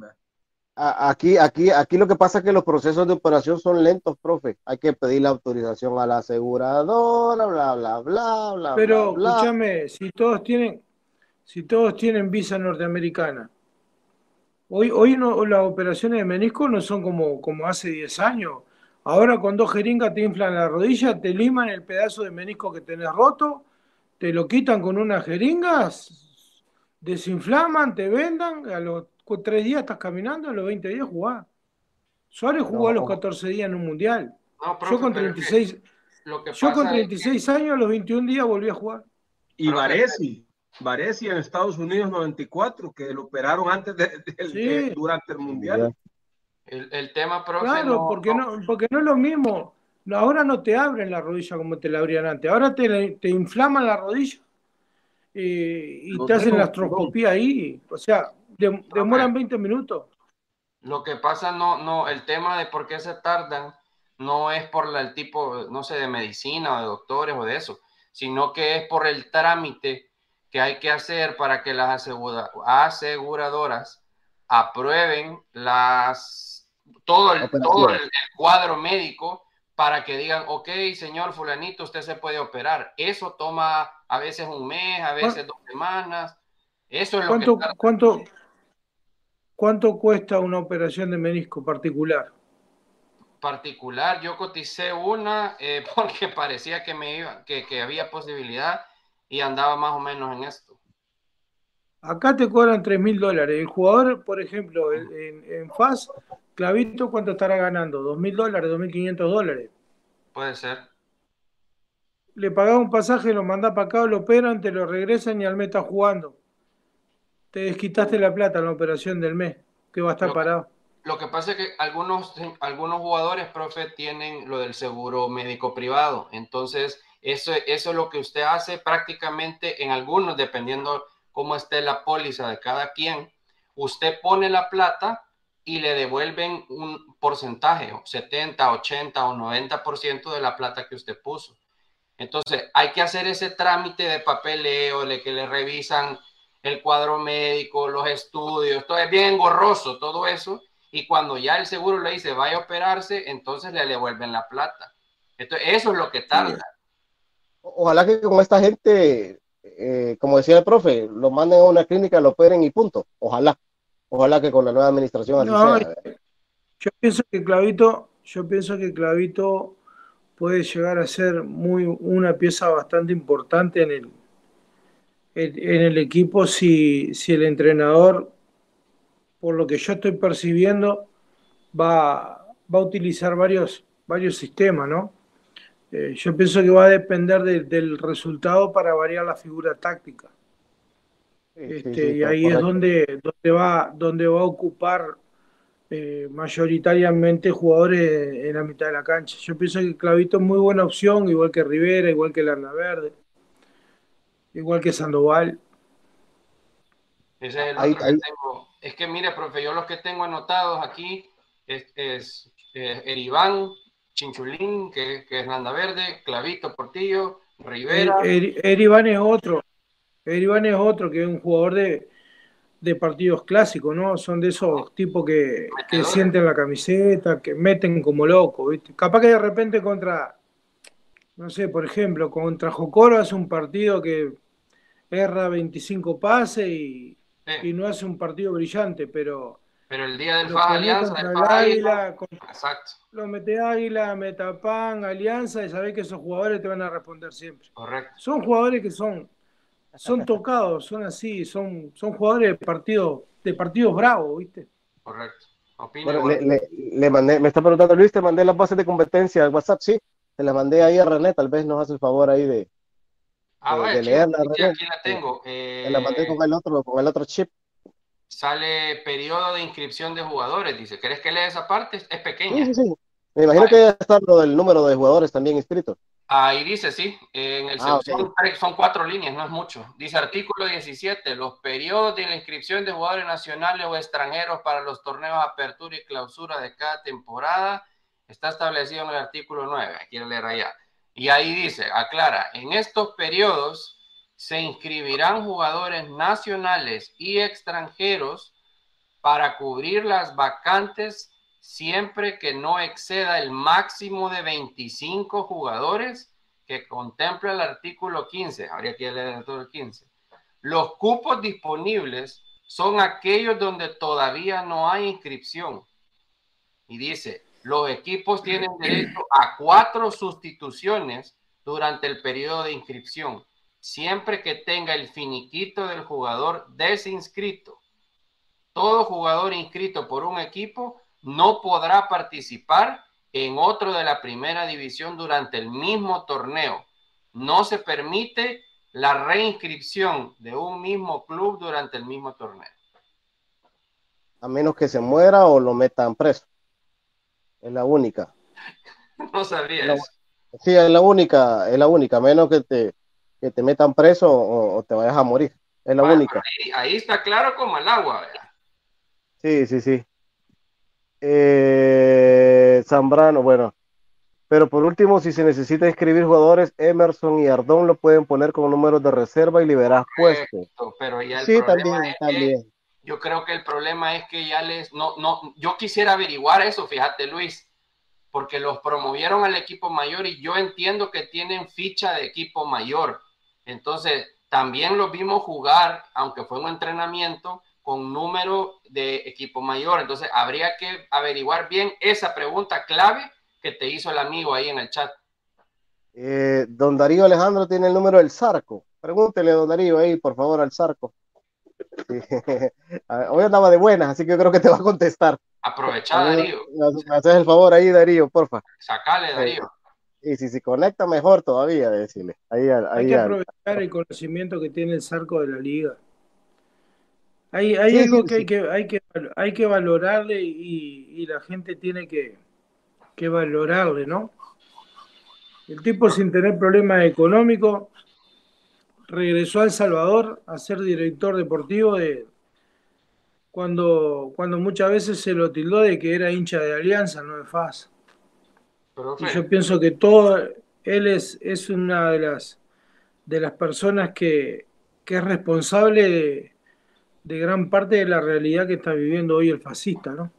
Speaker 2: Aquí, aquí, aquí lo que pasa es que los procesos de operación son lentos, profe. Hay que pedir la autorización a la aseguradora, bla, bla, bla, bla.
Speaker 4: Pero escúchame, si todos tienen, si todos tienen visa norteamericana, hoy, hoy no, las operaciones de menisco no son como, como hace 10 años Ahora con dos jeringas te inflan la rodilla, te liman el pedazo de menisco que tenés roto, te lo quitan con unas jeringas, desinflaman, te vendan, a los tres días estás caminando, a los 20 días jugás. Suárez jugó a los 14 días en un mundial. yo con 36, yo con 36 años a los 21 días volví a jugar.
Speaker 5: Y Varesi, Varesi en Estados Unidos 94, que lo operaron antes de, durante el mundial.
Speaker 3: El, tema, profe.
Speaker 4: Claro, porque, no, porque no es lo mismo. Ahora no te abren la rodilla como te la abrían antes. Ahora te, te inflaman la rodilla eh, y te hacen la astroscopía ahí. O sea, demoran 20 minutos.
Speaker 3: Lo que pasa, no, no, el tema de por qué se tardan no es por el tipo, no sé, de medicina o de doctores o de eso, sino que es por el trámite que hay que hacer para que las aseguradoras aprueben las todo el, todo el, cuadro médico para que digan, ok, señor fulanito, usted se puede operar. Eso toma a veces un mes, a veces dos semanas. Eso es lo
Speaker 4: ¿Cuánto,
Speaker 3: que...
Speaker 4: ¿cuánto, ¿Cuánto cuesta una operación de menisco particular?
Speaker 3: Particular, yo coticé una eh, porque parecía que, me iba, que, que había posibilidad y andaba más o menos en esto.
Speaker 4: Acá te cobran 3 mil dólares. El jugador, por ejemplo, en, en FAS, Clavito, ¿cuánto estará ganando? ¿2 mil dólares, 2.500 dólares?
Speaker 3: Puede ser.
Speaker 4: Le pagás un pasaje, lo mandás para acá, lo operan, te lo regresan y al mes está jugando. Te desquitaste la plata en la operación del mes, que va a estar
Speaker 3: Lo-
Speaker 4: parado.
Speaker 3: Lo que pasa es que algunos, algunos jugadores, profe, tienen lo del seguro médico privado. Entonces, eso, eso es lo que usted hace prácticamente en algunos, dependiendo cómo esté la póliza de cada quien. Usted pone la plata y le devuelven un porcentaje, 70, 80 o 90% de la plata que usted puso. Entonces, hay que hacer ese trámite de papeleo, de que le revisan el cuadro médico, los estudios, todo es bien engorroso, todo eso. Y cuando ya el seguro le dice vaya a operarse, entonces le devuelven la plata. Entonces, eso es lo que tarda.
Speaker 2: Ojalá que con esta gente, eh, como decía el profe, lo manden a una clínica, lo operen y punto. Ojalá. Ojalá que con la nueva administración así
Speaker 4: No,
Speaker 2: sea.
Speaker 4: Yo pienso que Clavito, yo pienso que Clavito puede llegar a ser muy una pieza bastante importante en el, en, en el equipo si, si el entrenador, por lo que yo estoy percibiendo, va, va a utilizar varios, varios sistemas, ¿no? Eh, yo pienso que va a depender de- del resultado para variar la figura táctica.
Speaker 2: Sí,
Speaker 4: Este,
Speaker 2: sí,
Speaker 4: y ahí es donde, donde, va, donde va a ocupar eh, mayoritariamente jugadores en la mitad de la cancha. Yo pienso que Clavito es muy buena opción, igual que Rivera, igual que Landa Verde, igual que Sandoval.
Speaker 3: Ese es el
Speaker 2: Ahí-
Speaker 3: otro
Speaker 2: ahí-
Speaker 3: que tengo. Es que mire, profe, yo los que tengo anotados aquí es, es eh, Eriván, Chinchulín, que, que es Landa Verde, Clavito Portillo, Rivera.
Speaker 4: Er- Er- Eriván es otro, Eriván es otro que es un jugador de, de partidos clásicos, ¿no? Son de esos tipos que, que sienten la camiseta, que meten como locos, ¿viste? Capaz que de repente contra, no sé, por ejemplo, contra Jocoro hace un partido que erra 25 pases y,
Speaker 3: Sí,
Speaker 4: y no hace un partido brillante, pero
Speaker 3: pero el día del
Speaker 4: ponés
Speaker 3: Alianza, del
Speaker 4: el
Speaker 3: Faja Águila.
Speaker 4: Águila, con-
Speaker 3: Exacto,
Speaker 4: lo mete Águila, Metapan, Alianza, y sabés que esos jugadores te van a responder siempre.
Speaker 3: correcto.
Speaker 4: Son jugadores que son, son tocados, son así, son, son jugadores de partidos, de partidos bravos, ¿viste?
Speaker 3: Correcto. Opino
Speaker 2: Bueno, le, le- le mandé, me está preguntando Luis, te mandé las bases de competencia al WhatsApp, sí. Te las mandé ahí a René, tal vez nos hace el favor ahí de,
Speaker 3: Ah,
Speaker 2: de-
Speaker 3: aquí-
Speaker 2: leerla,
Speaker 3: aquí,
Speaker 2: René.
Speaker 3: aquí la tengo. Eh,
Speaker 2: te la mandé con el otro, con el otro chip.
Speaker 3: sale periodo de inscripción de jugadores, dice. ¿Querés que lea esa parte? Es
Speaker 2: Sí,
Speaker 3: pequeña.
Speaker 2: sí, sí. Me imagino que debe estar lo del número de jugadores también inscritos.
Speaker 3: Ahí dice, sí, en el
Speaker 2: Ah,
Speaker 3: son, cuatro líneas, no es mucho. Dice artículo 17, los periodos de la inscripción de jugadores nacionales o extranjeros para los torneos de apertura y clausura de cada temporada está establecido en el artículo 9, quiero leer allá. Y ahí dice, aclara, en estos periodos se inscribirán jugadores nacionales y extranjeros para cubrir las vacantes siempre que no exceda el máximo de 25 jugadores que contempla el artículo 15. Habría que leer el 15. Los cupos disponibles son aquellos donde todavía no hay inscripción. Y dice, los equipos tienen derecho a cuatro sustituciones durante el periodo de inscripción, siempre que tenga el finiquito del jugador desinscrito. Todo jugador inscrito por un equipo no podrá participar en otro de la primera división durante el mismo torneo. No se permite la reinscripción de un mismo club durante el mismo torneo.
Speaker 2: A menos que se muera o lo metan preso. Es la única.
Speaker 3: No sabía eso.
Speaker 2: Sí, es la única, es la única. A menos que te, que te metan preso o, o te vayas a morir. Es la
Speaker 3: Bueno,
Speaker 2: única.
Speaker 3: Ahí, ahí está claro como el agua. ¿verdad?
Speaker 2: Sí, sí, sí. Eh, Zambrano, bueno. Pero por último, si se necesita inscribir jugadores, Emerson y Ardón lo pueden poner como números de reserva y liberar puestos.
Speaker 3: Pero ya el
Speaker 2: Sí,
Speaker 3: problema
Speaker 2: también,
Speaker 3: es que yo creo que el problema es que ya les no no yo quisiera averiguar eso, fíjate Luis, porque los promovieron al equipo mayor y yo entiendo que tienen ficha de equipo mayor. Entonces, también los vimos jugar, aunque fue un entrenamiento, con número de equipo mayor. Entonces, habría que averiguar bien esa pregunta clave que te hizo el amigo ahí en el chat.
Speaker 2: Eh, don Darío Alejandro tiene el número del Zarco. Pregúntele, don Darío, ahí, por favor, al Zarco. Hoy andaba de buenas, así que yo creo que te va a contestar.
Speaker 3: Aprovechá, Darío.
Speaker 2: Me haces el favor ahí, Darío, porfa.
Speaker 3: Sacale, Darío.
Speaker 2: Y si se conecta mejor todavía, decirle. Ahí,
Speaker 4: hay que aprovechar el conocimiento que tiene el Zarco de la liga. Hay, hay algo que, hay que, hay que hay que valorarle y, y la gente tiene que, que valorarle, ¿no? El tipo sin tener problemas económicos regresó a El Salvador a ser director deportivo de cuando, cuando muchas veces se lo tildó de que era hincha de Alianza, no de FAS. Y yo pienso que todo, él es, es una de las, de las personas que, que es responsable de, de, gran parte de la realidad que está viviendo hoy el fascista, ¿no?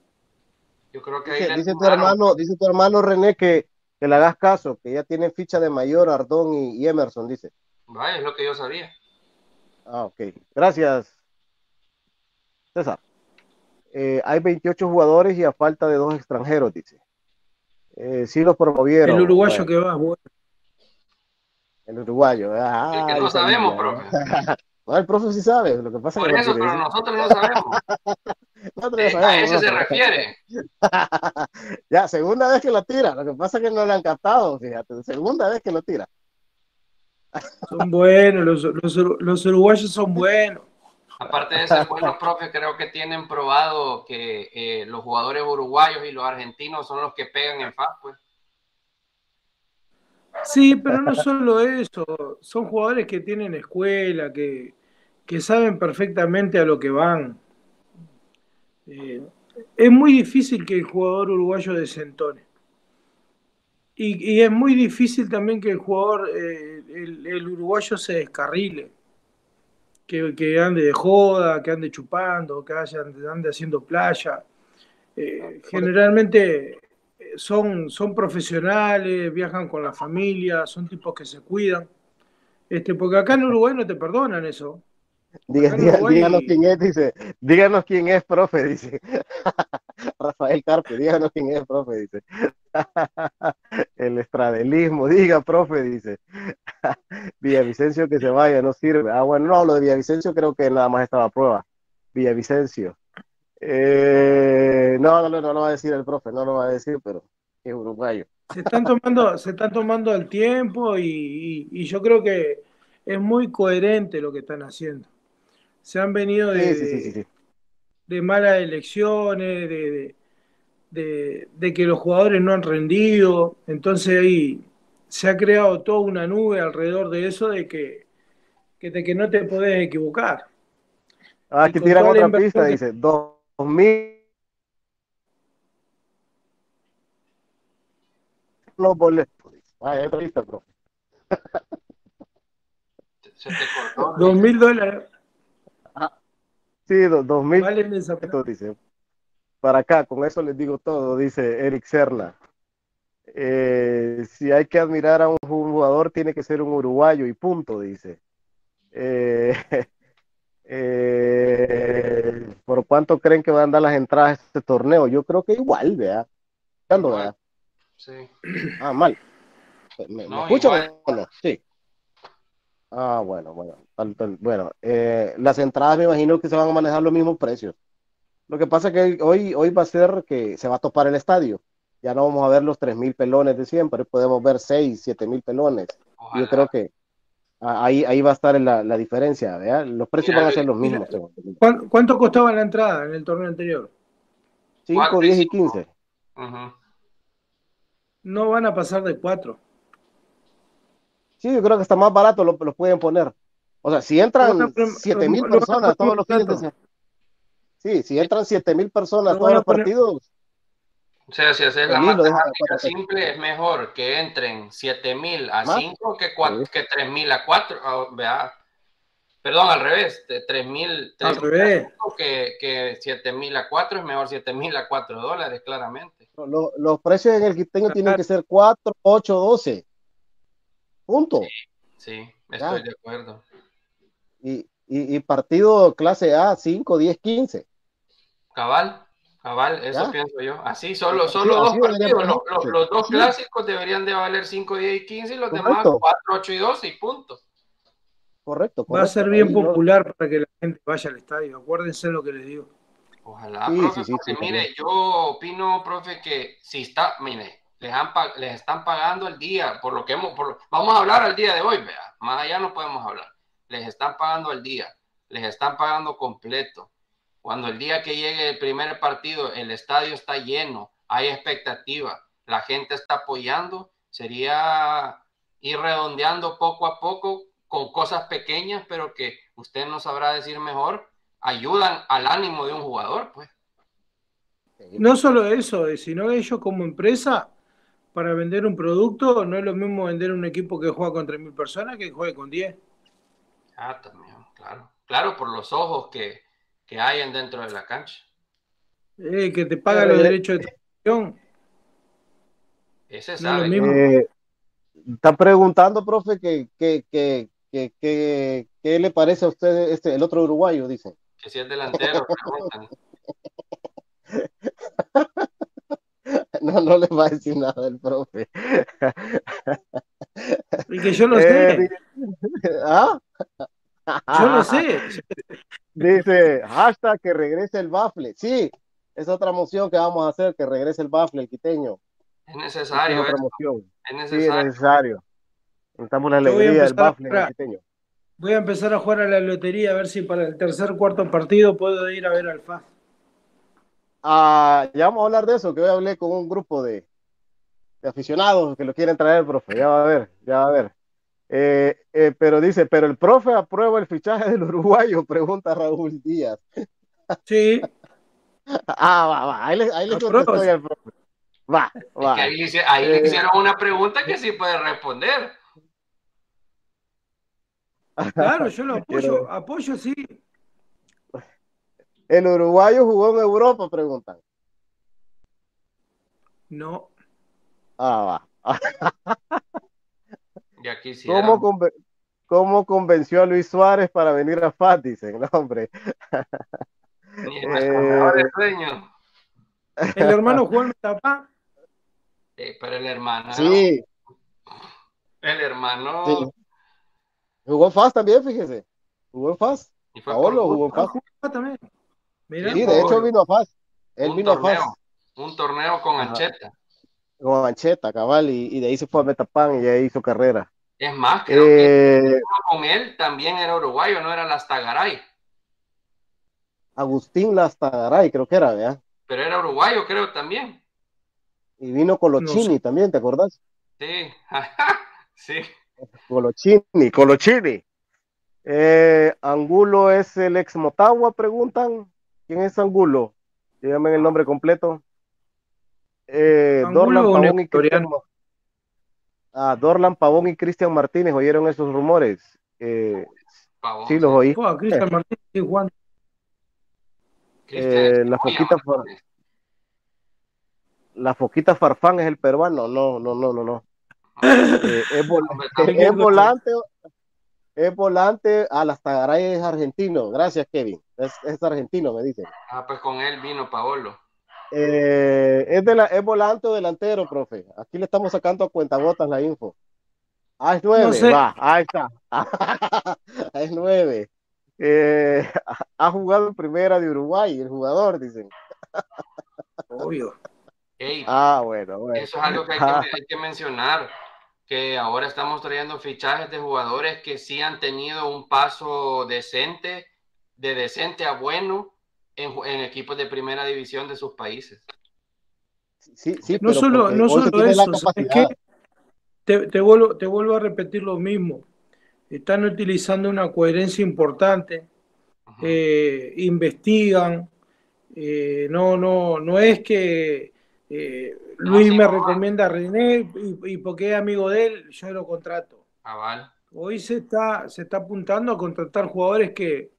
Speaker 3: Yo creo que
Speaker 2: dice, tu hermano, dice tu hermano René que que le hagas caso, que ya tiene ficha de mayor Ardón y, Emerson, dice.
Speaker 3: Vaya, es lo que yo sabía.
Speaker 2: Ah, ok. Gracias, César. Eh, hay 28 jugadores y a falta de dos extranjeros, dice. Eh, sí los promovieron.
Speaker 4: El uruguayo que va, bueno.
Speaker 2: El uruguayo. Ah,
Speaker 3: que no sabemos, profe.
Speaker 2: no, el profe sí sabe. Lo que pasa
Speaker 3: Por eso, pero nosotros no sabemos. Eh, a eso se refiere.
Speaker 2: ya, segunda vez que lo tira. Lo que pasa es que no le han captado, fíjate. Segunda vez que lo tira.
Speaker 4: son buenos, los, los, uruguayos son buenos.
Speaker 3: Aparte de ser buenos, profe, creo que tienen probado que eh, los jugadores uruguayos y los argentinos son los que pegan en FAS, pues.
Speaker 4: Sí, pero no solo eso, son jugadores que tienen escuela, que, que saben perfectamente a lo que van. Eh, es muy difícil que el jugador uruguayo desentone. Y, es muy difícil también que el jugador, eh, el, uruguayo se descarrile, que, ande de joda, que ande chupando, que ande haciendo playa. Eh, generalmente son, son profesionales, viajan con la familia, son tipos que se cuidan. Este, porque acá en Uruguay no te perdonan eso
Speaker 2: díganos quién es, dice. Díganos quién es, profe, dice. Rafael Carpe, díganos quién es, profe, dice. El estradelismo, diga, profe, dice. Villavicencio que se vaya, no sirve. Ah, bueno, no, lo de Villavicencio creo que nada más estaba a prueba. Villavicencio. Eh, no, no, no, no lo va a decir el profe, no lo va a decir, pero es uruguayo.
Speaker 4: Se están tomando, se están tomando el tiempo y yo creo que es muy coherente lo que están haciendo se han venido de, de, malas elecciones, de, de, que los jugadores no han rendido. Entonces ahí se ha creado toda una nube alrededor de eso de que, de que no te podés equivocar.
Speaker 2: Ah, que tira otra pista, dice, 2000 los boletos. Ah, es pista, bro.
Speaker 3: Se te cortó.
Speaker 4: Dos mil dólares.
Speaker 2: Sí, dos mil. dice. Para acá, con eso les digo todo, dice Eric Serna. Eh, si hay que admirar a un jugador, tiene que ser un uruguayo y punto, dice. Eh, eh, ¿Por cuánto creen que van a dar las entradas a este torneo? Yo creo que igual, vea. ¿Cuándo,
Speaker 3: Sí.
Speaker 2: Ah, mal. ¿Me, no, escuchan Sí. Ah, bueno, bueno. Bueno, eh, las entradas me imagino que se van a manejar los mismos precios. Lo que pasa es que hoy, hoy va a ser que se va a topar el estadio. Ya no vamos a ver los 3.000 pelones de siempre, podemos ver 6, 7.000 pelones. Yo creo que ahí, ahí va a estar la, la diferencia. Los precios van a ser los mismos.
Speaker 4: ¿Cuánto costaba la entrada en el torneo anterior?
Speaker 2: 5, 10 y 15.
Speaker 4: No van a pasar de 4.
Speaker 2: Sí, yo creo que está más barato, lo, pueden poner. O sea, si entran 7 mil personas todos los fines de semana. Sí, si entran 7 mil personas todos los partidos.
Speaker 3: O sea, si haces la matemática simple, es mejor que entren 7 mil a 5 que, que 3 mil a 4. vea. Perdón, al revés, de 3 mil.
Speaker 4: Al revés.
Speaker 3: Que, que 7 mil a 4 es mejor 7 mil a 4 dólares, claramente.
Speaker 2: Los, los precios en el quiteño tienen que ser 4, 8, 12. Punto.
Speaker 3: Sí, estoy de acuerdo.
Speaker 2: Y, y, y, partido clase A, 5, 10, 15.
Speaker 3: Cabal, cabal, eso ¿Ya? pienso yo. Así, solo, solo dos partidos. Los, los, los, dos clásicos deberían de valer 5, 10 y 15 y los Correcto. demás 4, 8 y 12 y punto.
Speaker 2: Correcto, correcto.
Speaker 4: Va a ser bien Ahí popular no... para que la gente vaya al estadio. Acuérdense lo que les digo.
Speaker 3: Ojalá, sí, profe, sí, sí, porque mire, yo opino, profe, que si está, mire, les, han, les están pagando el día, por lo que hemos, por, vamos a hablar al día de hoy, vea, más allá no podemos hablar. Les están pagando al día, les están pagando completo. Cuando el día que llegue el primer partido, el estadio está lleno, hay expectativa, la gente está apoyando, sería ir redondeando poco a poco con cosas pequeñas, pero que usted no sabrá decir mejor, ayudan al ánimo de un jugador, pues.
Speaker 4: No solo eso, sino ellos como empresa, para vender un producto, no es lo mismo vender un equipo que juega con 3.000 personas que juegue con 10.
Speaker 3: Ah, también, claro. Claro, por los ojos que, que hayan dentro de la cancha.
Speaker 4: Eh, que te paga los derechos de transmisión.
Speaker 3: Ese sabe.
Speaker 2: No eh, está preguntando, profe, que, que, que, que, que, ¿qué le parece a usted este, el otro uruguayo? Dice.
Speaker 3: Que si es delantero, preguntan.
Speaker 2: No, no le va a decir nada el profe.
Speaker 4: Y que yo no sé.
Speaker 2: Eh, ¿Ah?
Speaker 4: Yo no sé.
Speaker 2: Dice, hashtag que regrese el bafle. Sí, es otra moción que vamos a hacer, que regrese el bafle, el quiteño.
Speaker 3: Es necesario.
Speaker 2: Es otra moción.
Speaker 3: Es necesario.
Speaker 2: Sí, es necesario. Necesitamos la alegría del bafle, el quiteño.
Speaker 4: Voy a empezar a jugar a la lotería a ver si para el tercer cuarto partido puedo ir a ver al FAS.
Speaker 2: Ah, ya vamos a hablar de eso, que hoy hablé con un grupo de, de, aficionados que lo quieren traer, profe. Ya va a ver, ya va a ver. Eh, eh, pero dice, pero el profe aprueba el fichaje del uruguayo, pregunta Raúl Díaz.
Speaker 4: Sí.
Speaker 2: ah, va, va, ahí le, ahí le al profe. Va, va.
Speaker 3: Es que ahí, le, ahí eh, le hicieron una pregunta que sí puede responder.
Speaker 4: Claro, yo lo apoyo, apoyo sí.
Speaker 2: ¿El uruguayo jugó en Europa? Preguntan.
Speaker 4: No.
Speaker 2: Ah, va.
Speaker 3: Ya
Speaker 2: ¿Cómo, conven ¿Cómo, convenció a Luis Suárez para venir a FAT? Dicen, no, hombre.
Speaker 3: eh...
Speaker 4: El hermano jugó en Metapá.
Speaker 3: Sí, pero el hermano.
Speaker 2: Sí.
Speaker 3: El hermano.
Speaker 2: Sí. Jugó en FAS también, fíjese. Jugó en FAS. Paolo jugó en FAS.
Speaker 4: también.
Speaker 2: Mira, sí, de hecho vino a FAS. Él
Speaker 3: un
Speaker 2: vino
Speaker 3: torneo,
Speaker 2: a FAS.
Speaker 3: Un torneo con
Speaker 2: Ajá.
Speaker 3: Ancheta.
Speaker 2: Con Ancheta, cabal, y, y, de ahí se fue a Metapan y ahí hizo carrera.
Speaker 3: Es más, creo eh, que con él también era uruguayo, no era Lastagaray.
Speaker 2: Agustín Lastagaray, creo que era, ¿verdad?
Speaker 3: Pero era uruguayo, creo también.
Speaker 2: Y vino Colochini no sé. también, ¿te acordás?
Speaker 3: Sí, sí.
Speaker 2: Colochini, Colochini. Eh, Angulo es el ex Motagua, preguntan. ¿Quién es Angulo? Dígame el nombre completo. Eh, Dorlan Pavón y Cristian ah, Dorlan Pavón y Cristian Martínez oyeron esos rumores. Eh,
Speaker 3: Pavón,
Speaker 2: sí, los oí.
Speaker 4: Oh, Cristian Martínez y Juan.
Speaker 2: Eh, la foquita far... la foquita Farfán es el peruano. No, no, no, no, no. Eh, es, vol es, volante es volante a las Tagaray es argentino gracias Kevin es, es, argentino me dicen
Speaker 3: ah pues con él vino Paolo
Speaker 2: eh, es, de la, es volante o delantero profe. Aquí le estamos sacando a cuentagotas la info. Ah es nueve. No sé. va ahí está. Es nueve. Eh, ha jugado en primera de Uruguay el jugador dicen.
Speaker 4: Obvio.
Speaker 3: Hey,
Speaker 2: ah, bueno, bueno.
Speaker 3: Eso es algo que hay, que hay, que mencionar, que ahora estamos trayendo fichajes de jugadores que sí han tenido un paso decente, de decente a bueno, en, en equipos de primera división de sus países.
Speaker 2: Sí, sí,
Speaker 4: no solo, no solo eso, es que te, te, vuelvo, te vuelvo a repetir lo mismo. Están utilizando una coherencia importante, eh, investigan, eh, no, no, no es que eh, Luis no, me no, recomienda a René y, y, porque es amigo de él, yo lo contrato.
Speaker 3: Ah, vale.
Speaker 4: Hoy se está, se está apuntando a contratar jugadores que,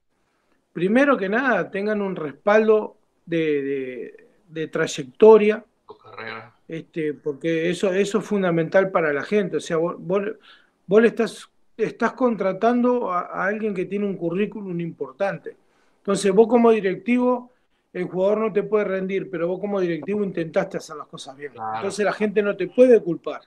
Speaker 4: primero que nada, tengan un respaldo de, trayectoria. Este, porque eso, eso es fundamental para la gente. O sea, vos, vos, le estás, estás contratando a, alguien que tiene un currículum importante. Entonces, vos como directivo, el jugador no te puede rendir, pero vos como directivo intentaste hacer las cosas bien. Entonces la gente no te puede culpar.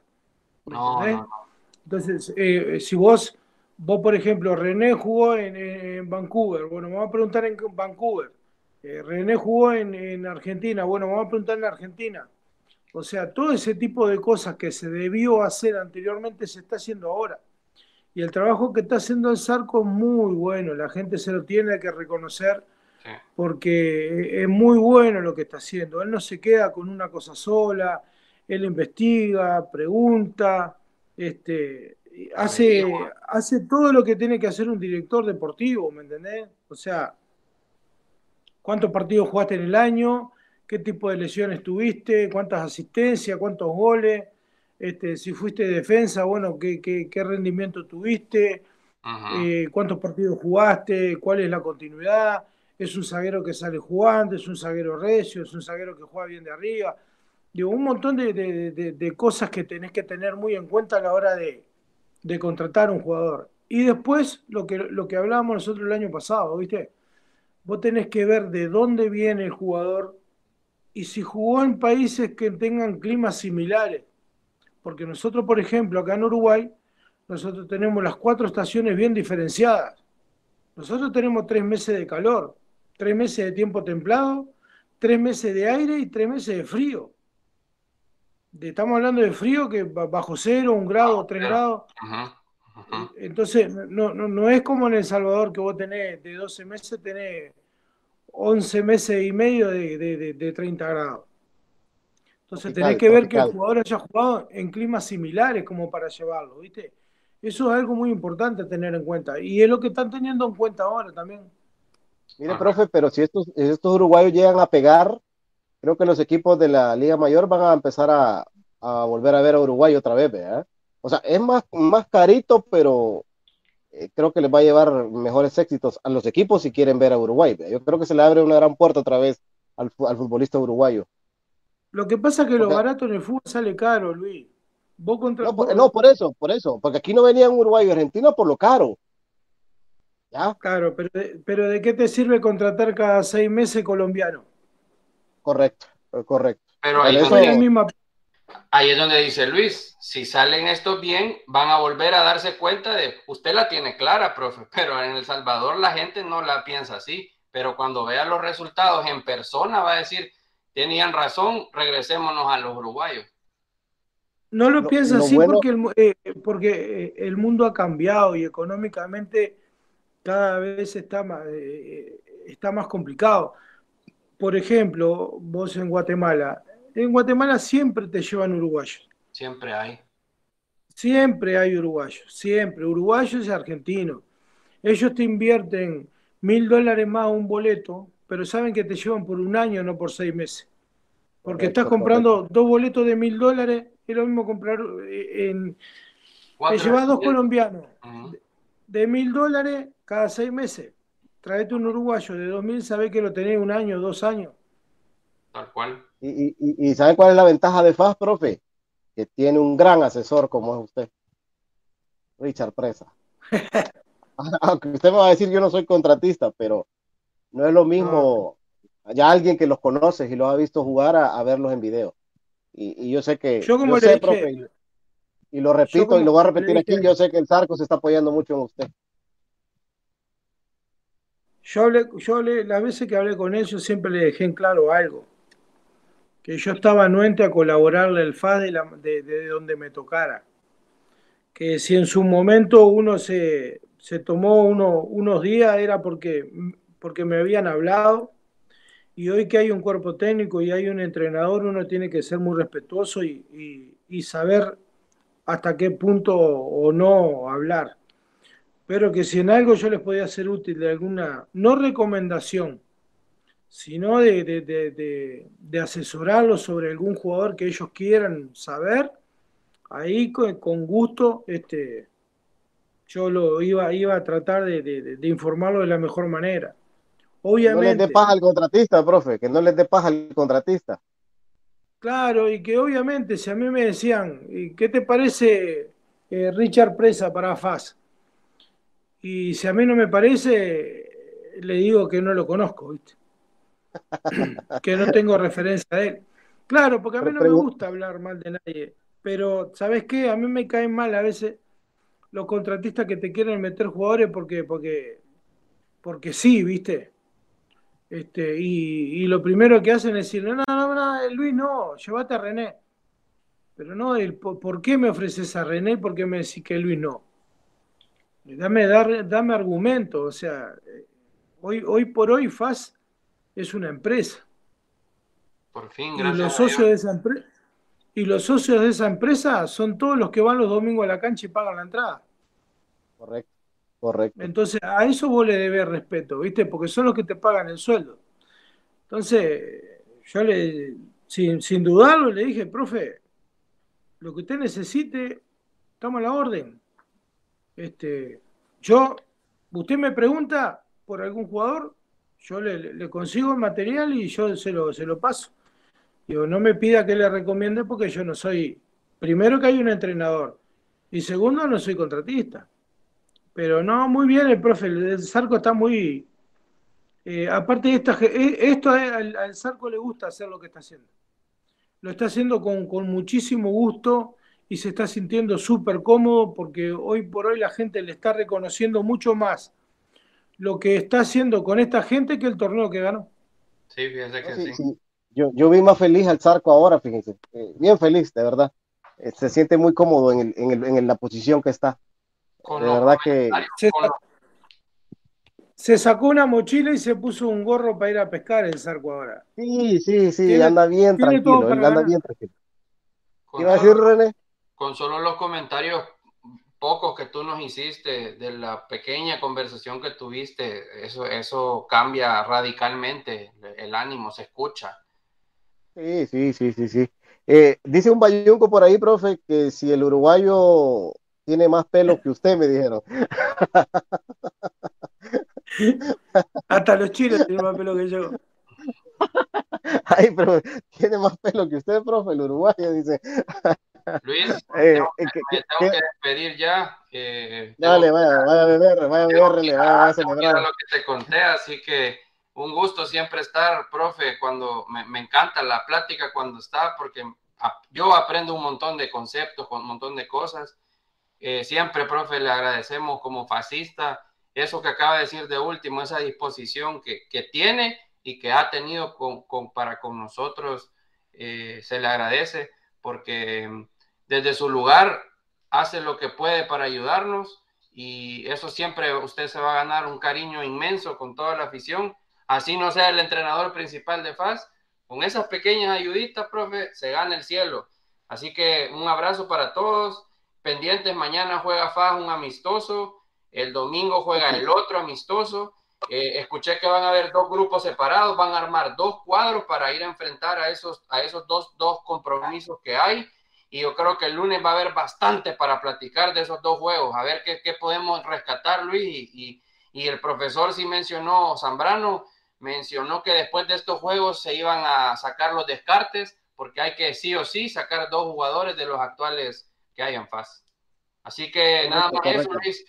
Speaker 4: Entonces, eh, si vos, vos, por ejemplo, René jugó en, Vancouver, bueno, vamos a preguntar en Vancouver. Eh, René jugó en, Argentina, bueno, vamos a preguntar en Argentina. O sea, todo ese tipo de cosas que se debió hacer anteriormente se está haciendo ahora. Y el trabajo que está haciendo el Sarco es muy bueno, la gente se lo tiene que reconocer porque es muy bueno lo que está haciendo. Él no se queda con una cosa sola, él investiga, pregunta, este, hace, hace todo lo que tiene que hacer un director deportivo, ¿me entendés? O sea, ¿cuántos partidos jugaste en el año? ¿Qué tipo de lesiones tuviste? ¿Cuántas asistencias? ¿Cuántos goles? Este, si fuiste defensa, bueno, ¿qué, qué, rendimiento tuviste? Eh, ¿Cuántos partidos jugaste? ¿Cuál es la continuidad? ¿Es un zaguero que sale jugando? ¿Es un zaguero recio? ¿Es un zaguero que juega bien de arriba? Digo, un montón de, cosas que tenés que tener muy en cuenta a la hora de, contratar un jugador. Y después, lo que, lo que hablábamos nosotros el año pasado, ¿viste? Vos tenés que ver de dónde viene el jugador y si jugó en países que tengan climas similares. Porque nosotros, por ejemplo, acá en Uruguay, nosotros tenemos las cuatro estaciones bien diferenciadas. Nosotros tenemos tres meses de calor, tres meses de tiempo templado, tres meses de aire y tres meses de frío estamos hablando de frío que bajo cero, un grado, tres grados. Entonces, no, no, no, es como en El Salvador que vos tenés de 12 meses, tenés 11 meses y medio de, de, de 30 grados. Entonces tenés que ver que el jugador haya jugado en climas similares como para llevarlo, ¿viste? Eso es algo muy importante a tener en cuenta. Y es lo que están teniendo en cuenta ahora también.
Speaker 2: Mire, profe, pero si estos, estos uruguayos llegan a pegar, creo que los equipos de la Liga Mayor van a empezar a, volver a ver a Uruguay otra vez, ¿verdad? O sea, es más, más carito, pero eh, creo que les va a llevar mejores éxitos a los equipos si quieren ver a Uruguay. Yo creo que se le abre una gran puerta otra vez al, futbolista uruguayo.
Speaker 4: Lo que pasa es que lo barato en el fútbol sale caro, Luis.
Speaker 2: Vos contra... no, por, no, por eso, por eso, porque aquí no venían Uruguay y Argentina por lo caro.
Speaker 4: ¿Ya? Claro, pero pero ¿de qué te sirve contratar cada seis meses colombiano?
Speaker 2: Correcto, correcto.
Speaker 3: Pero ahí, es donde dice Luis, si salen estos bien, van a volver a darse cuenta de, usted la tiene clara, profe, pero en El Salvador la gente no la piensa así, pero cuando vea los resultados en persona va a decir, tenían razón, regresémonos a los uruguayos.
Speaker 4: No lo, piensa así porque, el, eh, porque eh, el mundo ha cambiado y económicamente cada vez está más, eh, está más complicado por ejemplo, vos en Guatemala, en Guatemala siempre te llevan uruguayos.
Speaker 3: Siempre hay.
Speaker 4: Siempre hay uruguayos, siempre, uruguayos y argentinos. Ellos te invierten mil dólares más un boleto, pero saben que te llevan por un año, no por seis meses. Porque estás comprando dos boletos de mil dólares, es lo mismo comprar eh, en... te llevas dos colombianos de mil dólares cada seis meses traete un uruguayo de 2000, sabe que lo tenés un año, dos años.
Speaker 3: Tal cual.
Speaker 2: ¿Y, y, sabe cuál es la ventaja de FAS, profe? Que tiene un gran asesor como es usted, Richard Presa. Aunque usted me va a decir, yo no soy contratista, pero no es lo mismo ya alguien que los conoce y los ha visto jugar a, verlos en video. Y, yo sé que.
Speaker 4: Yo como le
Speaker 2: profe, y, lo repito y lo voy a repetir aquí, yo sé que el Zarco se está apoyando mucho en usted.
Speaker 4: Yo hablé, yo hablé, las veces que hablé con yo siempre le dejé en claro algo, que yo estaba anuente a colaborarle el FAS de, de, donde me tocara. Que si en su momento uno se, se tomó uno, unos días era porque, porque me habían hablado, y hoy que hay un cuerpo técnico y hay un entrenador, uno tiene que ser muy respetuoso y, y saber hasta qué punto o no hablar pero que si en algo yo les podía ser útil de alguna, no recomendación, sino de, de, asesorarlos sobre algún jugador que ellos quieran saber, ahí con, gusto este, yo lo iba, iba a tratar de, informarlo de la mejor manera. Obviamente.
Speaker 2: No les dé paja al contratista, profe, que no les dé paja al contratista.
Speaker 4: Claro, y que obviamente si a mí me decían, ¿qué te parece eh, Richard Presa para FAS? Y si a mí no me parece, le digo que no lo conozco, ¿viste? que no tengo referencia a él. Claro, porque a mí no me gusta hablar mal de nadie, pero ¿sabes qué? A mí me caen mal a veces los contratistas que te quieren meter jugadores porque, porque, porque sí, ¿viste? Este, y, lo primero que hacen es decir, no, no, no, Luis, no, llévate a René. Pero no, el, ¿por, qué me ofreces a René y por qué me decís que Luis no? Dame, dame argumento, o sea, eh, hoy, hoy por hoy FAS es una empresa.
Speaker 3: Por fin, gracias.
Speaker 4: Y los socios de esa empresa y los socios de esa empresa son todos los que van los domingos a la cancha y pagan la entrada.
Speaker 2: Correcto, correcto.
Speaker 4: Entonces, a eso vos le debes respeto, ¿viste? Porque son los que te pagan el sueldo. Entonces, yo le, sin, sin dudarlo, le dije, profe, lo que usted necesite, toma la orden. Este, yo, usted me pregunta por algún jugador, yo le, consigo el material y yo se lo, se lo paso. Digo, no me pida que le recomiende porque yo no soy, primero que hay un entrenador y segundo no soy contratista. Pero no, muy bien el profe, el Zarco está muy... Eh, aparte de esta, eh, esto al, al, Zarco le gusta hacer lo que está haciendo. Lo está haciendo con, con muchísimo gusto y se está sintiendo súper cómodo porque hoy por hoy la gente le está reconociendo mucho más lo que está haciendo con esta gente que el torneo que ganó.
Speaker 3: Sí, fíjese que sí
Speaker 2: yo, yo vi más feliz al Zarco ahora, fíjense, eh, bien feliz, de verdad. Eh, se siente muy cómodo en, el, en, el, en la posición que está. de verdad que...
Speaker 4: Se, sacó una mochila y se puso un gorro para ir a pescar el Zarco ahora.
Speaker 2: Sí, sí, sí, anda bien tranquilo, anda bien tranquilo. ¿Qué iba a decir, René?
Speaker 3: Con solo los comentarios pocos que tú nos hiciste de la pequeña conversación que tuviste, eso, eso cambia radicalmente el ánimo, se escucha.
Speaker 2: Sí, sí, sí, sí, sí. Eh, dice un bayunco por ahí, profe, que si el uruguayo tiene más pelo que usted, me dijeron.
Speaker 4: Hasta los chinos tienen más pelo que yo.
Speaker 2: Ay, pero tiene más pelo que usted, profe, el uruguayo, dice.
Speaker 3: Luis, eh, tengo, que, tengo que despedir ya.
Speaker 2: Dale, vaya, vaya a beber, vaya a beberle, vaya a celebrar.
Speaker 3: lo que te conté, así que un gusto siempre estar, profe, cuando me, encanta la plática cuando está, porque yo aprendo un montón de conceptos, un montón de cosas. Eh, siempre, profe, le agradecemos como fascista eso que acaba de decir de último, esa disposición que, tiene y que ha tenido con, para con nosotros, eh, se le agradece porque desde su lugar hace lo que puede para ayudarnos y eso siempre usted se va a ganar un cariño inmenso con toda la afición así no sea el entrenador principal de FAS, con esas pequeñas ayuditas, profe, se gana el cielo. Así que un abrazo para todos. Pendientes, mañana juega FAS un amistoso, el domingo juega el otro amistoso. Eh, escuché que van a haber dos grupos separados, van a armar dos cuadros para ir a enfrentar a esos, a esos dos, dos compromisos que hay. Y yo creo que el lunes va a haber bastante para platicar de esos dos juegos, a ver qué, qué podemos rescatar, Luis. Y, y, y el profesor sí mencionó Zambrano, mencionó que después de estos juegos se iban a sacar los descartes porque hay que sí o sí sacar dos jugadores de los actuales que hay en FAS. Así que nada más eso, Luis.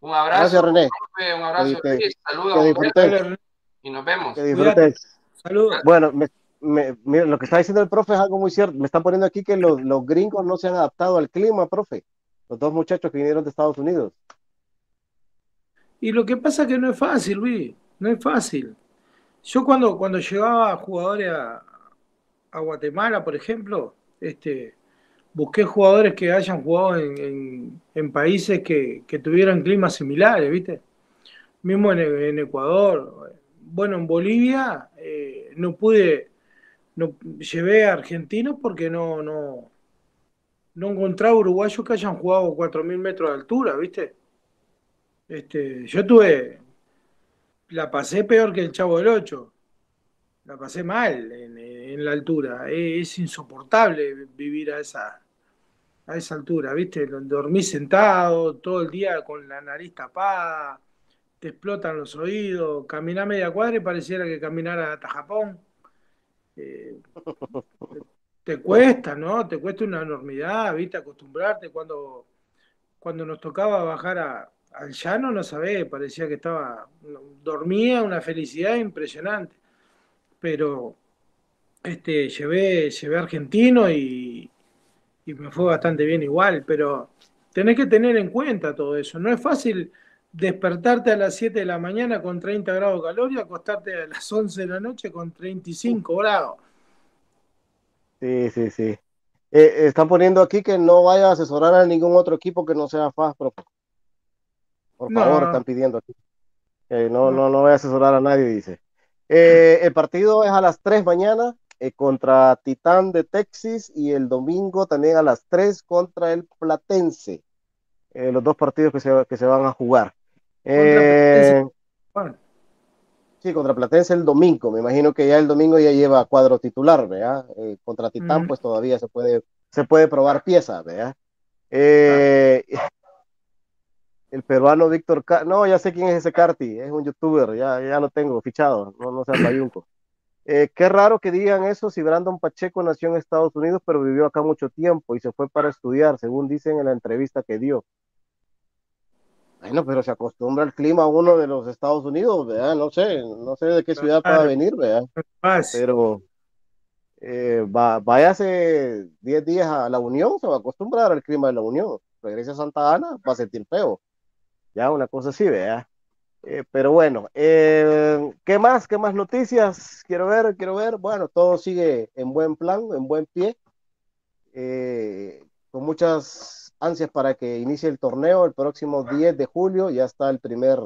Speaker 3: Un abrazo.
Speaker 2: Gracias, René.
Speaker 3: Un abrazo, Luis. Saludos. Y nos vemos.
Speaker 2: Que Saludos. Bueno, lo que está diciendo el profe es algo muy cierto. Me están poniendo aquí que los, los gringos no se han adaptado al clima, profe. Los dos muchachos que vinieron de Estados Unidos.
Speaker 4: Y lo que pasa es que no es fácil, Luis. No es fácil. Yo cuando, cuando llevaba jugadores a, Guatemala, por ejemplo, este, busqué jugadores que hayan jugado en, países que, tuvieran climas similares, ¿viste? Mismo en, Ecuador. Bueno, en Bolivia eh, no pude, no, llevé a argentinos porque no, no, no encontraba uruguayos que hayan jugado 4.000 metros de altura, ¿viste? Este, yo tuve la pasé peor que el Chavo del 8. La pasé mal en, la altura. Es, insoportable vivir a esa, a esa altura, ¿viste? Dormí sentado todo el día con la nariz tapada, te explotan los oídos, caminar media cuadra y pareciera que caminara hasta Japón. Te cuesta, ¿no? Te cuesta una enormidad, ¿viste? Acostumbrarte cuando, cuando nos tocaba bajar al llano, no sabés, parecía que estaba, dormía una felicidad impresionante. Pero este, llevé, llevé argentino y, y me fue bastante bien igual, pero tenés que tener en cuenta todo eso. No es fácil despertarte a las 7 de la mañana con 30 grados de calor y acostarte a las 11 de la noche con 35 grados.
Speaker 2: Sí, sí, sí. Eh, están poniendo aquí que no vaya a asesorar a ningún otro equipo que no sea FAS, Por favor, están pidiendo aquí. no, no, no voy a asesorar a nadie, dice. Eh, el partido es a las 3 mañana eh, contra Titán de Texas y el domingo también a las 3 contra el Platense. Los dos partidos que se, que se van a jugar. Eh, sí, contra Platense el domingo. Me imagino que ya el domingo ya lleva cuadro titular, ¿verdad? contra Titán, pues todavía se puede, se puede probar pieza, ¿verdad? El peruano Víctor No, ya sé quién es ese Carti, es un youtuber, ya, ya lo tengo fichado, no, no sea mayunco. Eh, qué raro que digan eso si Brandon Pacheco nació en Estados Unidos, pero vivió acá mucho tiempo y se fue para estudiar, según dicen en la entrevista que dio. Bueno, pero se acostumbra al clima uno de los Estados Unidos, ¿verdad? No sé, no sé de qué ciudad pueda venir, ¿verdad? Pero eh, va, váyase 10 días a la Unión, se va a acostumbrar al clima de la Unión. Regresa a Santa Ana, va a sentir feo. Ya, una cosa así, ¿verdad? Eh, pero bueno, eh, ¿qué más? ¿Qué más noticias? Quiero ver, quiero ver. Bueno, todo sigue en buen plan, en buen pie. Eh, con muchas ansias para que inicie el torneo el próximo 10 de julio. Ya está el primer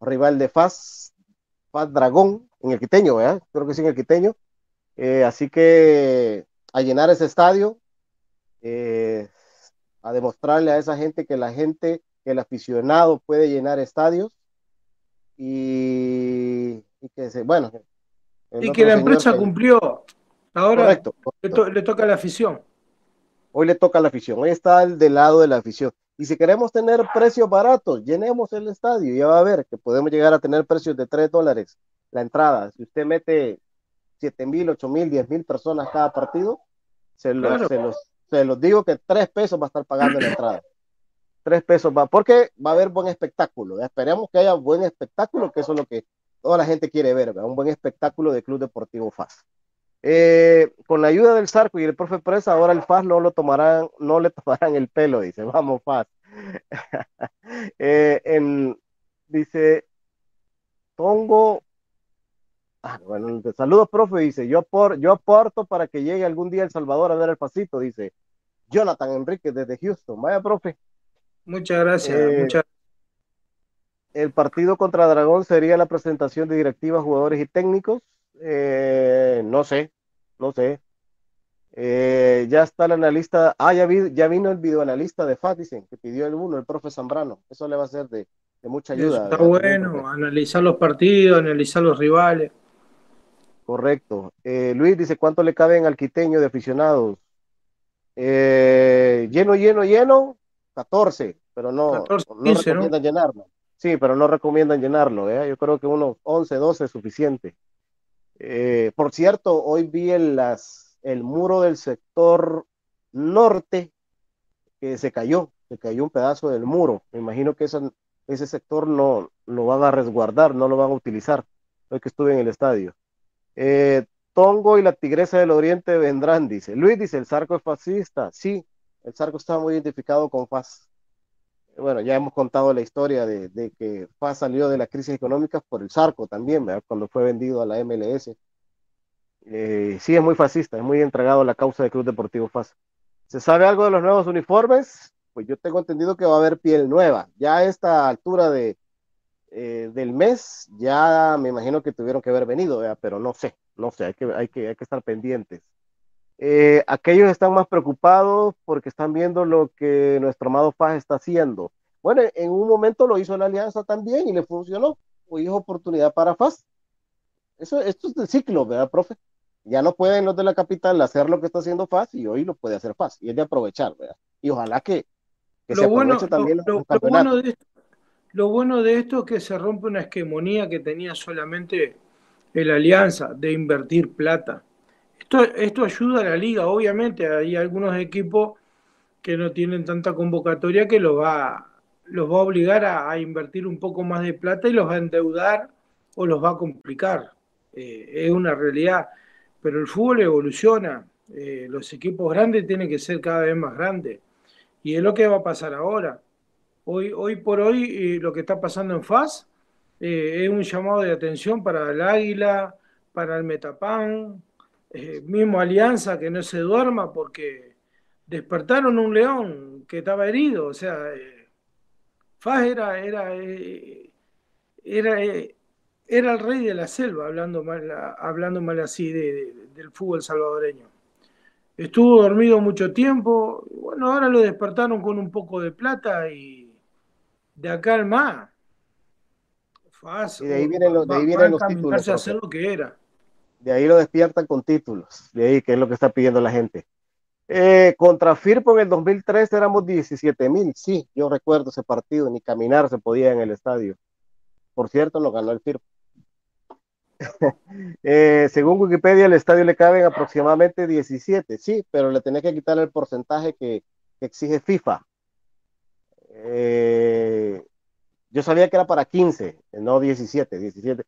Speaker 2: rival de FAS, FAS Dragón, en el Quiteño, ¿verdad? Creo que sí, en el Quiteño. así que a llenar ese estadio, a demostrarle a esa gente que la gente, que el aficionado puede llenar estadios y, que se, bueno.
Speaker 4: Y que la empresa cumplió. Ahora Le, toca a la afición.
Speaker 2: Hoy le toca a la afición, hoy está del lado de la afición. Y si queremos tener precios baratos, llenemos el estadio. Ya va a ver que podemos llegar a tener precios de 3 dólares la entrada. Si usted mete 7 mil, 8 mil, 10 mil personas cada partido, se los, se, los, se los digo que 3 pesos va a estar pagando la entrada tres pesos va, porque va a haber buen espectáculo. Esperemos que haya buen espectáculo, que eso es lo que toda la gente quiere ver, un buen espectáculo de Club Deportivo FAS. Eh, con la ayuda del Zarco y el profe Presa, ahora el FAS no lo tomarán, no le tomarán el pelo, dice, vamos FAS. Eh, en, dice, Tongo, ah, bueno, saludos profe, dice, yo, por, yo aporto para que llegue algún día El Salvador a ver el pasito, dice Jonathan Enrique desde Houston, vaya profe,
Speaker 4: Muchas gracias. Eh,
Speaker 2: el partido contra Dragón sería la presentación de directivas, jugadores y técnicos. Eh, no sé, no sé. Eh, ya está el analista. Ah, ya, ya vino el videoanalista de Fatisen que pidió el uno, el profe Zambrano. Eso le va a ser de, mucha ayuda.
Speaker 4: está bueno, analizar los partidos, analizar los rivales.
Speaker 2: Correcto. Luis dice: ¿Cuánto le caben al quiteño de aficionados? lleno, lleno, lleno. 14, pero no, no recomiendan llenarlo. Sí, pero no recomiendan llenarlo. ¿eh? Yo creo que unos 11, 12 es suficiente. Eh, por cierto, hoy vi el, muro del sector norte que se cayó, se cayó un pedazo del muro. Me imagino que ese sector no lo van a resguardar, no lo van a utilizar. Hoy que estuve en el estadio. Eh, Tongo y la Tigresa del Oriente vendrán, dice. Luis dice, el Zarco es fascista. Sí, el Zarco estaba muy identificado con FAS. Bueno, ya hemos contado la historia de, que FAS salió de la crisis económica por el Zarco también, cuando fue vendido a la MLS. Eh, sí, es muy fascista, es muy entregado a la causa del Club Deportivo FAS. ¿Se sabe algo de los nuevos uniformes? Pues yo tengo entendido que va a haber piel nueva. Ya a esta altura de, eh, del mes, ya me imagino que tuvieron que haber venido, pero no sé, no sé, hay que, hay que, hay que estar pendientes. Eh, aquellos están más preocupados porque están viendo lo que nuestro amado Faz está haciendo. Bueno, en un momento lo hizo la alianza también y le funcionó. Hoy es oportunidad para Faz. Eso, esto es el ciclo, ¿verdad, profe? Ya no pueden los de la capital hacer lo que está haciendo Faz y hoy lo puede hacer Faz y es de aprovechar, ¿verdad? y ojalá que,
Speaker 4: lo se bueno, también lo, bueno de esto, lo bueno de esto es que se rompe una esquemonía que tenía solamente la Alianza de invertir plata. Esto, ayuda a la liga, obviamente hay algunos equipos que no tienen tanta convocatoria que los va, los va a obligar a, invertir un poco más de plata y los va a endeudar o los va a complicar. Eh, es una realidad, pero el fútbol evoluciona, eh, los equipos grandes tienen que ser cada vez más grandes y es lo que va a pasar ahora. Hoy, hoy por hoy eh, lo que está pasando en FAS es un llamado de atención para el Águila, para el Metapan, mismo Alianza que no se duerma porque despertaron un león que estaba herido, o sea, eh, Faz era, era, eh, era, eh, era, el rey de la selva, hablando mal, hablando mal así del fútbol salvadoreño. Estuvo dormido mucho tiempo, bueno, ahora lo despertaron con un poco de plata y de acá al más.
Speaker 2: Faz, y de ahí vienen los, de ahí vienen los títulos.
Speaker 4: hacer lo que era.
Speaker 2: De ahí lo despiertan con títulos, de ahí que es lo que está pidiendo la gente. Eh, contra Firpo en el 2003 éramos 17 mil, sí, yo recuerdo ese partido, ni caminar se podía en el estadio. Por cierto, lo ganó el Firpo. Eh, según Wikipedia, el estadio le caben aproximadamente 17, sí, pero le tenés que quitar el porcentaje que, exige FIFA. Eh, yo sabía que era para 15, no 17, 17.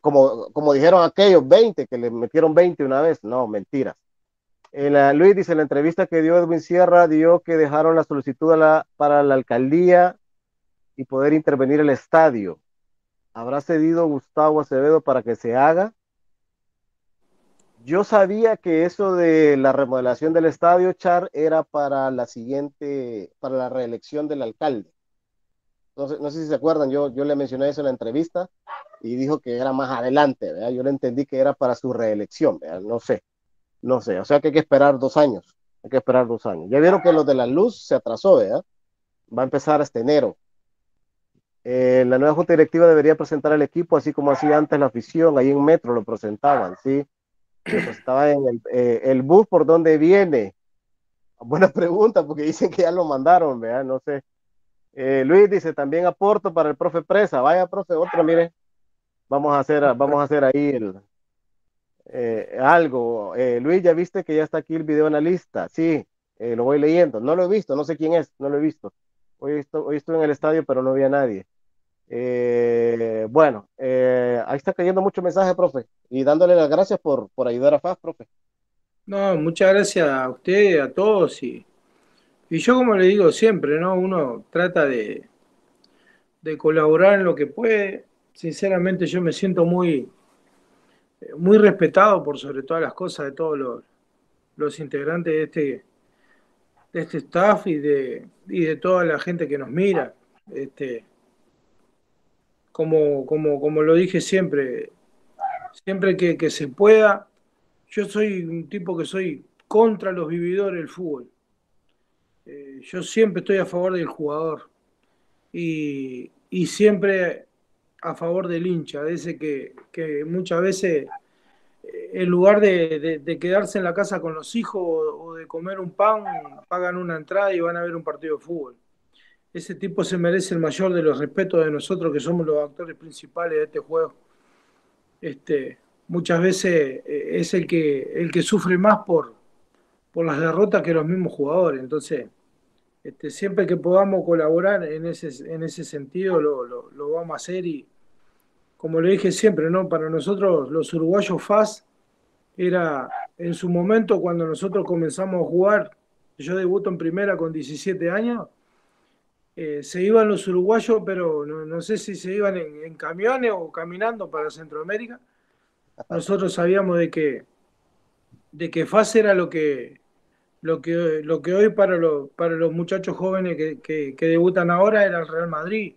Speaker 2: Como, como dijeron aquellos 20, que le metieron 20 una vez, no, mentiras Luis dice, en la entrevista que dio Edwin Sierra, dio que dejaron la solicitud para la alcaldía y poder intervenir el estadio. ¿Habrá cedido Gustavo Acevedo para que se haga? Yo sabía que eso de la remodelación del estadio, Char, era para la siguiente, para la reelección del alcalde. Entonces, no sé si se acuerdan, yo, yo le mencioné eso en la entrevista y dijo que era más adelante, yo le entendí que era para su reelección, no sé. No sé, o sea que hay que esperar dos años. Hay que esperar dos años. Ya vieron que lo de la luz se atrasó, ¿verdad? Va a empezar hasta enero. Eh, la nueva junta directiva debería presentar al equipo, así como hacía antes la afición, ahí en Metro lo presentaban, ¿sí? Estaba en el, eh, el bus por donde viene. Buena pregunta, porque dicen que ya lo mandaron, ¿verdad? No sé. Eh, Luis dice, también aporto para el profe Presa. Vaya, profe, otro, mire. Vamos a hacer, vamos a hacer ahí eh, algo. Eh, Luis, ya viste que ya está aquí el video en. Sí, eh, lo voy leyendo. No lo he visto, no sé quién es, no lo he visto. Hoy, hoy estuve en el estadio, pero no vi a nadie. bueno, ahí está cayendo mucho mensaje, profe, y dándole las gracias por, por ayudar a FAS, profe.
Speaker 4: No, muchas gracias a usted, a todos, y, y yo como le digo siempre, ¿no? Uno trata de, de colaborar en lo que puede. Sinceramente yo me siento muy, muy respetado por sobre todas las cosas de todos los, integrantes de este, de este staff y de, y de toda la gente que nos mira. Este, como, como, como lo dije siempre, siempre que, se pueda, yo soy un tipo que soy contra los vividores del fútbol. Eh, yo siempre estoy a favor del jugador y, y siempre a favor del hincha, de ese que, muchas veces eh, en lugar de, quedarse en la casa con los hijos o, de comer un pan, pagan una entrada y van a ver un partido de fútbol. Ese tipo se merece el mayor de los respetos de nosotros que somos los actores principales de este juego. Este, muchas veces eh, es el que, el que sufre más por, por las derrotas que los mismos jugadores. Entonces, este, siempre que podamos colaborar en ese, en ese sentido, lo, lo, vamos a hacer y, como le dije siempre, ¿no? Para nosotros, los uruguayos FAS, era en su momento cuando nosotros comenzamos a jugar, yo debuto en primera con 17 años, eh, se iban los uruguayos, pero no, sé si se iban en, camiones o caminando para Centroamérica. Nosotros sabíamos de que, de que FAS era lo que, lo que, lo que hoy para, para los muchachos jóvenes que, debutan ahora era el Real Madrid,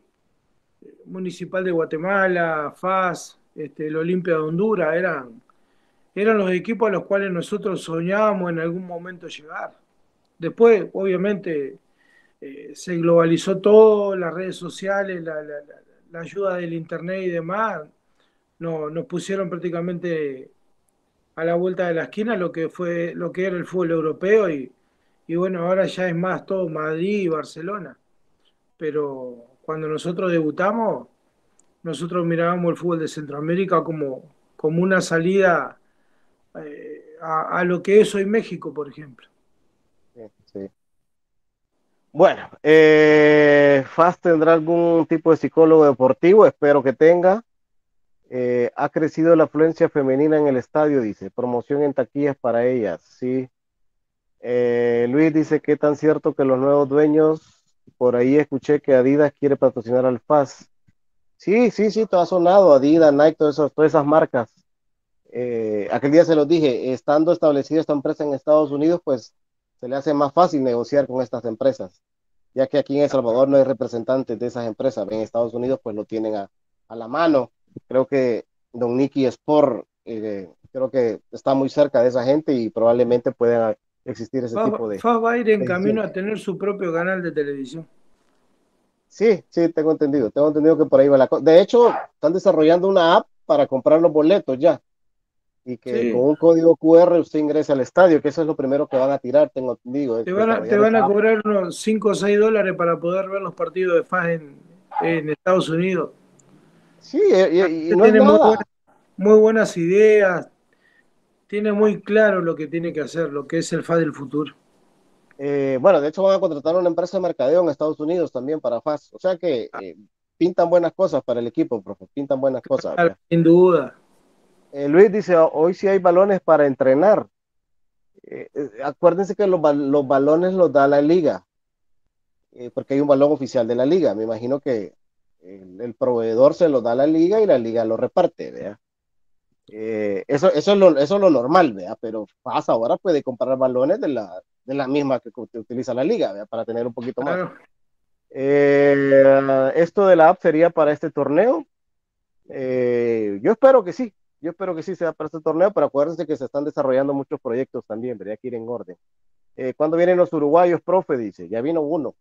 Speaker 4: Municipal de Guatemala, FAS, este, el Olimpia de Honduras, eran, eran los equipos a los cuales nosotros soñábamos en algún momento llegar. Después, obviamente, eh, se globalizó todo, las redes sociales, la, ayuda del Internet y demás, no, nos pusieron prácticamente a la vuelta de la esquina lo que fue lo que era el fútbol europeo y, y bueno, ahora ya es más todo Madrid y Barcelona. Pero cuando nosotros debutamos, nosotros mirábamos el fútbol de Centroamérica como, como una salida eh, a, lo que es hoy México, por ejemplo.
Speaker 2: Sí. Bueno, eh, FAS tendrá algún tipo de psicólogo deportivo, espero que tenga. Eh, ha crecido la afluencia femenina en el estadio, dice. Promoción en taquillas para ellas, sí. Eh, Luis dice que tan cierto que los nuevos dueños, por ahí escuché que Adidas quiere patrocinar al FAS. Sí, sí, sí, todo ha sonado, Adidas, Nike, todas esas marcas. Eh, aquel día se los dije, estando establecida esta empresa en Estados Unidos, pues se le hace más fácil negociar con estas empresas, ya que aquí en El Salvador no hay representantes de esas empresas, en Estados Unidos pues lo tienen a, a la mano. Creo que Don Nicky Sport, eh, creo que está muy cerca de esa gente y probablemente pueda existir ese tipo de...
Speaker 4: Fa va a ir en camino a tener su propio canal de televisión.
Speaker 2: Sí, sí, tengo entendido, tengo entendido que por ahí va la cosa. De hecho, están desarrollando una app para comprar los boletos ya y que sí. con un código QR usted ingresa al estadio, que eso es lo primero que van a tirar, tengo.
Speaker 4: Te van a, te van a cobrar unos 5 o 6 dólares para poder ver los partidos de FAS en, en Estados Unidos.
Speaker 2: Sí, y, y no
Speaker 4: tiene muy muy buenas, ideas, tiene muy claro lo que tiene que hacer, lo que es el FAS del futuro.
Speaker 2: Eh, bueno, de hecho van a contratar una empresa de mercadeo en Estados Unidos también para FAS, o sea que eh, pintan buenas cosas para el equipo, profe, pintan buenas cosas.
Speaker 4: Claro, sin duda.
Speaker 2: Eh, Luis dice, hoy sí hay balones para entrenar. Acuérdense que los, los, balones los da la liga, porque hay un balón oficial de la liga. Me imagino que el, el proveedor se lo da a la liga y la liga lo reparte, ¿vea? Eso, eso, es lo, eso es lo normal, ¿vea? pero pasa ahora puede comprar balones de la, de la misma que utiliza la liga, ¿vea? para tener un poquito más. esto de la app sería para este torneo. yo espero que sí, yo espero que sí sea para este torneo, pero acuérdense que se están desarrollando muchos proyectos también, debería que ir en orden. Eh, ¿Cuándo vienen los uruguayos, profe? Dice, ya vino uno.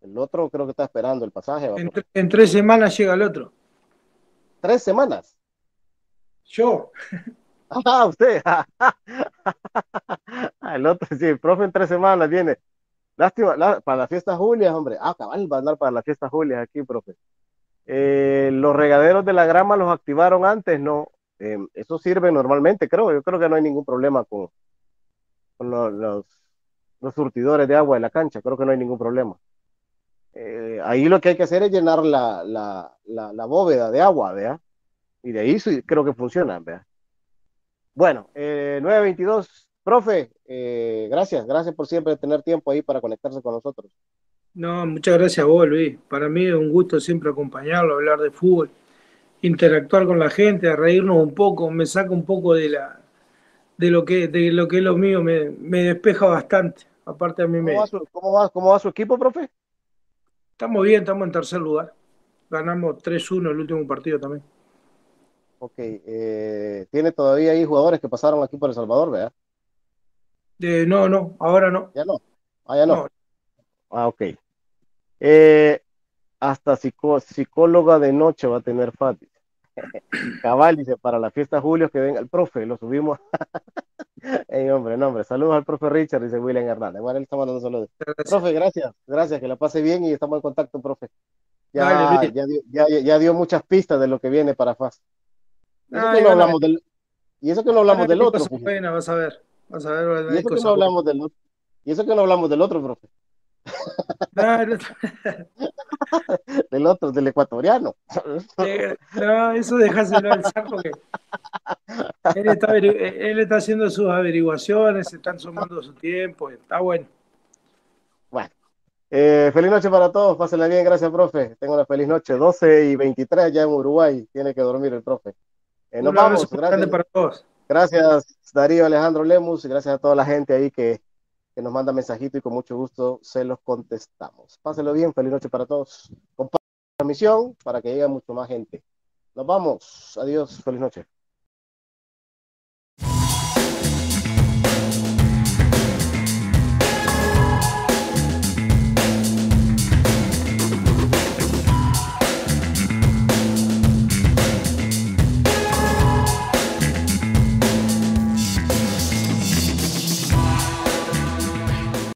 Speaker 2: El otro creo que está esperando el pasaje.
Speaker 4: En, en, tres semanas llega el otro.
Speaker 2: ¿Tres semanas?
Speaker 4: Yo.
Speaker 2: Ah, usted. el otro, sí, el profe en tres semanas viene. Lástima, para la fiesta Julia, hombre. Ah, cabal, va a andar para la fiesta Julia aquí, profe. Eh, los regaderos de la grama los activaron antes, no. Eh, eso sirve normalmente, creo. Yo creo que no hay ningún problema con, los, surtidores de agua de la cancha. Creo que no hay ningún problema. Eh, ahí lo que hay que hacer es llenar la, la bóveda de agua, ¿vea? Y de ahí creo que funciona, ¿vea? Bueno, eh, 922, profe, eh, gracias, gracias por siempre tener tiempo ahí para conectarse con nosotros.
Speaker 4: No, muchas gracias a vos, Luis. Para mí es un gusto siempre acompañarlo, hablar de fútbol interactuar con la gente, reírnos un poco, me saca un poco de la de lo que de lo que es lo mío, me, me despeja bastante. Aparte a mí
Speaker 2: ¿Cómo
Speaker 4: me
Speaker 2: va, su, cómo, va, ¿Cómo va su equipo, profe?
Speaker 4: Estamos bien, estamos en tercer lugar. Ganamos 3-1 el último partido también.
Speaker 2: Ok, eh, tiene todavía ahí jugadores que pasaron aquí por El Salvador, ¿verdad?
Speaker 4: Eh, no, no, ahora no.
Speaker 2: Ya no. Ah, ya no. no. Ah, ok. Eh, hasta psicó psicóloga de noche va a tener Fati. Cabal dice, para la fiesta Julio que venga el profe, lo subimos. Ey, hombre, no, hombre, saludos al profe Richard, dice William Hernández. Bueno, él está mandando saludos. Gracias. Profe, gracias, gracias, que la pase bien y estamos en contacto, profe. Ya, Dale, ya, ya, ya, dio muchas pistas de lo que viene para FAS. Y eso, Ay, que, no hablamos del, y eso que no hablamos del otro.
Speaker 4: Pena, vas a ver, vas a ver.
Speaker 2: Y eso, que no hablamos del, y eso que no hablamos del otro, profe.
Speaker 4: No, no.
Speaker 2: del otro, del ecuatoriano.
Speaker 4: No, eso déjaselo al saco que él está, él está haciendo sus averiguaciones, se están sumando su tiempo, está bueno.
Speaker 2: Bueno, eh, feliz noche para todos, pásenla bien, gracias, profe. Tengo una feliz noche, 12 y 23 ya en Uruguay, tiene que dormir el profe. Eh, nos vamos, gracias.
Speaker 4: Para todos.
Speaker 2: Gracias, Darío Alejandro Lemus, gracias a toda la gente ahí que que nos manda mensajito y con mucho gusto se los contestamos. Pásenlo bien, feliz noche para todos. Compartan la transmisión para que llegue mucho más gente. Nos vamos. Adiós, feliz noche.